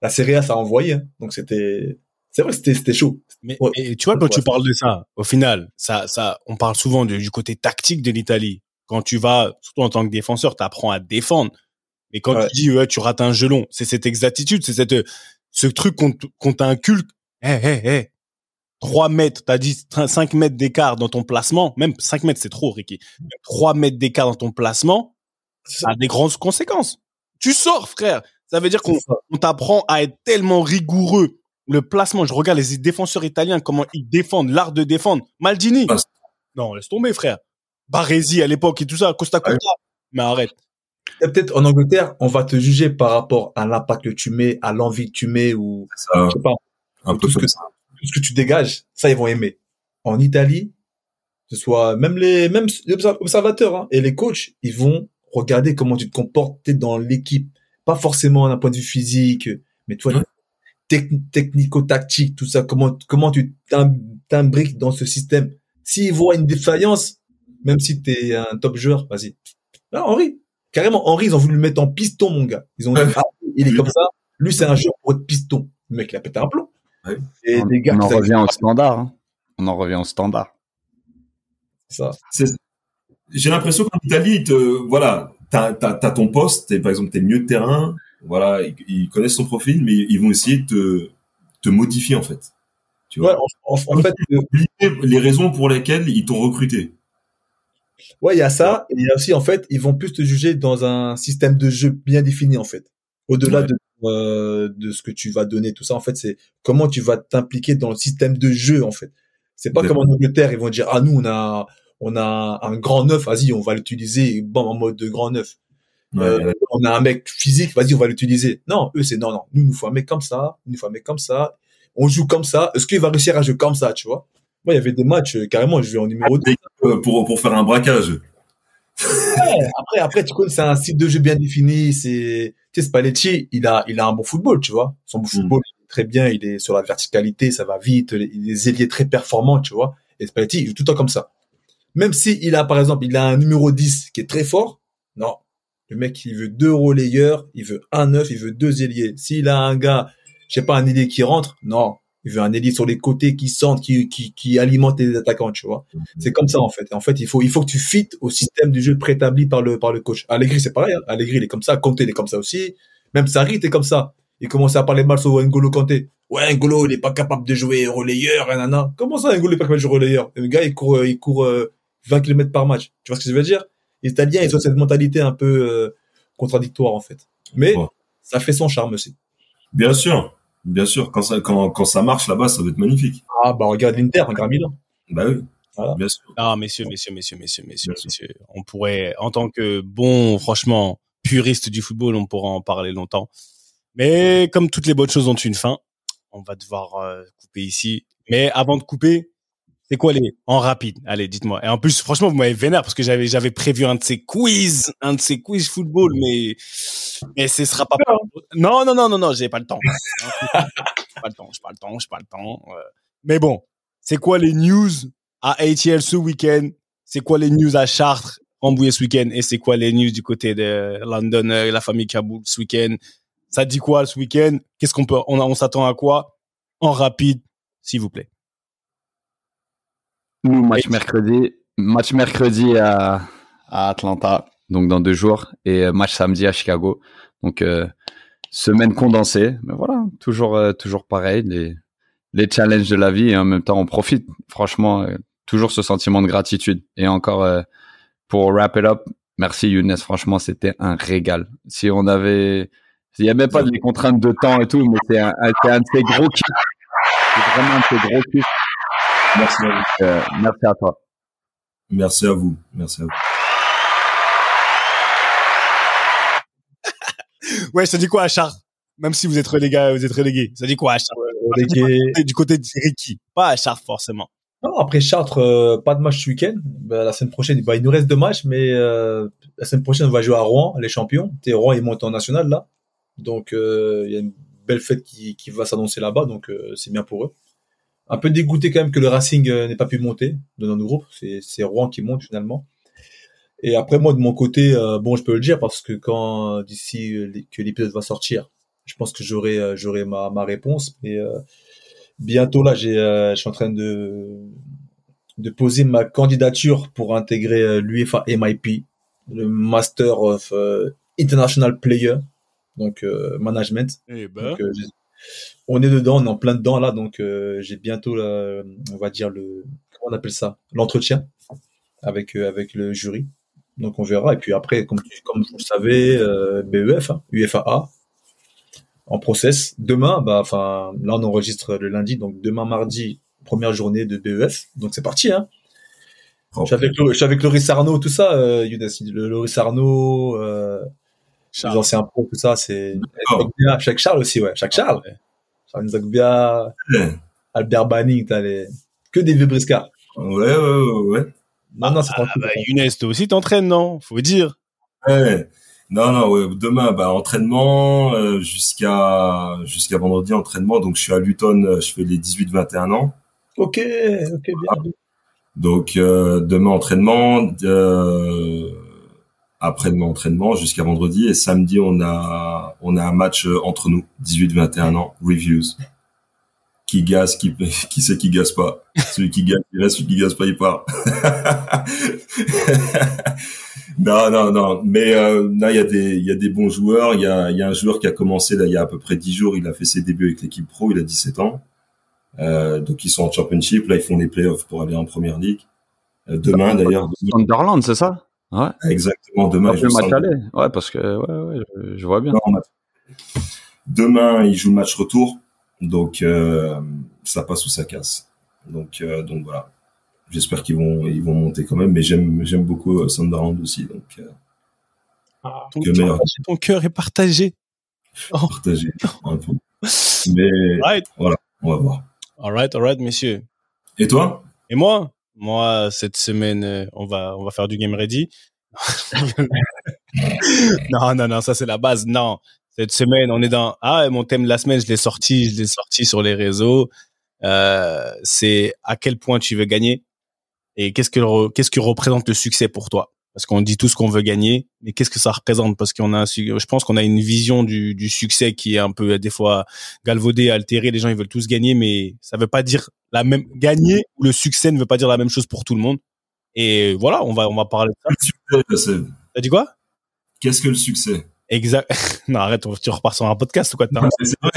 La Serie A, ça a envoyé, hein. Donc c'était, c'est vrai que c'était, c'était chaud. Mais Ouais. et tu vois, quand Ouais. tu parles de ça, au final, ça, ça, on parle souvent de- du côté tactique de l'Italie. Quand tu vas, surtout en tant que défenseur, tu apprends à défendre. Mais quand Ouais. tu dis, ouais, tu rates un jeu long, c'est cette exactitude, c'est cette, ce truc qu'on qu'on t'inculque. Hé, hé, hé. 3 mètres, t'as dit 5 mètres d'écart dans ton placement. Même 5 mètres, c'est trop, Ricky. 3 mètres d'écart dans ton placement, ça a des grandes conséquences. Tu sors, frère. Ça veut dire qu'on t'apprend à être tellement rigoureux. Le placement, je regarde les défenseurs italiens, comment ils défendent, l'art de défendre. Maldini. Ah, Non, laisse tomber, frère. Baresi à l'époque et tout ça, Costa Curta. Mais arrête. Peut-être en Angleterre, on va te juger par rapport à l'impact que tu mets, à l'envie que tu mets ou, Ça, je sais pas, un tout peu ce que- ça. Tout ce que tu dégages, ça ils vont aimer. En Italie, que ce soit même les même les observ- observateurs hein, et les coachs, ils vont regarder comment tu te comportes t'es dans l'équipe, pas forcément d'un point de vue physique, mais toi Ouais. tec- technico-tactique, tout ça, comment comment tu t'im- t'imbriques dans ce système. S'ils voient une défaillance, même si t'es un top joueur, vas-y. Là, Henri, carrément Henri, ils ont voulu le mettre en piston, mon gars. Ils ont dit, ah, il est comme ça. Lui, c'est un joueur pour être piston. Le mec, il a pété un plomb. Ouais. Et On, des gars on en revient au standard. hein. On en revient au standard. ça. J'ai l'impression qu'en Italie, ils te, voilà, t'as, t'as, t'as ton poste, t'es, par exemple, t'es milieu de terrain, voilà, ils, ils connaissent ton profil, mais ils vont essayer de te, te modifier, en fait. Tu Ouais, vois. en, en- en fait, Oublier Les raisons pour lesquelles ils t'ont recruté. ouais, il y a ça, et il y a aussi, en fait, ils vont plus te juger dans un système de jeu bien défini, en fait. Au-delà Ouais. de, euh, de ce que tu vas donner, tout ça, en fait, c'est comment tu vas t'impliquer dans le système de jeu, en fait. C'est pas comme en Angleterre, ils vont dire, ah, nous, on a, on a un grand neuf, vas-y, on va l'utiliser, bon, en mode de grand neuf. Ouais, Euh, ouais. on a un mec physique, vas-y, on va l'utiliser. Non, eux, c'est non, non. Nous, nous faut un mec comme ça, nous faut un mec comme ça. On joue comme ça. Est-ce qu'il va réussir à jouer comme ça, tu vois? Moi, il y avait des matchs, euh, carrément, je jouais en numéro 2. Euh, pour, pour faire un braquage. Après, après, tu connais, c'est un style de jeu bien défini. C'est, tu sais, Spalletti, il a, il a un bon football, tu vois. Son bon football, il est très bien. Il est sur la verticalité, ça va vite. Les, les ailiers très performants, tu vois. Et Spalletti, il joue tout le temps comme ça. Même si il a, par exemple, il a un numéro 10 qui est très fort. Non. Le mec, il veut deux relayeurs, il veut un neuf, il veut deux ailiers. S'il a un gars, je sais pas, un ailier qui rentre, non. Il veut un ailier sur les côtés qui centre, qui, qui, qui alimente les attaquants, tu vois. C'est comme ça en fait. En fait, il faut il faut que tu fites au système du jeu préétabli par le par le coach. Allegri c'est pareil. Hein. Allegri il est comme ça. Conte il est comme ça aussi. Même Sarri était comme ça. Il commençait à parler mal sur N'Golo Kanté. Ouais, N'Golo il est pas capable de jouer relayeur, nanana. Comment ça N'Golo est pas capable de jouer relayeur? Le gars il court euh, il court euh, 20 km par match. Tu vois ce que je veux dire? Les Italiens ils ont cette mentalité un peu euh, contradictoire en fait. Mais Ouais. ça fait son charme aussi. Bien sûr. Bien sûr. Quand ça, quand, quand ça marche là-bas, ça va être magnifique. Ah bah regarde l'Inter, regarde Milan. Bah oui. Voilà. Bien sûr. Non, messieurs, messieurs, messieurs, messieurs, messieurs, messieurs. On pourrait, en tant que bon, franchement, puriste du football, on pourra en parler longtemps. Mais comme toutes les bonnes choses ont une fin, on va devoir euh, couper ici. Mais avant de couper, c'est quoi les en rapide Allez, dites-moi. Et en plus, franchement, vous m'avez vénère parce que j'avais j'avais prévu un de ces quiz, un de ces quiz football, mais mais ce sera pas. Non, non, non, non, non, j'ai pas le temps. J'ai pas le temps, j'ai pas le temps, j'ai pas le temps. euh. Mais bon, c'est quoi les news à ATL ce week-end? C'est quoi les news à Chartres, Rambouillet ce week-end, et c'est quoi les news du côté de London, euh, la famille Kaboul ce week-end? Ça dit quoi ce week-end? Qu'est-ce qu'on peut, on, on s'attend à quoi? En rapide, s'il vous plaît. Nous, match mercredi, match mercredi à, à Atlanta, donc dans deux jours, et euh, match samedi à Chicago. Donc euh, semaine condensée, mais voilà, toujours euh, toujours pareil, les les challenges de la vie et en même temps on profite. Franchement, euh, toujours ce sentiment de gratitude. Et encore euh, pour wrap it up, merci Younes. Franchement, c'était un régal. Si on avait, il y a même pas des contraintes de temps et tout, mais c'est un, un, un de ces gros kiffs. C'est vraiment un de ces gros kiffs. Merci à vous. Euh, merci à toi. Merci à vous. Merci à vous. Ouais, ça dit quoi à Chartres Même si vous êtes relégué, vous êtes relégué. Ça dit quoi à Chartres Relégué. Du côté de Ricky, pas à Chartres forcément. Non, après Chartres, euh, pas de match ce week-end. Bah, la semaine prochaine, bah, il nous reste deux matchs, mais euh, la semaine prochaine, on va jouer à Rouen, les champions. T'es Rouen, ils montent en national là. Donc, euh, il y a une belle fête qui, qui va s'annoncer là-bas, donc euh, c'est bien pour eux. Un peu dégoûté quand même que le Racing euh, n'ait pas pu monter de notre groupe. C'est Rouen qui monte finalement. Et après, moi, de mon côté, euh, bon, je peux le dire parce que quand d'ici euh, que l'épisode va sortir, je pense que j'aurai j'aurai ma, ma réponse. Mais euh, bientôt là, j'ai je suis en train de de poser ma candidature pour intégrer l'UEFA MIP, le Master of International Player, donc euh, management. Eh ben. Donc, euh, on est dedans, on est en plein dedans là, donc euh, j'ai bientôt, là, on va dire le, comment on appelle ça, l'entretien avec euh, avec le jury. Donc on verra. Et puis après, comme tu- comme vous le savez, euh, BEF, hein, UFAA, en process. Demain, bah, enfin, là on enregistre le lundi, donc demain mardi, première journée de BEF. Donc c'est parti, hein. Je suis avec, je suis avec Loris Arnaud, tout ça, euh, Younes. Le Loris Arnaud, euh, les anciens pros, tout ça, c'est. Chaque Charles aussi, ouais. Chaque Charles. Ouais. Charles Nzogbia, Ouais, Albert Banning, t'as les, que des vieux briscards. ouais, ouais, ouais. Non, non, c'est Ah, bah, Younes, toi aussi t'entraînes, non? Faut dire. Ouais. Non, non, ouais. Demain, bah, entraînement, euh, jusqu'à, jusqu'à vendredi, entraînement. Donc, je suis à Luton, euh, je fais les 18-21 ans. Ok, ok, bien. Donc, euh, demain, entraînement, euh, après-demain, entraînement, jusqu'à vendredi. Et samedi, on a, on a un match euh, entre nous, 18-21 ans, reviews. Qui gaze, qui, qui c'est qui gaze pas? Celui qui gaze, il reste, celui qui gaze pas, il part. non, non, non. Mais euh, là, il y a des, il y a des bons joueurs. Il y a, il y a un joueur qui a commencé là, il y a à peu près 10 jours. Il a fait ses débuts avec l'équipe pro. Il a 17 ans. Euh, donc ils sont en championship. Là, ils font les playoffs pour aller en première ligue. Euh, demain, d'ailleurs. Sunderland, c'est ça? Ouais. Exactement. Demain, ils match aller. Ouais, parce que ouais, ouais, je, je vois bien. Non. Demain, ils jouent le match retour. Donc euh, ça passe ou ça casse. Donc euh, donc voilà. J'espère qu'ils vont ils vont monter quand même. Mais j'aime j'aime beaucoup euh, Sunderland aussi. Donc euh, Ton, Que cœur- ton cœur est partagé. partager un peu. Mais Right. on va voir. Alright, alright, messieurs. Et toi? Et moi, moi, cette semaine, euh, on va, on va faire du game ready. non, non, non, ça c'est la base. Non, cette semaine, on est dans. Ah, mon thème de la semaine, je l'ai sorti, je l'ai sorti sur les réseaux. Euh, c'est à quel point tu veux gagner et qu'est-ce que qu'est-ce que représente le succès pour toi? Parce qu'on dit tous qu'on veut gagner, mais qu'est-ce que ça représente? Parce qu'on a, je pense qu'on a une vision du, du succès qui est un peu des fois galvaudée, altérée. Les gens ils veulent tous gagner, mais ça veut pas dire la même gagner ou le succès ne veut pas dire la même chose pour tout le monde. Et voilà, on va on va parler de ça. Le succès, T'as dit quoi? Qu'est-ce que le succès? Exact. non, arrête, tu repars sur un podcast ou quoi.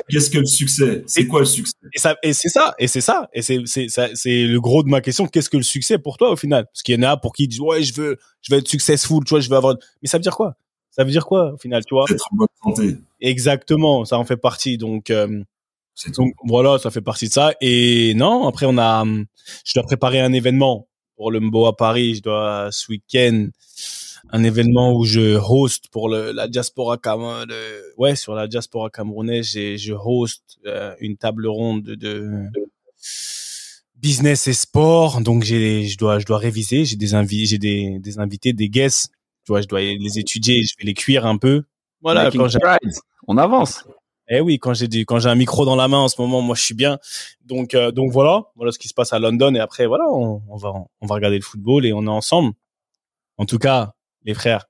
Qu'est-ce que le succès? C'est quoi le succès? Et ça, et c'est ça, et c'est ça, et c'est, c'est, le gros de ma question. Qu'est-ce que le succès pour toi au final? Parce qu'il y en a pour qui ils disent ouais, je veux, je veux être successful, tu vois, je veux avoir. Mais ça veut dire quoi? Ça veut dire quoi au final, tu vois? Être en bonne santé. Exactement, ça en fait partie. Donc, euh, donc voilà, ça fait partie de ça. Et non, après on a, hum, je dois préparer un événement pour le Mbo à Paris. Je dois ce week-end un événement où je host pour le, la diaspora Cameroun, ouais, sur la diaspora camerounaise, j'ai, je host euh, une table ronde de, de business et sport. Donc j'ai, je dois, je dois réviser. J'ai des invités, j'ai des, des invités, des guests. Tu vois, je dois les étudier. Je vais les cuire un peu. Voilà, quand. On avance. Eh oui, quand j'ai quand j'ai un micro dans la main en ce moment, moi je suis bien. Donc euh, donc voilà, voilà ce qui se passe à London et après voilà, on, va on va regarder le football et on est ensemble. En tout cas, les frères,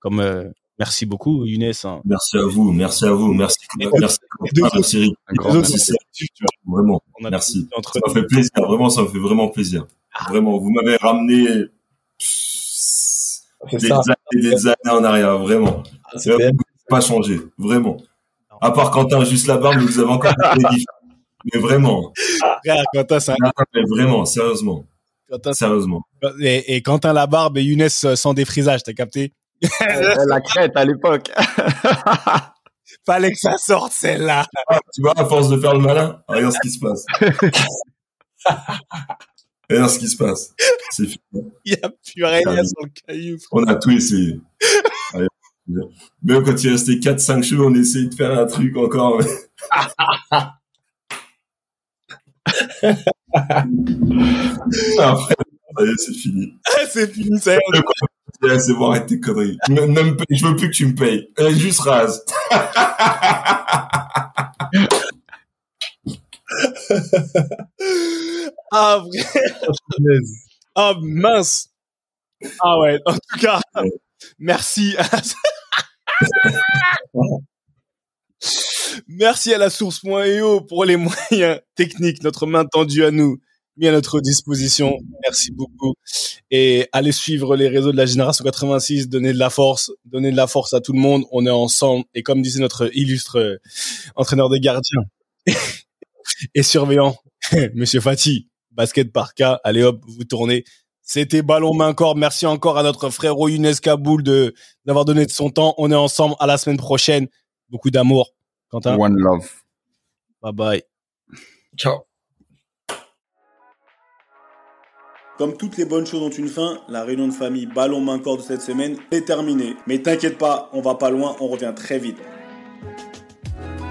comme euh, merci beaucoup Younes. Hein. Merci à vous, merci à vous, merci merci, merci, merci, vraiment, merci. Ça me fait plaisir, vraiment, ça me fait vraiment plaisir. Vraiment, vous m'avez ramené des années, des années en arrière, vraiment. Ah, ça pas changé, vraiment. À part Quentin, juste la barbe, vous avez encore des Mais vraiment. Frère, Quentin, ça. Mais vraiment, sérieusement. Sérieusement. Et, et, Quentin la barbe et Younes euh, sans défrisage, t'as capté? la crête à l'époque. Fallait que ça sorte celle-là. Ah, tu vois, à force de faire le malin, regarde ce qui se passe. regarde ce qui se passe. C'est fini. Il n'y a plus rien sur le caillou. On a tout essayé. Même quand il restait 4-5 cheveux, on essayait de faire un truc encore. Après, c'est fini. c'est fini, ça y est. C'est bon, arrête tes conneries. Je veux plus que tu me payes. Juste rase. ah, vrai. Ah, mince. Ah ouais, en tout cas, merci. Merci à la source.io pour les moyens techniques, notre main tendue à nous, mis à notre disposition. Merci beaucoup. Et allez suivre les réseaux de la génération 86, donnez de la force, donnez de la force à tout le monde. On est ensemble. Et comme disait notre illustre entraîneur des gardiens et surveillant, Monsieur Fati, basket par cas, allez hop, vous tournez. C'était Ballon Main Corps. Merci encore à notre frère Younes Kaboul de d'avoir donné de son temps. On est ensemble à la semaine prochaine. Beaucoup d'amour. Quentin. One love. Bye bye. Ciao. Comme toutes les bonnes choses ont une fin, la réunion de famille Ballon Main Corps de cette semaine est terminée. Mais t'inquiète pas, on va pas loin, on revient très vite.